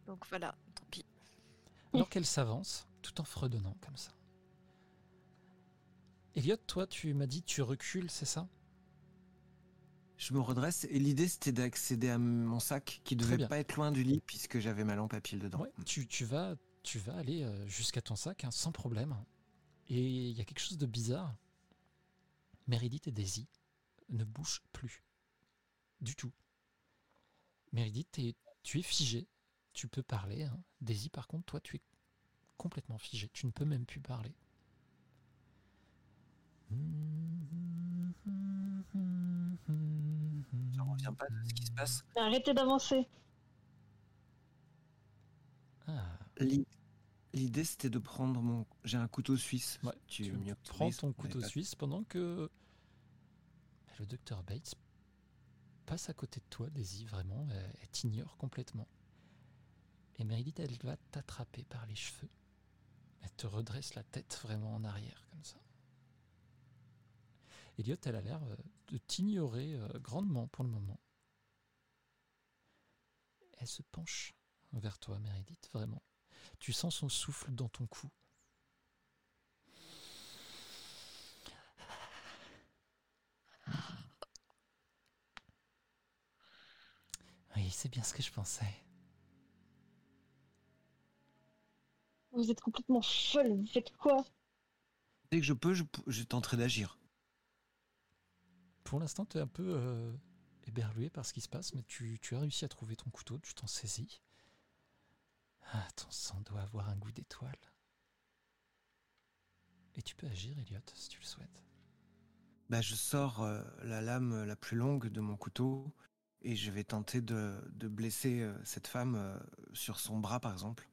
S4: donc voilà, tant pis.
S1: Alors qu'elle s'avance, tout en fredonnant comme ça? Elliot, toi, tu m'as dit tu recules, c'est ça?
S2: Je me redresse et l'idée c'était d'accéder à mon sac qui devait pas être loin du lit puisque j'avais ma lampe à pile dedans.
S1: Ouais, tu, tu vas, tu vas aller euh, jusqu'à ton sac hein, sans problème. Et il y a quelque chose de bizarre. Meredith et Daisy ne bougent plus. Du tout. Meredith, tu es figé. Tu peux parler. hein. Daisy, par contre, toi, tu es complètement figé. Tu ne peux même plus parler.
S2: Je reviens pas de ce qui se passe.
S3: Arrêtez d'avancer.
S1: Ah,
S2: L'i- L'idée c'était de prendre mon. J'ai un couteau suisse.
S1: Ouais,
S2: tu
S1: tu
S2: m'y
S1: prends ton
S2: on
S1: couteau suisse pendant que le docteur Bates passe à côté de toi, Daisy, vraiment, elle, elle t'ignore complètement. Et Meredith, elle va t'attraper par les cheveux. Elle te redresse la tête vraiment en arrière. Elliot, elle a l'air euh, de t'ignorer euh, grandement pour le moment. Elle se penche vers toi, Meredith, vraiment. Tu sens son souffle dans ton cou. Oui, c'est bien ce que je pensais.
S3: Vous êtes complètement folle. Vous faites quoi?
S2: Dès que je peux, je, je tenterai d'agir.
S1: Pour l'instant, tu es un peu euh, éberlué par ce qui se passe, mais tu, tu as réussi à trouver ton couteau, tu t'en saisis. Ah, ton sang doit avoir un goût d'étoile. Et tu peux agir, Elliot, si tu le souhaites.
S2: Bah, je sors euh, la lame la plus longue de mon couteau et je vais tenter de, de blesser euh, cette femme euh, sur son bras, par exemple,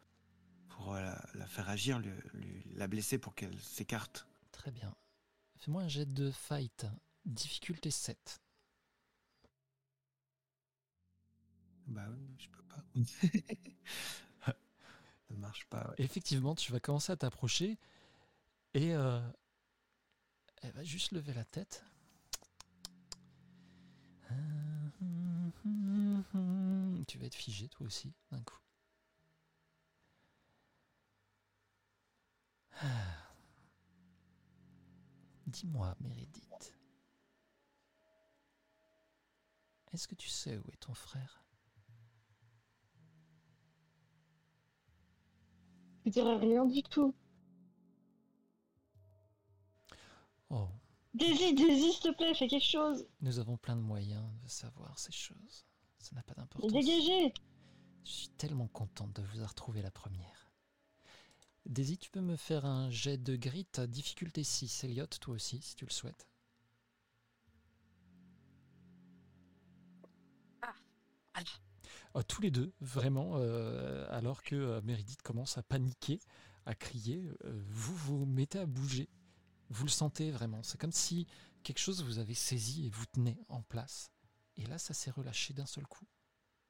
S2: pour la, la faire agir, lui- lui- la blesser pour qu'elle s'écarte.
S1: Très bien. Fais-moi un jet de fight. Difficulté 7.
S2: Bah oui, je peux pas. [LAUGHS] Ça marche pas. ouais.
S1: Effectivement, tu vas commencer à t'approcher et euh, elle va juste lever la tête. Tu vas être figé toi aussi d'un coup. Ah. Dis-moi, Meredith, est-ce que tu sais où est ton frère?
S3: Je dirais rien du tout.
S1: Oh,
S3: Daisy, Daisy, s'il te plaît, fais quelque chose.
S1: Nous avons plein de moyens de savoir ces choses. Ça n'a pas d'importance.
S3: dégagez.
S1: Je suis tellement contente de vous avoir retrouvé la première. Daisy, tu peux me faire un jet de grit à difficulté 6. Elliot, toi aussi, si tu le souhaites. Tous les deux, vraiment, euh, alors que euh, Meredith commence à paniquer, à crier, euh, vous vous mettez à bouger. Vous le sentez vraiment. C'est comme si quelque chose vous avait saisi et vous tenait en place. Et là, ça s'est relâché d'un seul coup.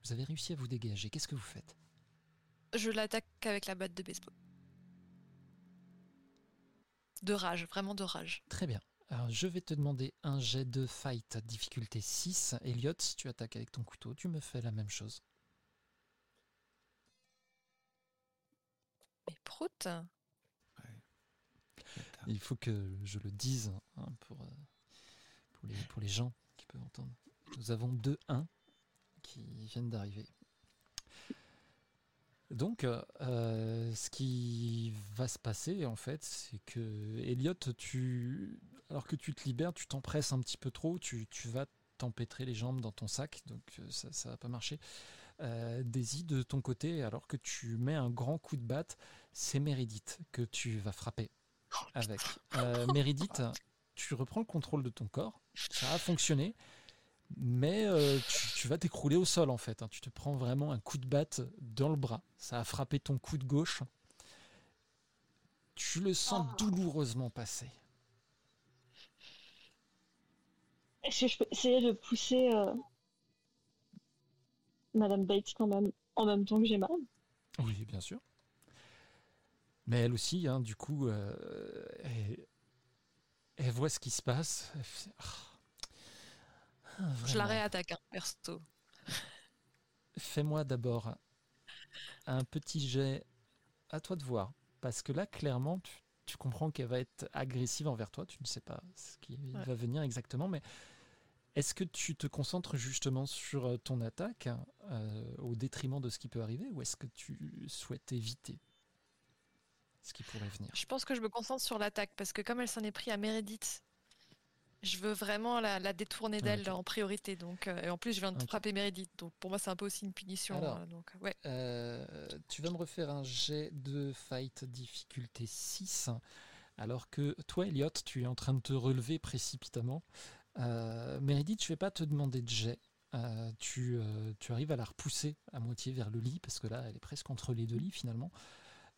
S1: Vous avez réussi à vous dégager. Qu'est-ce que vous faites?
S4: Je l'attaque avec la batte de baseball. De rage, vraiment de rage.
S1: Très bien. Alors, je vais te demander un jet de fight, difficulté 6. Elliot, si tu attaques avec ton couteau, tu me fais la même chose.
S4: Mais prout
S1: Il faut que je le dise hein, pour, euh, pour, les, pour les gens qui peuvent entendre. Nous avons deux 1 qui viennent d'arriver. Donc, euh, euh, ce qui va se passer, en fait, c'est que Elliot, tu, alors que tu te libères, tu t'empresses un petit peu trop, tu, tu vas t'empêtrer les jambes dans ton sac, donc euh, ça ne va pas marcher. Euh, Daisy, de ton côté, alors que tu mets un grand coup de batte, c'est Meredith que tu vas frapper avec. Euh, Meredith, tu reprends le contrôle de ton corps, ça a fonctionné, mais euh, tu, tu vas t'écrouler au sol en fait. hein. Tu te prends vraiment un coup de batte dans le bras. Ça a frappé ton cou de gauche. Tu le sens
S3: Ah.
S1: douloureusement passer.
S3: Est-ce que je peux essayer de pousser euh, Madame Bates quand même en même temps que j'ai mal?
S1: Oui, bien sûr. Mais elle aussi, hein, du coup, euh, elle, elle voit ce qui se passe. Fait. Ah,
S4: Je la réattaque, hein, perso.
S1: Fais-moi d'abord un petit jet à toi de voir. Parce que là, clairement, tu, tu comprends qu'elle va être agressive envers toi. Tu ne sais pas ce qui
S4: Ouais.
S1: va venir exactement, mais Est-ce que tu te concentres justement sur euh, ton attaque euh, au détriment de ce qui peut arriver ou est-ce que tu souhaites éviter ce qui pourrait venir?
S4: Je pense que je me concentre sur l'attaque parce que comme elle s'en est pris à Meredith, je veux vraiment la, la détourner d'elle en priorité. Donc, euh, et en plus, je viens de frapper Meredith. Donc pour moi, c'est un peu aussi une punition.
S1: Alors.
S4: donc, ouais.
S1: Euh, tu vas me refaire un jet de fight difficulté 6, alors que toi, Elliot, tu es en train de te relever précipitamment. Euh, Meredith, je vais pas te demander de jet. Euh, tu, euh, tu arrives à la repousser à moitié vers le lit, parce que là, elle est presque entre les deux lits finalement.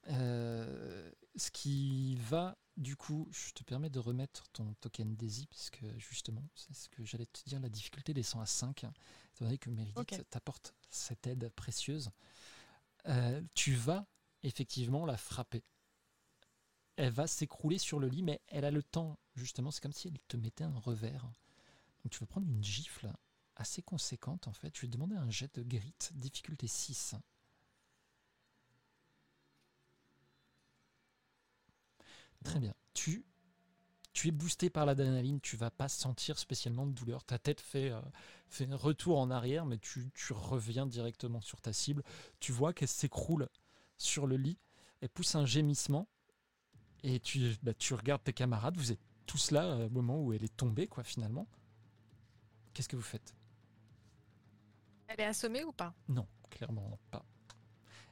S1: Euh, ce qui va, du coup, je te permets de remettre ton token Daisy, puisque justement, c'est ce que j'allais te dire, la difficulté descend à 5, étant donné que Meredith t'apporte cette aide précieuse. Tu vas effectivement la frapper. Elle va s'écrouler sur le lit, mais elle a le temps, justement, c'est comme si elle te mettait un revers. Donc tu vas prendre une gifle assez conséquente, en fait. Je vais demander un jet de grit, difficulté 6. Très bien. Tu, es boosté par l'adrénaline, tu vas pas sentir spécialement de douleur. Ta tête fait, euh, un retour en arrière, mais tu, reviens directement sur ta cible. Tu vois qu'elle s'écroule sur le lit, elle pousse un gémissement, et tu, bah, regardes tes camarades, vous êtes tous là euh, au moment où elle est tombée, quoi, finalement. Qu'est-ce que vous faites?
S4: Elle est assommée ou pas?
S1: Non, clairement pas.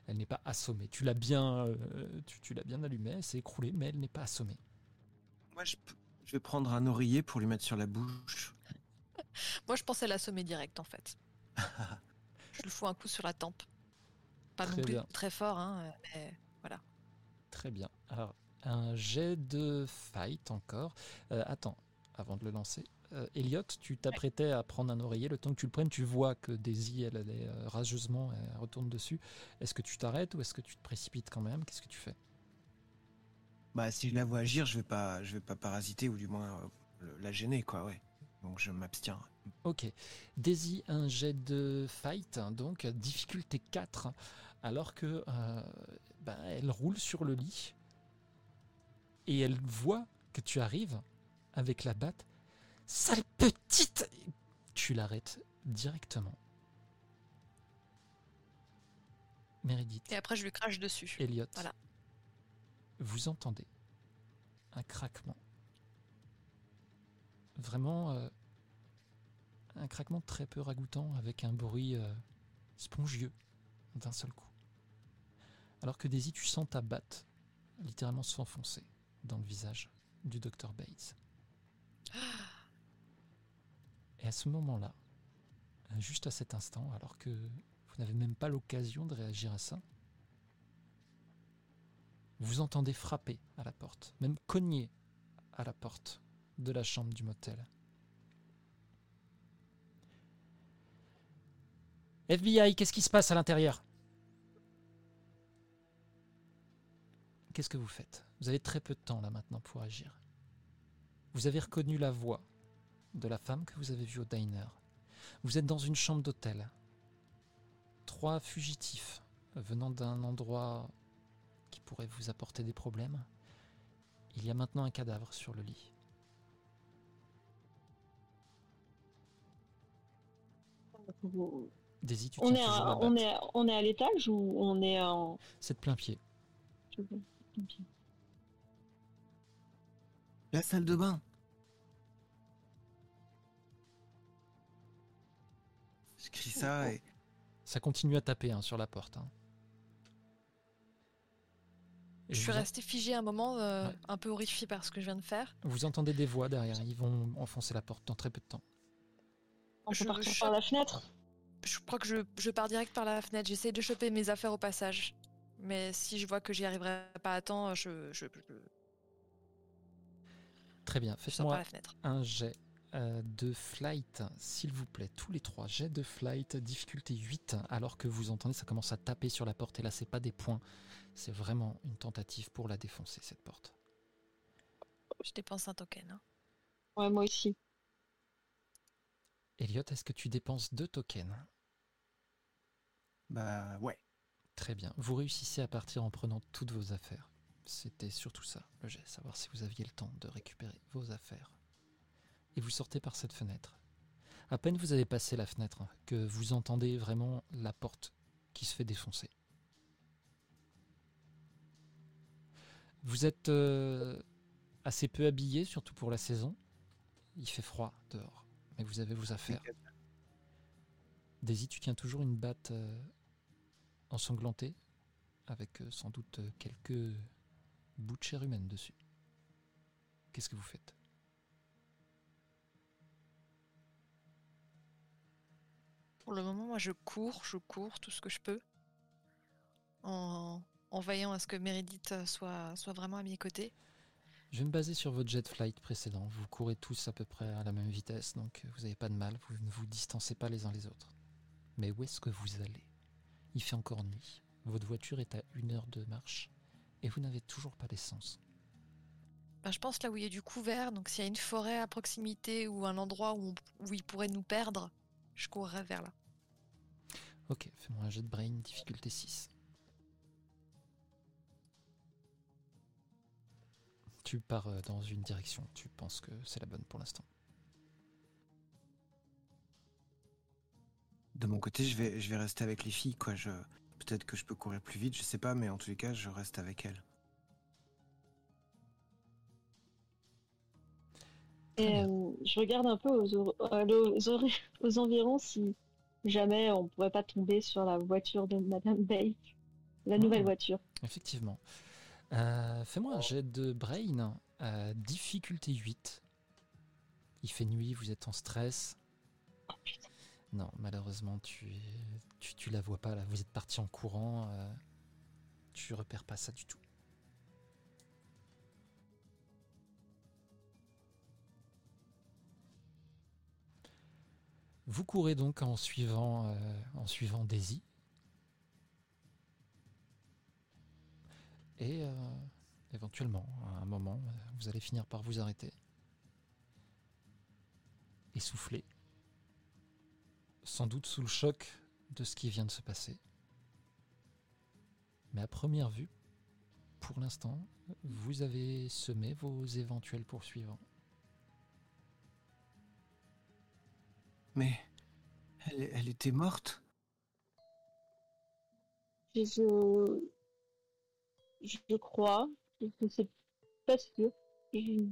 S1: Elle n'est pas assommée. Tu l'as bien, euh, tu, tu l'as bien allumée, elle s'est écroulée, mais elle n'est pas assommée.
S2: Moi, je, vais prendre un oreiller pour lui mettre sur la bouche. [LAUGHS]
S4: Moi, je pensais l'assommer direct en fait. [LAUGHS] je lui fous un coup sur la tempe. Pas
S1: Très
S4: non plus
S1: bien.
S4: très fort, hein, mais
S1: Très bien. Alors, un jet de fight encore. Euh, attends, avant de le lancer. Euh, Elliot, tu t'apprêtais à prendre un oreiller. Le temps que tu le prennes, tu vois que Daisy, elle, elle est euh, rageusement, elle retourne dessus. Est-ce que tu t'arrêtes ou est-ce que tu te précipites quand même? Qu'est-ce que tu fais?
S2: Bah, si je la vois agir, je vais pas, je vais pas parasiter ou du moins euh, la gêner, quoi, ouais. Donc je m'abstiens.
S1: Ok. Daisy, un jet de fight, hein, donc difficulté 4, alors que euh, ben, elle roule sur le lit et elle voit que tu arrives avec la batte. Sale petite Tu l'arrêtes directement. Meredith,
S4: et après je lui crache dessus.
S1: Elliot,
S4: Voilà.
S1: vous entendez un craquement. Vraiment euh, un craquement très peu ragoûtant avec un bruit euh, spongieux d'un seul coup. Alors que Daisy, tu sens ta batte littéralement s'enfoncer dans le visage du docteur Bates. Et à ce moment-là, euh, juste à cet instant, alors que vous n'avez même pas l'occasion de réagir à ça, vous entendez frapper à la porte, même cogner à la porte de la chambre du motel. FBI, qu'est-ce qui se passe à l'intérieur? Qu'est-ce que vous faites? Vous avez très peu de temps là maintenant pour agir. Vous avez reconnu la voix de la femme que vous avez vue au diner. Vous êtes dans une chambre d'hôtel. Trois fugitifs venant d'un endroit qui pourrait vous apporter des problèmes. Il y a maintenant un cadavre sur le lit. Daisy, tu
S3: On est, à, on, est, on est à l'étage ou on est en.
S1: C'est de plein pied.
S2: La salle de bain. Crie ça et
S1: Ça continue à taper hein, sur la porte. hein.
S4: Je suis restée figée un moment, euh,
S1: Ouais.
S4: un peu horrifiée par ce que je viens de faire.
S1: vous entendez des voix derrière. Ils vont enfoncer la porte dans très peu de temps.
S3: On peut
S4: Je-
S3: partir
S4: je-
S3: par la fenêtre?
S4: Je crois que je, je pars direct par la fenêtre. J'essaie de choper mes affaires au passage. Mais si je vois que j'y arriverai pas à temps, je, je, je,
S1: Très bien.
S4: fenêtre.
S1: un jet euh, de flight, s'il vous plaît. Tous les trois. Jet de flight, difficulté 8. Alors que vous entendez, ça commence à taper sur la porte. Et là, c'est pas des points. C'est vraiment une tentative pour la défoncer, cette porte.
S4: Je dépense un token. hein.
S3: Ouais, moi aussi.
S1: Elliot, est-ce que tu dépenses deux tokens?
S2: Bah ouais.
S1: Très bien. Vous réussissez à partir en prenant toutes vos affaires. C'était surtout ça, le jet, savoir si vous aviez le temps de récupérer vos affaires. Et vous sortez par cette fenêtre. À peine vous avez passé la fenêtre que vous entendez vraiment la porte qui se fait défoncer. Vous êtes euh, assez peu habillé, surtout pour la saison. Il fait froid dehors, mais vous avez vos affaires. Daisy, tu tiens toujours une batte euh, ensanglantée, avec euh, sans doute quelques bouts de chair humaine dessus. Qu'est-ce que vous faites?
S4: Pour le moment, moi, je cours, je cours tout ce que je peux. En, en veillant à ce que Meredith soit, soit vraiment à mes côtés.
S1: Je vais me baser sur votre jet flight précédent. Vous courez tous à peu près à la même vitesse, donc vous n'avez pas de mal, vous ne vous distancez pas les uns les autres. Mais où est-ce que vous allez? Il fait encore nuit. Votre voiture est à une heure de marche et vous n'avez toujours pas d'essence.
S4: Ben, je pense là où il y a du couvert, donc s'il y a une forêt à proximité ou un endroit où, on- où il pourrait nous perdre, je courrais vers là.
S1: Ok, fais-moi un jet de brain, difficulté 6. Tu pars euh, dans une direction, tu penses que c'est la bonne pour l'instant.
S2: De mon côté, je vais, je vais rester avec les filles, quoi. Je, peut-être que je peux courir plus vite, je sais pas, mais en tous les cas, je reste avec elles.
S3: Et euh, je regarde un peu [LAUGHS] aux, environs si jamais on pourrait pas tomber sur la voiture de Madame Bay, la nouvelle voiture.
S1: Effectivement. Euh, Fais-moi un jet de brain, euh, difficulté 8. Il fait nuit, vous êtes en stress.
S3: Oh, putain.
S1: Non, malheureusement, tu, tu, tu la vois pas là. Vous êtes parti en courant. euh, tu repères pas ça du tout. Vous courez donc en suivant, euh, Daisy. Et euh, éventuellement, à un moment, euh, vous allez finir par vous arrêter. Essoufflé. Sans doute sous le choc de ce qui vient de se passer. Mais à première vue, pour l'instant, vous avez semé vos éventuels poursuivants.
S2: Mais elle, elle était morte.
S3: Je, je, crois, je ne sais pas sûr. Je-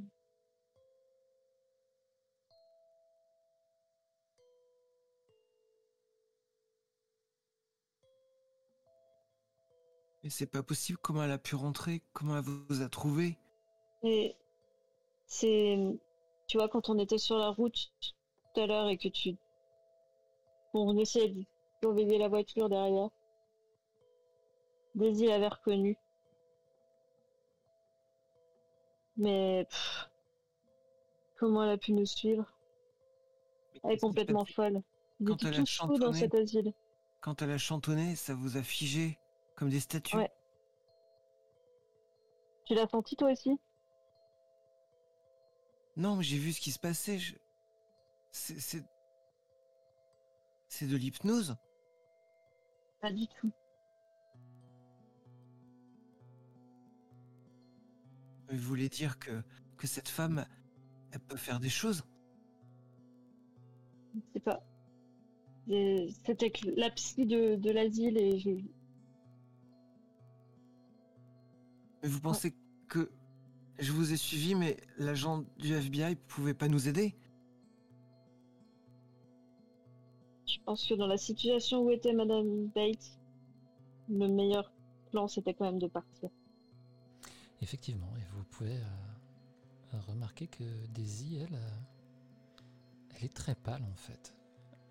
S2: Mais c'est pas possible, comment elle a pu rentrer? Comment elle vous a trouvé?
S3: Et c'est, tu vois, quand on était sur la route tout à l'heure et que tu, on essayait de surveiller la voiture derrière, Daisy l'avait reconnu. Mais pff, comment elle a pu nous suivre? Elle est complètement folle.
S2: Quand elle a
S3: dans
S2: chantonné?
S3: cet asile.
S2: Quand elle a chantonné, ça vous a figé comme des statues?
S3: Ouais. Tu l'as senti toi aussi?
S2: Non, mais j'ai vu ce qui se passait. je- C'est... C'est... De l'hypnose?
S3: Pas du tout.
S2: Vous voulez dire que, que cette femme, elle peut faire des choses?
S3: Je sais pas. C'était la psy de, de l'asile et j'ai
S2: Mais vous pensez que je vous ai suivi, mais l'agent du FBI pouvait pas nous aider?
S3: Pense que dans la situation où était Madame Bates, le meilleur plan c'était quand même de partir.
S1: Effectivement, et vous pouvez euh, remarquer que Daisy, elle, euh, elle est très pâle en fait.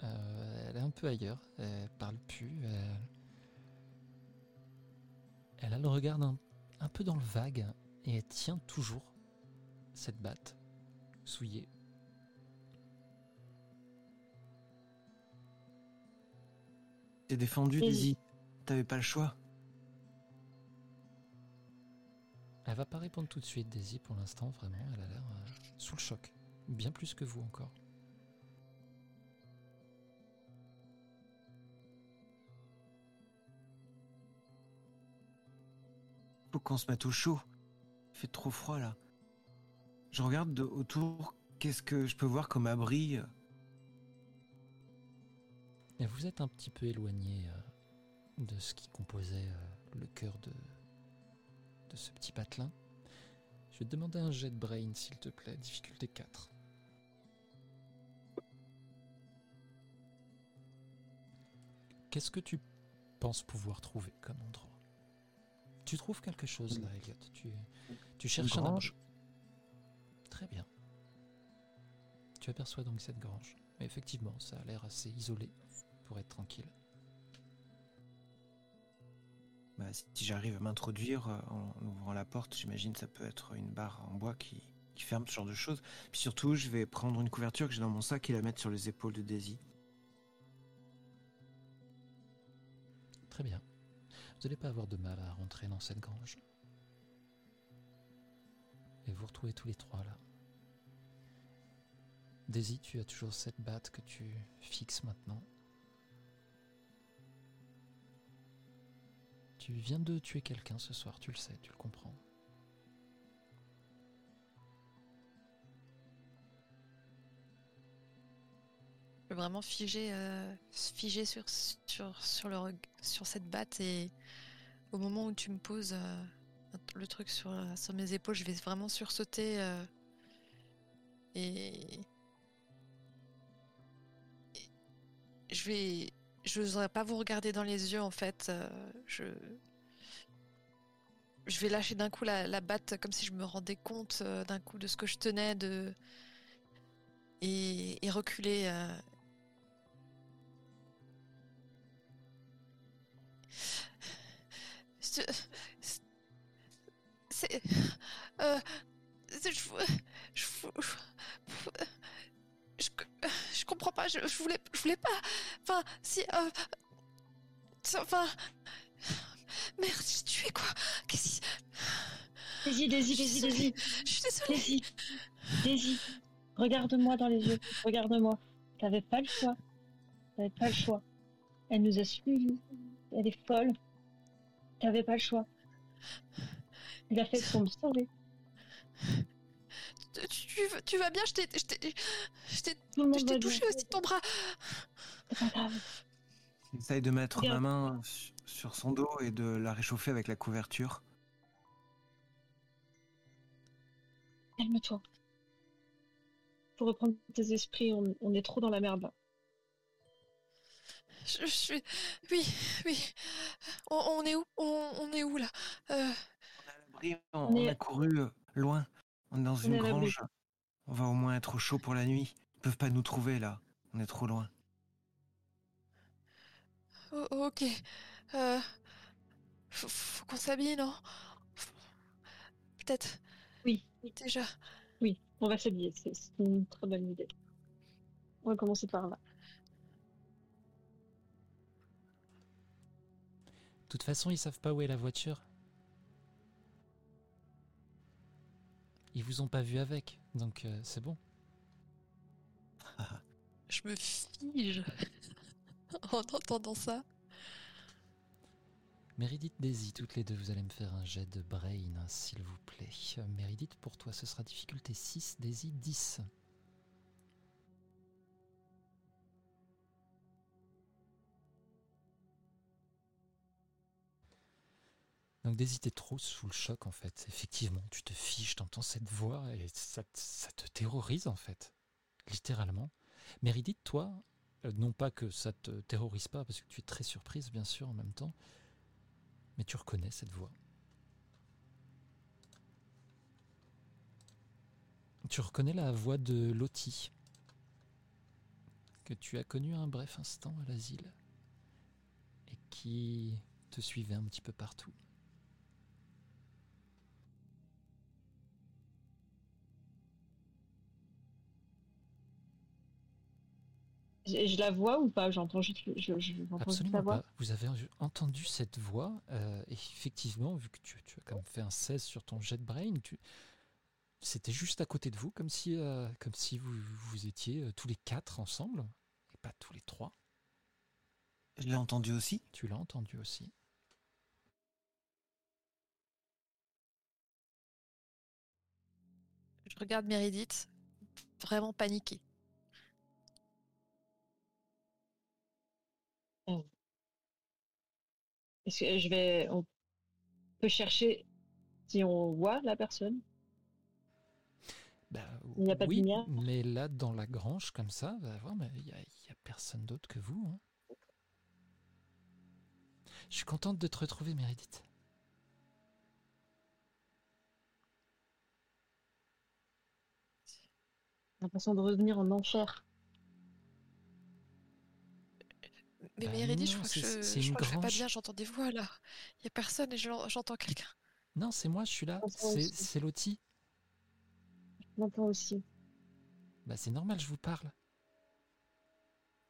S1: Euh, elle est un peu ailleurs, elle parle plus, elle, a le regard un, un peu dans le vague et elle tient toujours cette batte souillée.
S2: T'es défendu,
S3: Et-
S2: Daisy. T'avais pas le choix.
S1: Elle va pas répondre tout de suite, Daisy, pour l'instant, vraiment, elle a l'air euh, sous le choc. Bien plus que vous encore.
S2: Faut qu'on se mette au chaud. Il fait trop froid là. Je regarde de autour. Qu'est-ce que je peux voir comme abri
S1: Et vous êtes un petit peu éloigné euh, de ce qui composait euh, le cœur de, de ce petit patelin. Je vais te demander un jet de brain, s'il te plaît, difficulté 4. Qu'est-ce que tu penses pouvoir trouver comme endroit? Tu trouves quelque chose là, Elliot? Tu, tu cherches un
S2: grange.
S1: Très bien. Tu aperçois donc cette grange. Mais effectivement, ça a l'air assez isolé pour être tranquille.
S2: Bah, si j'arrive à m'introduire euh, en ouvrant la porte, j'imagine ça peut être une barre en bois qui, qui ferme ce genre de choses. Puis surtout, je vais prendre une couverture que j'ai dans mon sac et la mettre sur les épaules de Daisy.
S1: Très bien. Vous n'allez pas avoir de mal à rentrer dans cette grange. Et vous retrouvez tous les trois là. Daisy, tu as toujours cette batte que tu fixes maintenant. Viens de tuer quelqu'un ce soir, tu le sais, tu le comprends.
S4: Je suis vraiment figé, euh, sur, sur, sur, le, sur cette batte et au moment où tu me poses euh, le truc sur, euh, sur mes épaules, je vais vraiment sursauter euh, et je vais... Je n'oserais pas vous regarder dans les yeux en fait. euh, je... Je vais lâcher d'un coup la, batte comme si je me rendais compte euh, d'un coup de ce que je tenais de... et, et reculer. Euh. c'est- Je. Je. Je, je, [SIGHS] je comprends pas, je, je voulais. Je voulais pas. Enfin, si. Euh, enfin. [SIGHS] Merde, j'ai tué quoi Qu'est-ce qui.
S3: Daisy, Daisy, Daisy, Daisy,
S4: Je suis désolée.
S3: Daisy, Daisy, regarde-moi dans les yeux, regarde-moi. T'avais pas le choix. T'avais pas le choix. Elle nous a suivis. Elle est folle. T'avais pas le choix. Il a fait pour me sauver.
S4: Tu, tu, tu vas bien Je t'ai. Je t'ai. Je je
S3: bien.
S4: touché aussi ton bras.
S3: C'est pas grave.
S2: J'essaye de mettre ma main su- sur son dos et de la réchauffer avec la couverture.
S3: Calme-toi. Faut reprendre tes esprits, on, on est trop dans la merde là.
S4: Je, je suis. Oui, oui. On, on est où on, on est où là? Euh,
S2: On,
S3: On
S2: on
S3: est-
S2: a couru euh, loin. On est dans
S3: On
S2: une
S3: est
S2: grange. On va au moins être au chaud pour la nuit. Ils peuvent pas nous trouver là. On est trop loin.
S4: o- ok. Euh, faut, faut qu'on s'habille, non? Peut-être.
S3: Oui.
S4: Déjà.
S3: Oui, on va s'habiller, c'est c'est une très bonne idée. On va commencer par là.
S1: De toute façon, ils savent pas où est la voiture. Ils vous ont pas vu avec, donc euh, c'est bon. [LAUGHS]
S4: Je me fige [LAUGHS] en entendant ça.
S1: Méridith, Daisy, toutes les deux, vous allez me faire un jet de brain, s'il vous plaît. Euh, Méridith, pour toi, ce sera difficulté 6, Daisy 10. Donc Daisy, t'es trop sous le choc en fait. Effectivement, tu te fiches, t'entends cette voix et ça, ça te terrorise en fait. Littéralement. Méridith, toi, euh, non pas que ça te terrorise pas, parce que tu es très surprise bien sûr en même temps, mais tu reconnais cette voix. Tu reconnais la voix de Lottie, que tu as connue un bref instant à l'asile, et qui te suivait un petit peu partout.
S3: Je, je la vois ou pas? J'entends juste, je, je, j'entends juste
S1: Absolument
S3: la voix.
S1: pas. Vous avez entendu cette voix, euh, et effectivement, vu que tu, tu as quand même fait un 16 sur ton jet brain, tu... c'était juste à côté de vous, comme si, euh, comme si vous, vous étiez euh, tous les quatre ensemble, et pas tous les trois.
S2: Je l'ai entendu aussi.
S1: Tu l'as entendu aussi.
S4: Je regarde Meredith, vraiment paniquée.
S3: Est-ce que je vais. On peut chercher si on voit la personne?
S1: Bah,
S3: Il n'y a pas de
S1: oui,
S3: lumière?
S1: mais là, dans la grange, comme ça, il n'y a, a personne d'autre que vous. hein. Je suis contente de te retrouver, Meredith.
S3: J'ai l'impression de revenir en enfer.
S4: Mais
S1: Bah
S4: Meredith, je crois que
S1: c'est-
S4: je, je
S1: une
S4: crois que je vais pas bien, j'entends des voix là. Il y a personne et j'entends quelqu'un.
S1: Non, c'est moi, je suis là. C'est Lottie.
S3: Je m'entends aussi.
S1: Bah, c'est normal, je vous parle.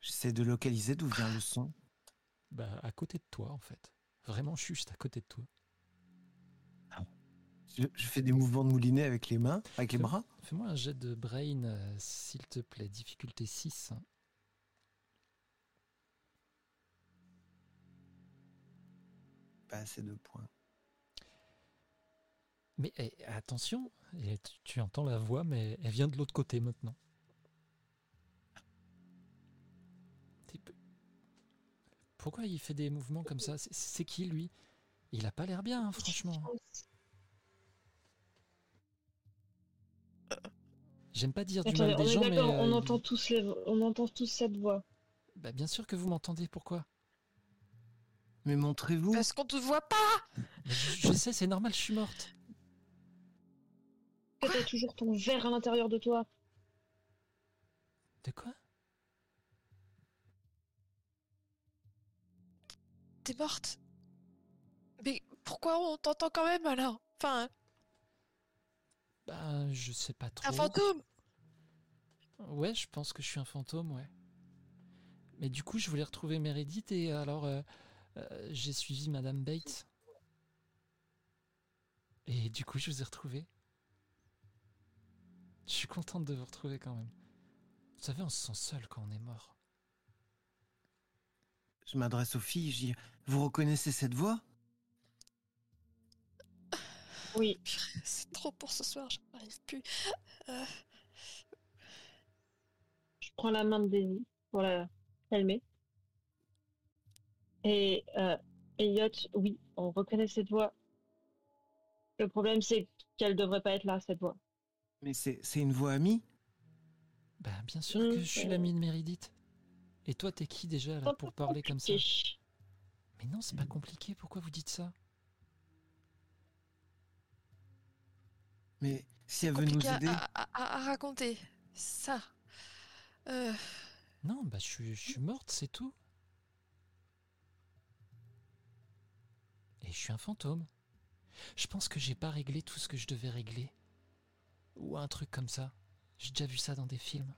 S2: J'essaie de localiser d'où vient le son.
S1: Bah, à côté de toi, en fait. Vraiment, je suis juste à côté de toi.
S2: Je, je fais des mouvements de moulinet avec les mains, avec les
S1: Fais-
S2: bras.
S1: Fais-moi un jet de brain, euh, s'il te plaît. Difficulté 6. hein.
S2: Pas assez de points.
S1: Mais eh, attention, et tu, tu entends la voix, mais elle vient de l'autre côté maintenant. Pourquoi il fait des mouvements comme ça? C'est- qui lui? Il a pas l'air bien, hein, franchement. J'aime pas dire du mal des gens, mais
S3: on
S1: euh,
S3: entend tous les, on entend tous cette voix.
S1: bah, bien sûr que vous m'entendez. Pourquoi?
S2: Mais montrez-vous.
S4: Parce qu'on te voit pas
S1: je, je sais, c'est normal, je suis morte.
S3: Que t'as toujours ton verre à l'intérieur de toi?
S1: De quoi?
S4: T'es morte. Mais pourquoi on t'entend quand même alors? Enfin,
S1: Bah, je sais pas trop.
S4: un fantôme
S1: Ouais, je pense que je suis un fantôme, ouais. Mais du coup, je voulais retrouver Meredith et alors euh, euh, j'ai suivi Madame Bates. Et du coup, je vous ai retrouvé. Je suis contente de vous retrouver quand même. Vous savez, on se sent seul quand on est mort.
S2: Je m'adresse aux filles. Je dis Vous reconnaissez cette voix?
S3: Oui, [LAUGHS]
S4: C'est trop pour ce soir, j'arrive plus. Euh,
S3: je prends la main de Denis pour la calmer. Et euh, Elliot, oui, on reconnaît cette voix. Le problème, c'est qu'elle devrait pas être là, cette voix.
S2: Mais c'est une voix amie?
S1: Bah, bien sûr que je suis
S3: euh.
S1: l'ami de Meredith. Et toi, t'es qui déjà là pour parler comme ça? Mais non, c'est pas compliqué. Pourquoi vous dites ça?
S2: Mais si elle veut nous aider.
S4: à- à- à raconter. Ça. Euh,
S1: Non, bah, je suis morte, c'est tout. Et je suis un fantôme. Je pense que j'ai pas réglé tout ce que je devais régler. Ou un truc comme ça. J'ai déjà vu ça dans des films.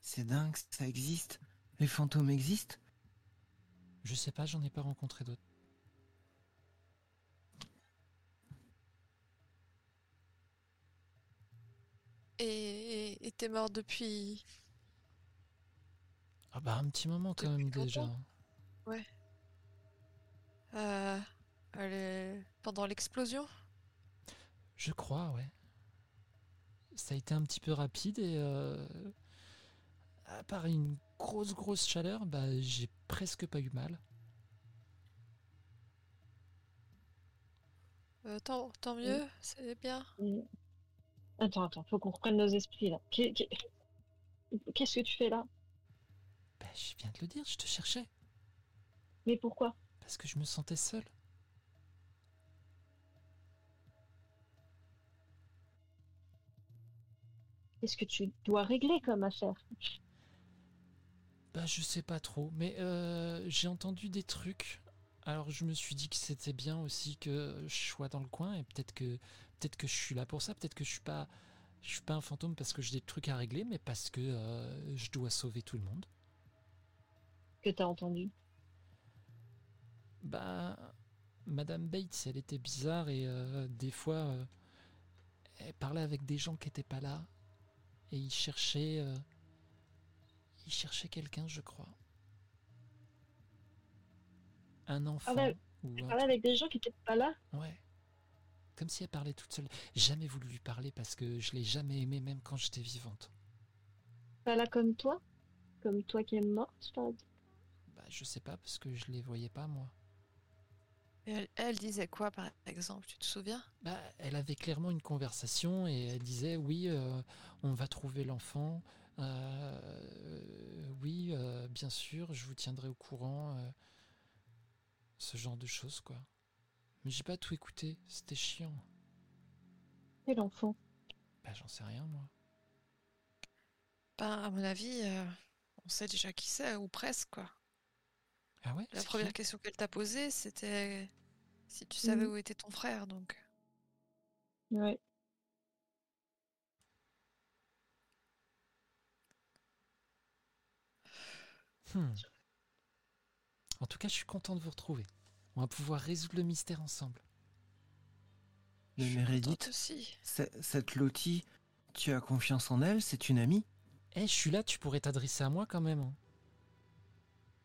S2: C'est dingue, ça existe. Les fantômes existent
S1: Je sais pas, j'en ai pas rencontré d'autres.
S4: et t'es mort depuis.
S1: Ah bah un petit moment quand
S4: Depuis
S1: même déjà.
S4: longtemps Euh, elle est- pendant l'explosion?
S1: Je crois, ouais. Ça a été un petit peu rapide et euh, à part une grosse grosse chaleur, bah j'ai presque pas eu mal.
S4: Euh, tant, tant mieux, c'est bien.
S3: Attends, attends, faut qu'on reprenne nos esprits là. Qu'est- qu'est- Qu'est-ce que tu fais là?
S1: Bah je viens de le dire, je te cherchais
S3: Mais pourquoi?
S1: Parce que je me sentais seul.
S3: Qu'est-ce que tu dois régler comme affaire?
S1: Bah je sais pas trop, mais euh, j'ai entendu des trucs. Alors je me suis dit que c'était bien aussi que je sois dans le coin et peut-être que peut-être que je suis là pour ça, peut-être que je suis pas je suis pas un fantôme parce que j'ai des trucs à régler, mais parce que euh, je dois sauver tout le monde.
S3: que t'as entendu?
S1: Bah Madame Bates, elle était bizarre et euh, des fois euh, elle parlait avec des gens qui étaient pas là et ils cherchaient euh, ils cherchaient quelqu'un, je crois. Un enfant ou
S3: parlais avec des gens qui étaient pas là?
S1: Ouais. Comme si elle parlait toute seule. Jamais voulu lui parler parce que je l'ai jamais aimée même quand j'étais vivante.
S3: Pas là comme toi? Comme toi qui es morte, exemple
S1: Bah, je sais pas parce que je les voyais pas moi.
S4: Et elle, elle disait quoi, par exemple? Tu te souviens?
S1: Bah, elle avait clairement une conversation et elle disait oui, euh, on va trouver l'enfant. Euh, oui, euh, bien sûr, je vous tiendrai au courant. euh, ce genre de choses, quoi. Mais j'ai pas tout écouté, c'était chiant.
S3: Quel enfant?
S1: Bah, j'en sais rien, moi.
S4: Ben, à mon avis, euh, on sait déjà qui c'est, ou presque, quoi.
S1: Ah ouais
S4: La première question qu'elle t'a posée, c'était si tu savais
S3: Mhm.
S4: où était ton frère, donc.
S3: Ouais.
S1: Hmm. En tout cas, je suis content de vous retrouver. On va pouvoir résoudre le mystère ensemble.
S2: Mais Meredith,
S4: aussi.
S2: c'est- cette Lottie, tu as confiance en elle C'est une amie?
S1: Eh, je suis là, tu pourrais t'adresser à moi quand même.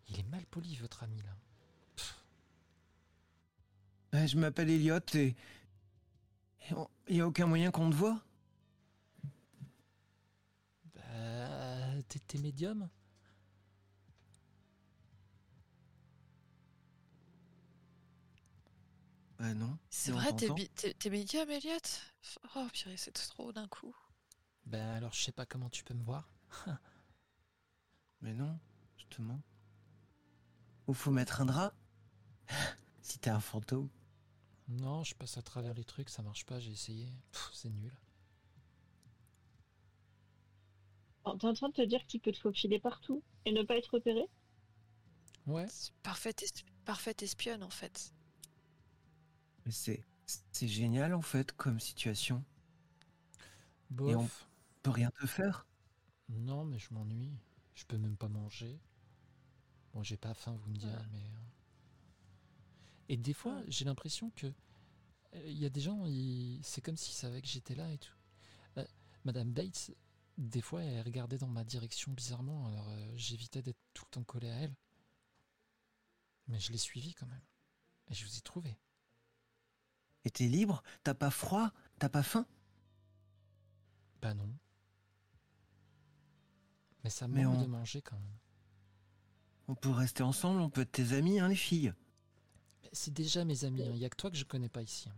S1: Il est mal poli, votre ami, là.
S2: Je m'appelle Elliot et. Il n'y a aucun moyen qu'on te voit?
S1: Bah, t'es médium?
S2: Bah non.
S4: C'est vrai, t'es
S2: t'entend
S4: bi- t'es t'es médium, Elliot Oh, purée, c'est trop d'un coup.
S1: Bah, alors je sais pas comment tu peux me voir. [LAUGHS]
S2: Mais non, justement. Ou faut mettre un drap? Si t'es un fantôme.
S1: Non, je passe à travers les trucs, ça marche pas, j'ai essayé. C'est nul.
S3: T'es en train de te dire que tu peux te faufiler partout et ne pas être repéré?
S1: Ouais,
S4: C'est Parfaite, es- parfaite espionne, en fait.
S2: Mais c'est. C'est génial en fait comme situation.
S1: bof.
S2: Et on- On peut rien te faire.
S1: Non, mais je m'ennuie. Je peux même pas manger. Bon, j'ai pas faim, vous me direz, mais. euh. Et des fois,
S4: Ouais.
S1: j'ai l'impression que. euh, Il y a des gens, ils- c'est comme s'ils savaient que j'étais là et tout. Euh, Madame Bates, des fois, elle regardait dans ma direction bizarrement, alors euh, j'évitais d'être tout le temps collé à elle. Mais je l'ai suivie quand même. Et je vous ai trouvé.
S2: Et t'es libre? T'as pas froid? T'as pas faim?
S1: Bah non. Mais ça manque
S2: on-
S1: de manger quand même.
S2: On peut rester ensemble, on peut être tes amis, hein, les filles.
S1: C'est déjà mes amis, il y a que toi que je connais pas ici. hein.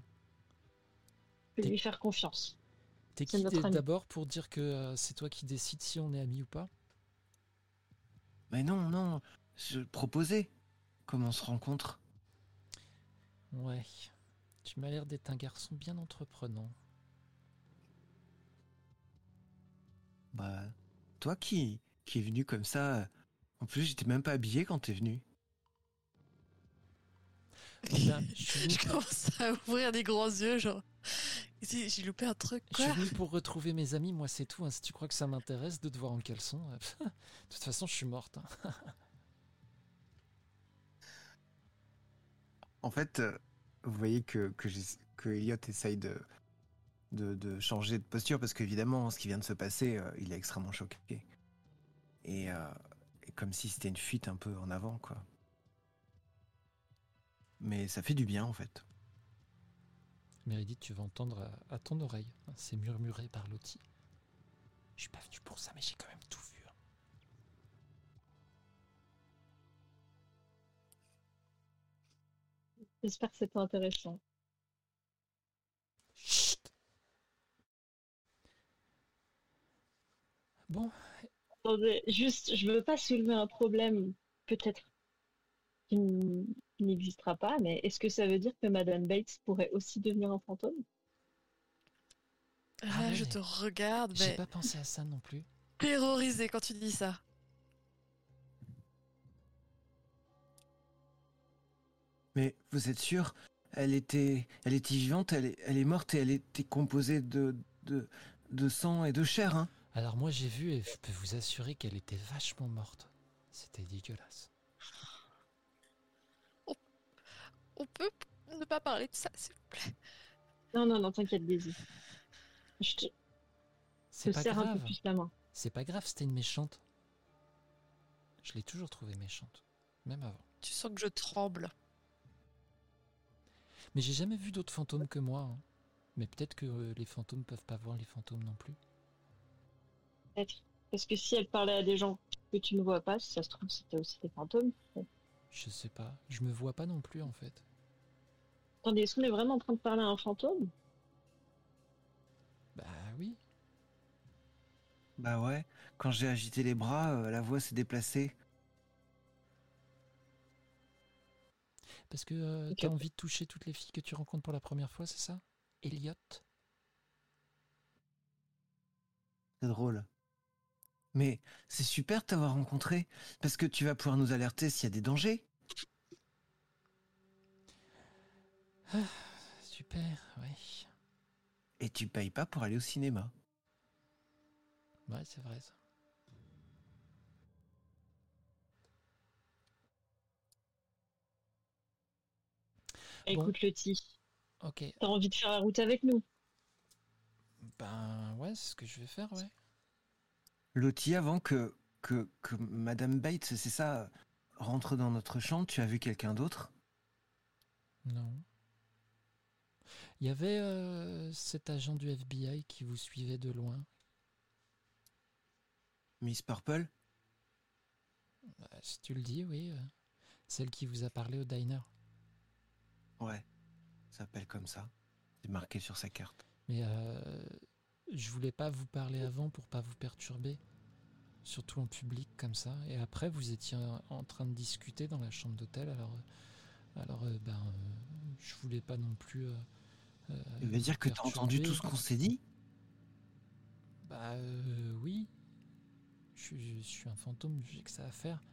S3: Tu peux lui faire confiance.
S1: T'es qui
S3: ami.
S1: d'abord pour dire que euh, c'est toi qui décides si on est amis ou pas?
S2: Mais non, non, je proposais. Comment on se rencontre
S1: Ouais. Tu m'as l'air d'être un garçon bien entreprenant.
S2: Bah, toi qui, qui est venu comme ça. En plus, j'étais même pas habillé quand t'es venu. [LAUGHS]
S1: Ben, [LAUGHS] je
S4: Je commence à ouvrir des grands yeux, genre. J'ai loupé un truc,
S1: je suis
S4: quoi.
S1: venu pour retrouver mes amis, moi c'est tout. hein. Si tu crois que ça m'intéresse de te voir en caleçon, euh, [LAUGHS] de toute façon je suis morte. hein.
S2: En fait, euh, vous voyez que, que, que Elliot essaye de, de, de changer de posture parce qu'évidemment, ce qui vient de se passer, euh, il est extrêmement choqué. Et, euh, et comme si c'était une fuite un peu en avant, quoi. Mais ça fait du bien, en fait.
S1: Meredith, tu vas entendre à, à ton oreille. hein, C'est murmuré par Lottie. Je suis pas venu pour ça, mais j'ai quand même tout vu. hein.
S3: J'espère que c'était intéressant.
S1: Chut Bon,
S3: Attendez, juste, je veux pas soulever un problème, peut-être qui n'existera pas, mais est-ce que ça veut dire que Madame Bates pourrait aussi devenir un fantôme?
S1: Ah
S4: Là, je te regarde,
S1: j'ai
S4: mais
S1: pas pensé à ça non plus. [LAUGHS]
S4: terrorisé quand tu dis ça.
S2: Mais vous êtes sûr? Elle était, elle était vivante, elle est, elle est morte et elle était composée de, de, de sang et de chair, hein?
S1: Alors moi j'ai vu et je peux vous assurer qu'elle était vachement morte. C'était dégueulasse.
S4: On peut ne pas parler de ça, s'il vous plaît.
S3: Non, non, non, t'inquiète, Daisy. Je te,
S1: C'est pas
S3: serre un peu
S1: grave.
S3: plus la main.
S1: C'est pas grave, c'était une méchante. Je l'ai toujours trouvée méchante, même avant.
S4: Tu sens que je tremble.
S1: Mais j'ai jamais vu d'autres fantômes que moi. hein. Mais peut-être que euh, les fantômes peuvent pas voir les fantômes non plus.
S3: Peut-être. Parce que si elle parlait à des gens que tu ne vois pas, si ça se trouve, c'était aussi des fantômes.
S1: Je sais pas. Je me vois pas non plus en fait.
S3: Attendez, est-ce qu'on est vraiment en train de parler à un fantôme?
S1: Bah oui.
S2: Bah ouais, quand j'ai agité les bras, euh, la voix s'est déplacée.
S1: Parce que euh, t'as envie de toucher toutes les filles que tu rencontres pour la première fois, c'est ça? Elliot?
S2: C'est drôle. Mais c'est super de t'avoir rencontré, parce que tu vas pouvoir nous alerter s'il y a des dangers.
S1: Super, ouais.
S2: Et tu payes pas pour aller au cinéma.
S1: Ouais, c'est vrai ça.
S3: Écoute, le T,
S1: Ok.
S3: t'as envie de faire la route avec nous?
S1: Ben ouais, c'est ce que je vais faire, ouais.
S2: Lottie, avant que, que, que Madame Bates, c'est ça, rentre dans notre chambre, tu as vu quelqu'un d'autre?
S1: Non. Il y avait euh, cet agent du FBI qui vous suivait de loin.
S2: Miss Purple?
S1: Euh, si tu le dis, oui. euh, celle qui vous a parlé au diner.
S2: Ouais, ça s'appelle comme ça. C'est marqué sur sa carte.
S1: Mais euh, je voulais pas vous parler avant pour pas vous perturber. Surtout en public comme ça. Et après, vous étiez en- train de discuter dans la chambre d'hôtel. Alors, euh, alors euh, ben, euh, je voulais pas non plus.
S2: Ça veut dire que t'as entendu tout ce qu'on s'est dit?
S1: Bah euh, oui. Je, suis- je suis un fantôme, j'ai que ça à faire.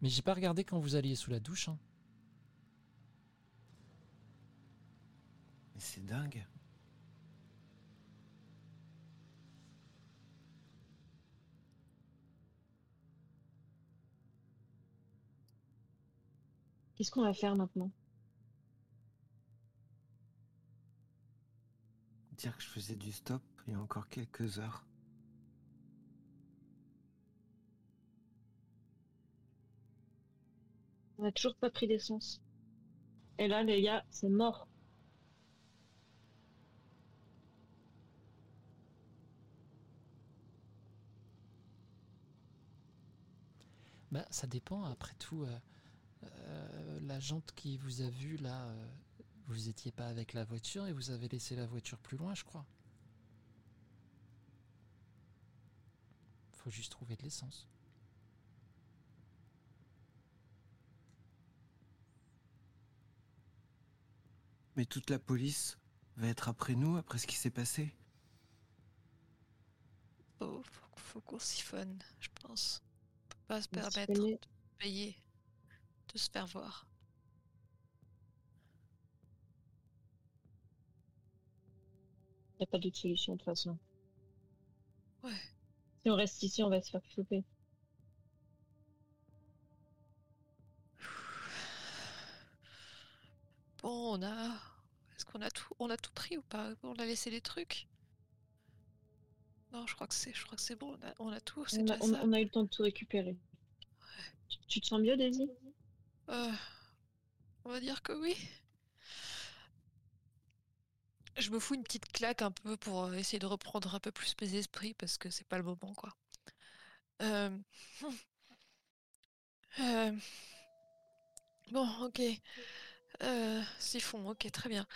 S1: Mais j'ai pas regardé quand vous alliez sous la douche. hein.
S2: Mais c'est dingue.
S3: Qu'est-ce qu'on va faire maintenant?
S2: Dire que je faisais du stop il y a encore quelques heures.
S3: On n'a toujours pas pris d'essence. Et là, les gars, c'est mort.
S1: Bah, ça dépend, après tout. euh, euh, la jante qui vous a vu là, euh, vous étiez pas avec la voiture et vous avez laissé la voiture plus loin, je crois. Faut juste trouver de l'essence.
S2: Mais toute la police va être après nous, après ce qui s'est passé.
S4: Oh, faut, faut qu'on siphonne, je pense. On peut pas se permettre
S3: siphonner.
S4: de payer, de se faire voir.
S3: N'y a pas d'autre solution de toute façon.
S4: Ouais.
S3: Si on reste ici, on va se faire choper.
S4: Bon, on a. Est-ce qu'on a tout, on a tout pris ou pas? On a laissé les trucs? Non, je crois que c'est, je crois que c'est bon. On a, on a tout.
S3: On a,
S4: déjà
S3: on-
S4: ça.
S3: on a eu le temps de tout récupérer. Tu, tu te sens mieux, Daisy?
S4: Euh, on va dire que oui. Je me fous une petite claque un peu pour euh, essayer de reprendre un peu plus mes esprits parce que c'est pas le moment, quoi. Euh, [LAUGHS] euh, Bon, ok. Euh, Siphon, ok, très bien.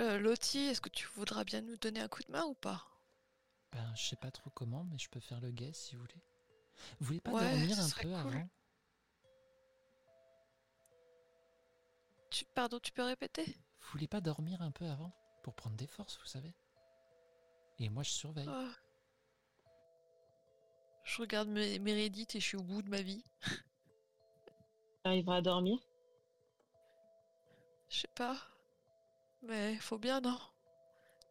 S4: Euh, Lottie, est-ce que tu voudras bien nous donner un coup de main ou pas?
S1: Ben, je sais pas trop comment, mais je peux faire le guet si vous voulez. Vous voulez pas
S4: Ouais,
S1: dormir un peu
S4: cool.
S1: avant?
S4: Tu, pardon, tu peux répéter?
S1: Vous voulez pas dormir un peu avant Pour prendre des forces, vous savez? Et moi, je surveille.
S4: Ah. Je regarde mes, mes Reddit et je suis au bout de ma vie.
S3: Arrivera à dormir?
S4: Je sais pas. Mais faut bien, non?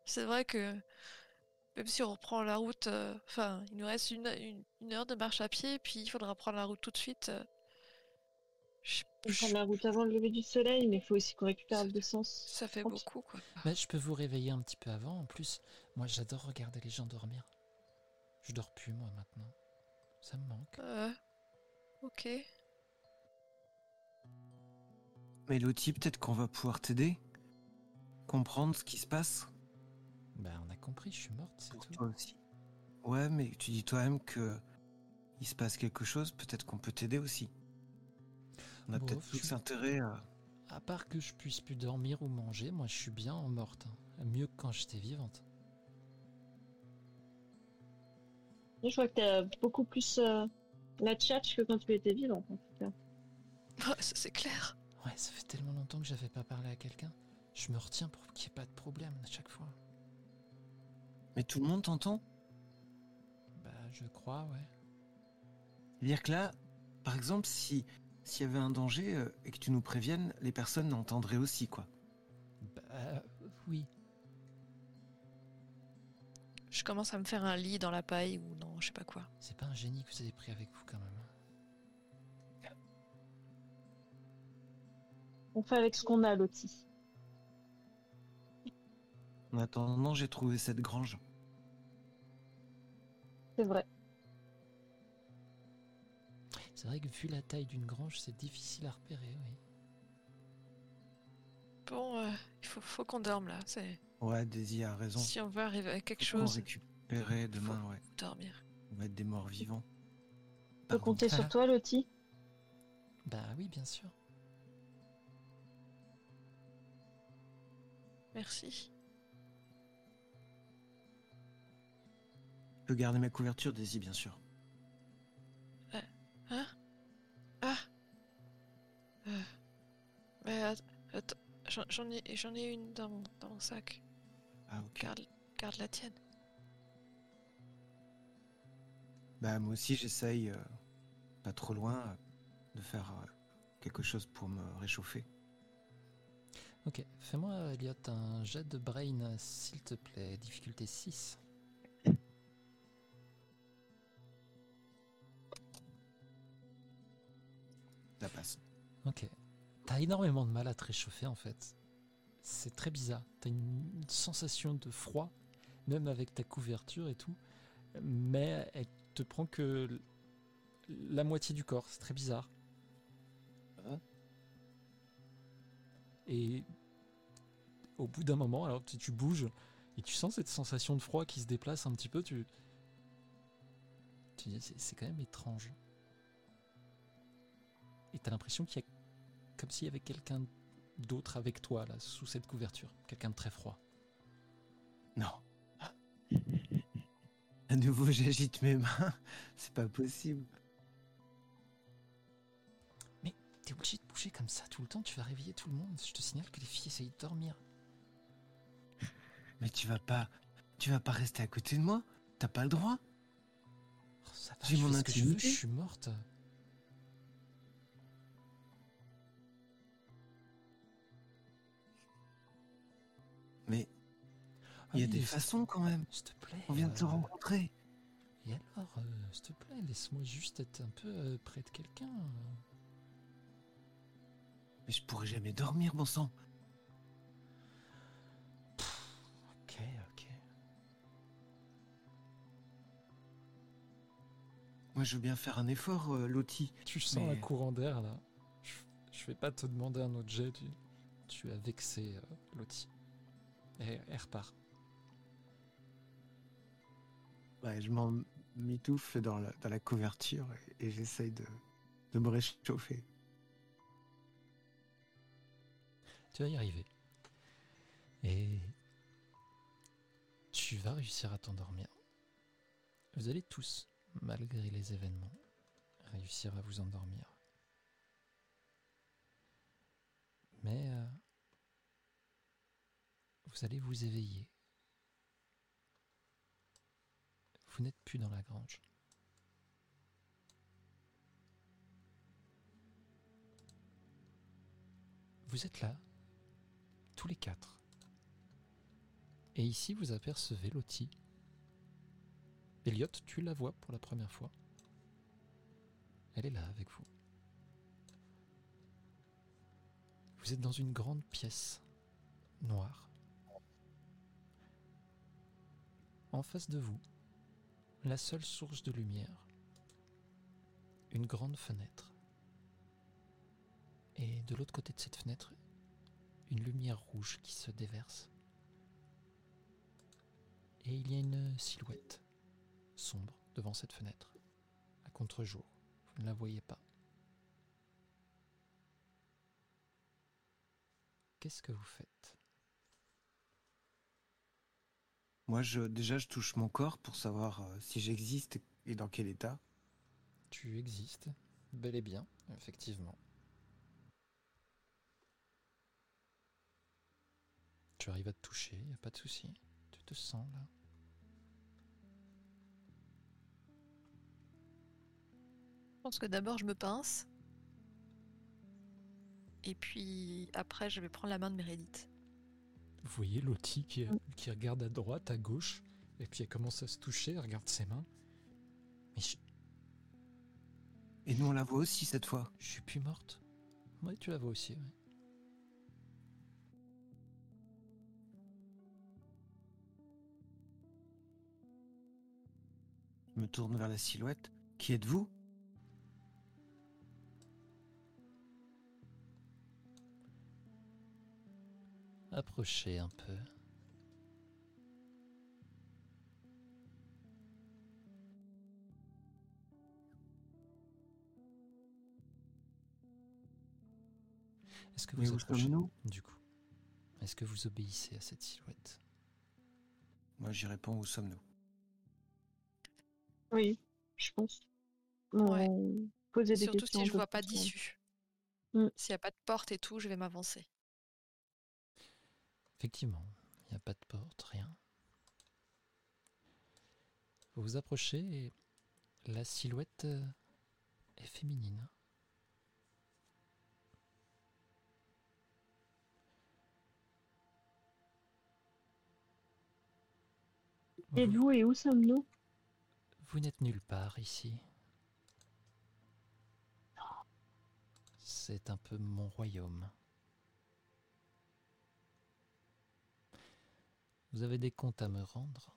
S4: C'est vrai que même si on reprend la route, euh, enfin, il nous reste une, une, une heure de marche à pied, puis il faudra prendre la route tout de suite. euh, je-
S3: On
S4: je-
S3: prend la route avant le lever du soleil, mais il faut aussi qu'on récupère de l'essence.
S4: ça fait beaucoup, quoi.
S1: Ben, je peux vous réveiller un petit peu avant. En plus, moi, j'adore regarder les gens dormir. Je dors plus, moi, maintenant. Ça me manque.
S4: Euh, ok.
S2: Mais Lottie, peut-être qu'on va pouvoir t'aider Comprendre ce qui se passe
S1: Ben, on a compris, je suis morte, c'est
S2: pour
S1: tout.
S2: toi aussi. Ouais, mais tu dis toi-même que il se passe quelque chose, peut-être qu'on peut t'aider aussi. On a
S1: Bon,
S2: peut-être tous intérêt à...
S1: À part que je puisse plus dormir ou manger, moi je suis bien en morte. hein. Mieux que quand j'étais vivante.
S3: Je vois que t'as beaucoup plus euh, la tchatch que quand tu étais vivante, en tout cas.
S4: Ouais, ça c'est clair.
S1: Ouais, ça fait tellement longtemps que j'avais pas parlé à quelqu'un. Je me retiens pour qu'il n'y ait pas de problème à chaque fois.
S2: Mais tout le monde t'entend?
S1: Bah, je crois, ouais.
S2: C'est-à-dire que là, par exemple, si s'il y avait un danger euh, et que tu nous préviennes, les personnes l'entendraient aussi, quoi.
S1: Bah, oui.
S4: Je commence à me faire un lit dans la paille ou non, je sais pas quoi.
S1: C'est pas un génie que vous avez pris avec vous quand même. hein.
S3: On fait avec ce qu'on a, Lottie.
S2: En attendant, j'ai trouvé cette grange.
S3: C'est vrai.
S1: C'est vrai que vu la taille d'une grange, c'est difficile à repérer, oui.
S4: Bon, euh, il faut, faut qu'on dorme là. C'est
S2: Ouais, Daisy a raison.
S4: si on veut arriver à quelque
S2: Faut
S4: chose,
S2: récupérer demain, ouais.
S4: dormir.
S2: On va être des morts vivants.
S3: On peut compter sur toi, Lottie.
S1: Bah oui, bien sûr.
S4: Merci.
S2: Je peux garder ma couverture, Daisy, bien sûr.
S4: Hein Ah Euh, Mais att- attends, j'en- j'en ai, j'en ai une dans mon, dans mon sac.
S2: Ah, ok.
S4: Garde, garde la tienne.
S2: Bah, moi aussi, j'essaye, euh, pas trop loin, euh, de faire euh, quelque chose pour me réchauffer.
S1: Ok, fais-moi, Elliot, un jet de brain, s'il te plaît. Difficulté 6.
S2: Passe.
S1: Ok. T'as énormément de mal à te réchauffer en fait. C'est très bizarre. T'as une sensation de froid, même avec ta couverture et tout. Mais elle te prend que la moitié du corps. C'est très bizarre.
S2: Ah.
S1: Et au bout d'un moment, alors tu, tu bouges et tu sens cette sensation de froid qui se déplace un petit peu. Tu, tu dis, c'est quand même étrange. Et t'as l'impression qu'il y a comme s'il y avait quelqu'un d'autre avec toi là sous cette couverture, quelqu'un de très froid.
S2: Non. À nouveau, j'agite mes mains. C'est pas possible.
S1: T'es obligé de bouger comme ça tout le temps, tu vas réveiller tout le monde. Je te signale que les filles essayent de dormir.
S2: Mais tu vas pas. Tu vas pas rester à côté de moi T'as pas le droit
S1: Oh, ça va,
S2: J'ai mon
S1: je veux,
S2: intimité.
S1: je suis morte.
S2: Il y a des façons quand même.
S1: S'il te plaît.
S2: On vient de se
S1: euh,
S2: rencontrer.
S1: Et alors, euh, s'il te plaît, laisse-moi juste être un peu euh, près de quelqu'un.
S2: Mais je pourrais jamais dormir, bon sang.
S1: Ok, ok.
S2: Moi, je veux bien faire un effort, euh, Lottie.
S1: Tu sens
S2: Mais-
S1: un courant d'air là. Je, je vais pas te demander un autre jet. Tu, tu as vexé Lottie. Et elle repart.
S2: Ouais, je m'en mitoufle dans la, couverture et, j'essaye de, de me réchauffer.
S1: Tu vas y arriver. Et tu vas réussir à t'endormir. Vous allez tous, malgré les événements, réussir à vous endormir. Mais euh, vous allez vous éveiller. Vous n'êtes plus dans la grange. Vous êtes là, tous les quatre. Et ici, vous apercevez Lottie. Elliot, tu la vois pour la première fois. Elle est là avec vous. Vous êtes dans une grande pièce noire. En face de vous, la seule source de lumière, une grande fenêtre. Et de l'autre côté de cette fenêtre, une lumière rouge qui se déverse. Et il y a une silhouette sombre devant cette fenêtre, à contre-jour. Vous ne la voyez pas. Qu'est-ce que vous faites?
S2: Moi, je, déjà, je touche mon corps pour savoir euh, si j'existe et dans quel état.
S1: Tu existes, bel et bien, effectivement. Tu arrives à te toucher, y a pas de souci. Tu te sens là.
S4: Je pense que d'abord je me pince. Et puis après je vais prendre la main de Meredith.
S1: Vous voyez Lottie qui, qui regarde à droite, à gauche, et puis elle commence à se toucher, elle regarde ses mains. Mais je,
S2: Et nous, on la voit aussi cette fois.
S1: je suis plus morte. Ouais, tu la vois aussi, ouais.
S2: Je me tourne vers la silhouette. Qui êtes-vous?
S1: Approchez un peu. Est-ce que
S2: Mais
S1: vous
S2: où
S1: approchez
S2: sommes-nous?
S1: Du coup Est-ce que vous obéissez à cette silhouette?
S2: Moi, j'y réponds. Où sommes-nous?
S3: Oui, je pense.
S4: Ouais.
S3: Des
S4: Surtout
S3: questions
S4: si je vois pas d'issue.
S3: Mm.
S4: S'il n'y a pas de porte et tout, je vais m'avancer.
S1: Effectivement, il n'y a pas de porte, rien. Vous vous approchez et la silhouette euh, est féminine. Vous,
S3: Êtes-vous et où sommes-nous?
S1: Vous n'êtes nulle part ici. C'est un peu mon royaume. Vous avez des comptes à me rendre?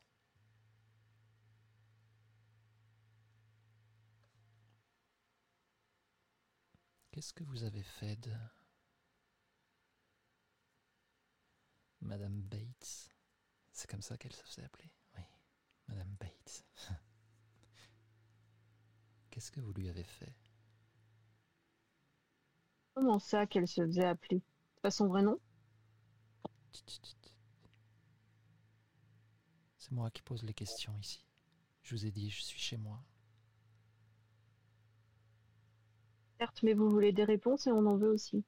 S1: Qu'est-ce que vous avez fait de Madame Bates? C'est comme ça qu'elle se faisait appeler. Oui, Madame Bates. [LAUGHS] Qu'est-ce que vous lui avez fait?
S3: Comment ça qu'elle se faisait appeler? C'est pas son vrai nom?
S1: Moi qui pose les questions ici. Je vous ai dit, je suis chez moi.
S3: Certes, mais vous voulez des réponses et on en veut aussi.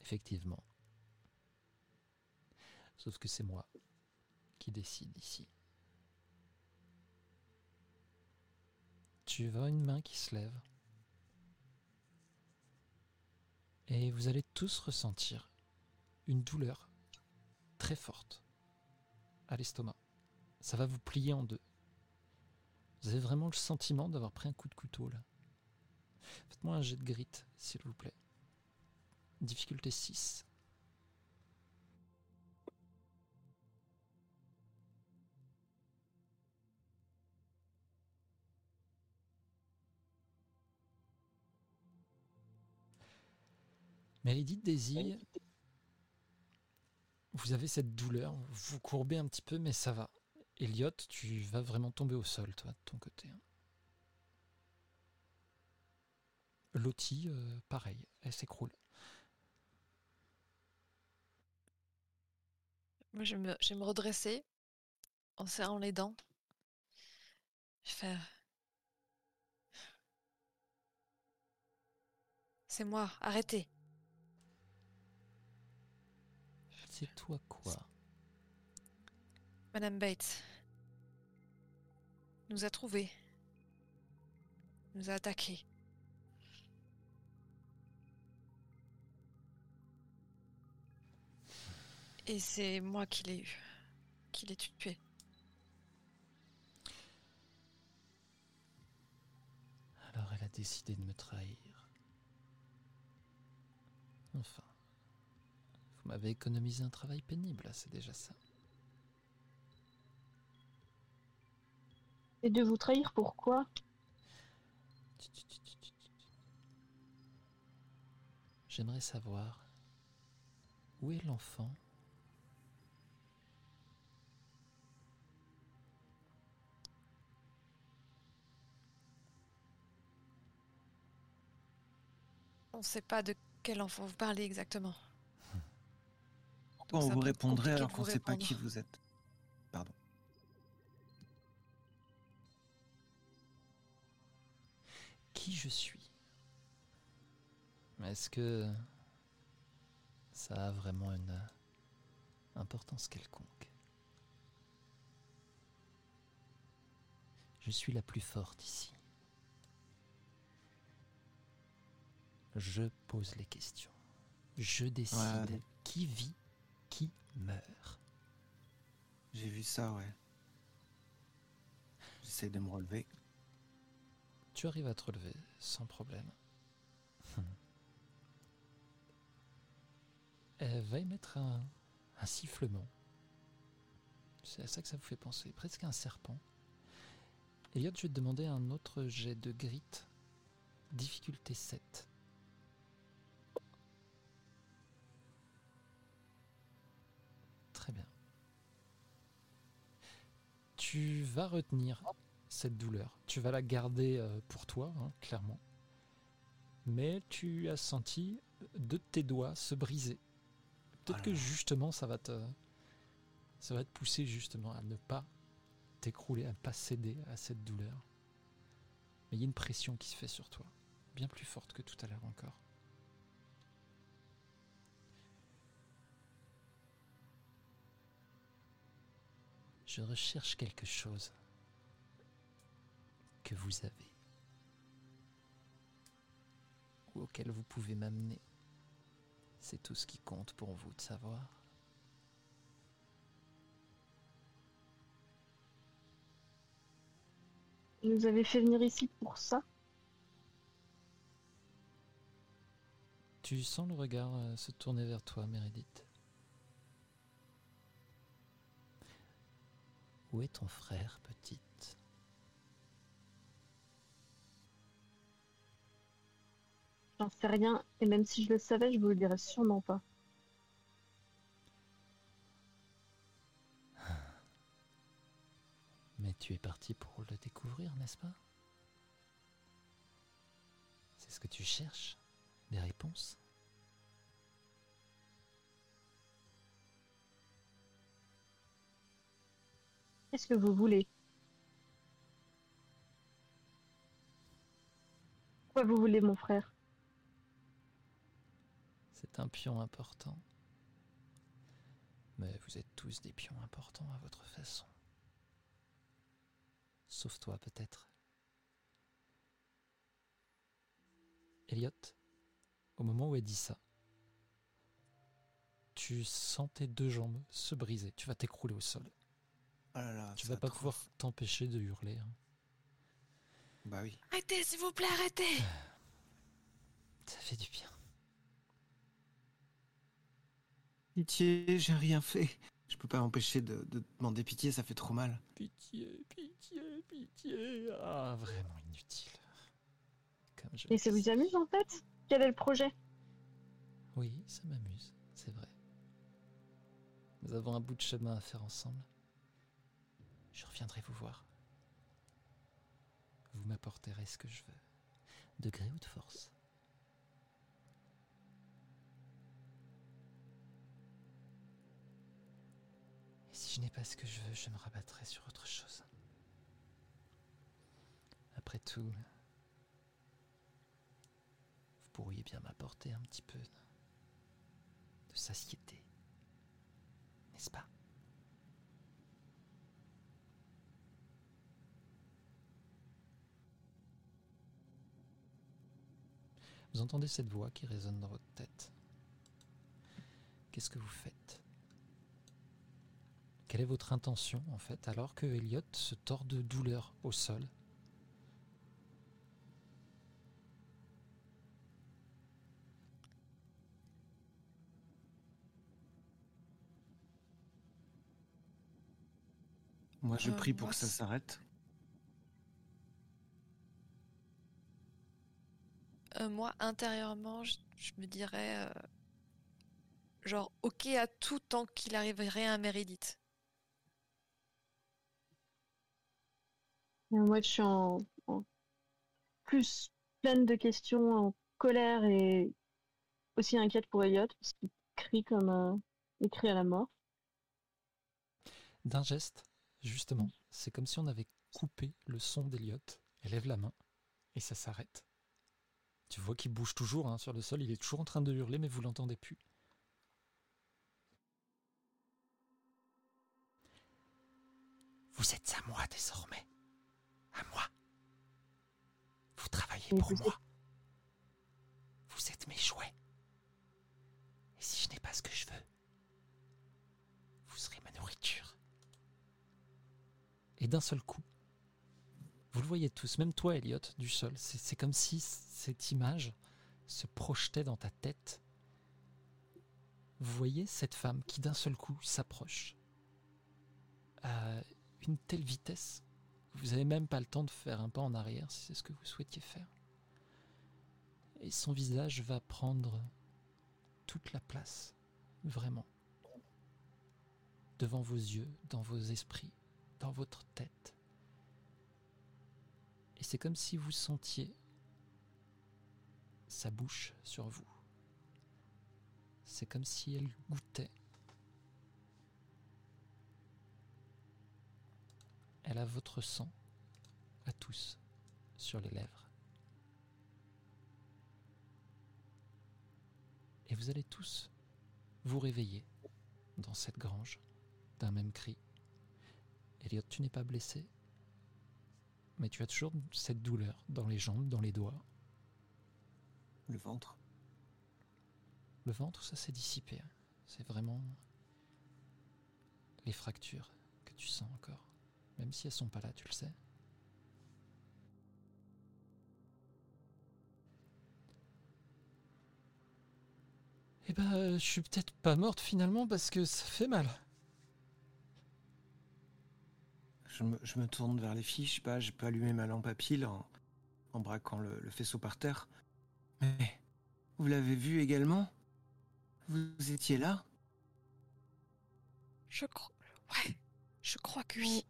S1: Effectivement. Sauf que c'est moi qui décide ici. Tu vois une main qui se lève? Et vous allez tous ressentir une douleur très forte à l'estomac. Ça va vous plier en deux. Vous avez vraiment le sentiment d'avoir pris un coup de couteau là. Faites-moi un jet de grit, s'il vous plaît. Difficulté 6. Méridith Désir, vous avez cette douleur, vous courbez un petit peu, mais ça va. Elliot, tu vas vraiment tomber au sol, toi, de ton côté. Lottie, euh, pareil, elle s'écroule.
S4: Moi, je me, je vais me redresser en serrant les dents. Je vais faire. C'est moi, arrêtez.
S1: C'est toi quoi
S4: Madame Bates nous a trouvés. Nous a attaqués. Et c'est moi qui l'ai eu. Qui l'ai tué.
S1: Alors elle a décidé de me trahir. Enfin, vous m'avez économisé un travail pénible, c'est déjà ça.
S3: Et de vous trahir, pourquoi
S1: J'aimerais savoir où est l'enfant
S4: On ne sait pas de quel enfant vous parlez exactement.
S2: Pourquoi on vous répondrait alors qu'on ne sait pas qui vous êtes Pardon.
S1: Qui je suis? Est-ce que ça a vraiment une importance quelconque? Je suis la plus forte ici. Je pose les questions. Je décide
S2: Ouais.
S1: qui vit, meurt.
S2: J'ai vu ça, ouais. J'essaie de me relever.
S1: Tu arrives à te relever sans problème. Elle va émettre un, un sifflement. C'est à ça que ça vous fait penser, presque à un serpent. Elliot, je vais te demander un autre jet de grit, difficulté 7. Tu vas retenir cette douleur. Tu vas la garder euh, pour toi, hein, clairement. Mais tu as senti deux de tes doigts se briser. Peut-être que
S2: là.
S1: justement, ça va te, ça va te pousser justement à ne pas t'écrouler, à ne pas céder à cette douleur. Mais il y a une pression qui se fait sur toi, bien plus forte que tout à l'heure encore. Je recherche quelque chose que vous avez ou auquel vous pouvez m'amener. C'est tout ce qui compte pour vous de savoir.
S3: Vous nous avez fait venir ici pour ça?
S1: Tu sens le regard euh, se tourner vers toi, Meredith. Où est ton frère, petite?
S3: J'en sais rien, et même si je le savais, je vous le dirais sûrement pas. [SIGHS]
S1: Mais tu es parti pour le découvrir, n'est-ce pas? C'est ce que tu cherches Des réponses?
S3: Qu'est-ce que vous voulez? Quoi vous voulez, mon frère?
S1: C'est un pion important. Mais vous êtes tous des pions importants à votre façon. Sauf toi, peut-être. Elliot, au moment où elle dit ça, tu sens tes deux jambes se briser. Tu vas t'écrouler au sol.
S2: Oh là là,
S1: Tu vas pas pouvoir t'empêcher de hurler. hein.
S2: Bah oui.
S4: Arrêtez, s'il vous plaît, arrêtez [SIGHS]
S1: Ça fait du bien.
S2: Pitié, j'ai rien fait. Je peux pas m'empêcher de, de demander pitié, ça fait trop mal.
S1: Pitié, pitié, pitié. Ah, vraiment inutile. Comme je
S3: Et ça vous amuse en fait? Quel est le projet?
S1: Oui, ça m'amuse, c'est vrai. Nous avons un bout de chemin à faire ensemble. Je reviendrai vous voir. Vous m'apporterez ce que je veux, de gré ou de force. Et si je n'ai pas ce que je veux, je me rabattrai sur autre chose. Après tout, vous pourriez bien m'apporter un petit peu de satiété. N'est-ce pas? Vous entendez cette voix qui résonne dans votre tête. Qu'est-ce que vous faites? Quelle est votre intention en fait alors que Elliot se tord de douleur au sol?
S2: Moi, je
S4: Euh,
S2: prie pour que ça s'arrête.
S4: Euh, moi, intérieurement, je, je me dirais euh, genre ok à tout tant qu'il arriverait à Meredith.
S3: Et Moi, je suis en, en plus pleine de questions, en colère et aussi inquiète pour Elliot parce qu'il crie comme un il crie à la mort.
S1: D'un geste, justement, c'est comme si on avait coupé le son d'Eliot. Elle lève la main et ça s'arrête. Tu vois qu'il bouge toujours hein, sur le sol, il est toujours en train de hurler, mais vous l'entendez plus. Vous êtes à moi désormais. À moi. Vous travaillez pour moi. Vous êtes mes jouets. Et si je n'ai pas ce que je veux, vous serez ma nourriture. Et d'un seul coup, vous le voyez tous, même toi, Elliot, du sol. C'est comme si cette image se projetait dans ta tête. Vous voyez cette femme qui d'un seul coup s'approche à une telle vitesse que vous n'avez même pas le temps de faire un pas en arrière si c'est ce que vous souhaitiez faire. Et son visage va prendre toute la place, vraiment, devant vos yeux, dans vos esprits, dans votre tête. Et c'est comme si vous sentiez sa bouche sur vous. C'est comme si elle goûtait. Elle a votre sang, à tous, sur les lèvres. Et vous allez tous vous réveiller dans cette grange d'un même cri. Elliot, tu n'es pas blessé, mais tu as toujours cette douleur dans les jambes, dans les doigts.
S2: Le ventre.
S1: Le ventre, ça s'est dissipé. hein. C'est vraiment les fractures que tu sens encore. Même si elles sont pas là, tu le sais. Eh ben, euh, je suis peut-être pas morte finalement parce que ça fait mal.
S2: Je me, je me tourne vers les filles, je sais pas, j'ai pas allumé ma lampe à pile en, en braquant le, le faisceau par terre. Mais vous l'avez vu également? Vous étiez là?
S4: Je crois. Ouais, je crois que oui.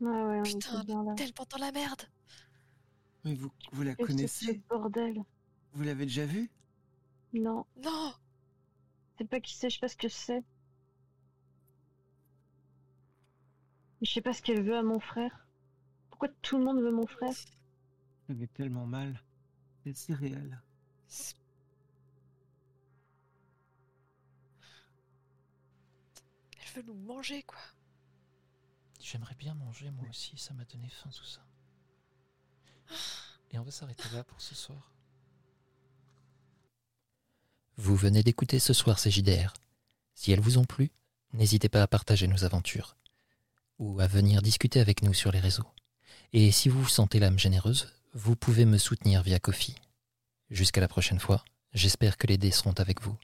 S3: Ouais, ouais, on
S4: Putain, tellement dans la merde.
S2: Mais vous, vous la
S3: c'est
S2: connaissez?
S3: ce bordel
S2: Vous l'avez déjà vue?
S3: Non,
S4: Non,
S3: c'est pas qui c'est, je sais pas ce que c'est. Je sais pas ce qu'elle veut à mon frère. Pourquoi tout le monde veut mon frère?
S2: J'avais tellement mal. C'est si réel.
S4: elle veut nous manger, quoi.
S1: J'aimerais bien manger moi aussi, ça m'a donné faim tout ça. Et on va s'arrêter là pour ce soir. Vous venez d'écouter ce soir ces JDR. Si elles vous ont plu, n'hésitez pas à partager nos aventures ou à venir discuter avec nous sur les réseaux. Et si vous sentez l'âme généreuse, vous pouvez me soutenir via Kofi. Jusqu'à la prochaine fois, j'espère que les dés seront avec vous.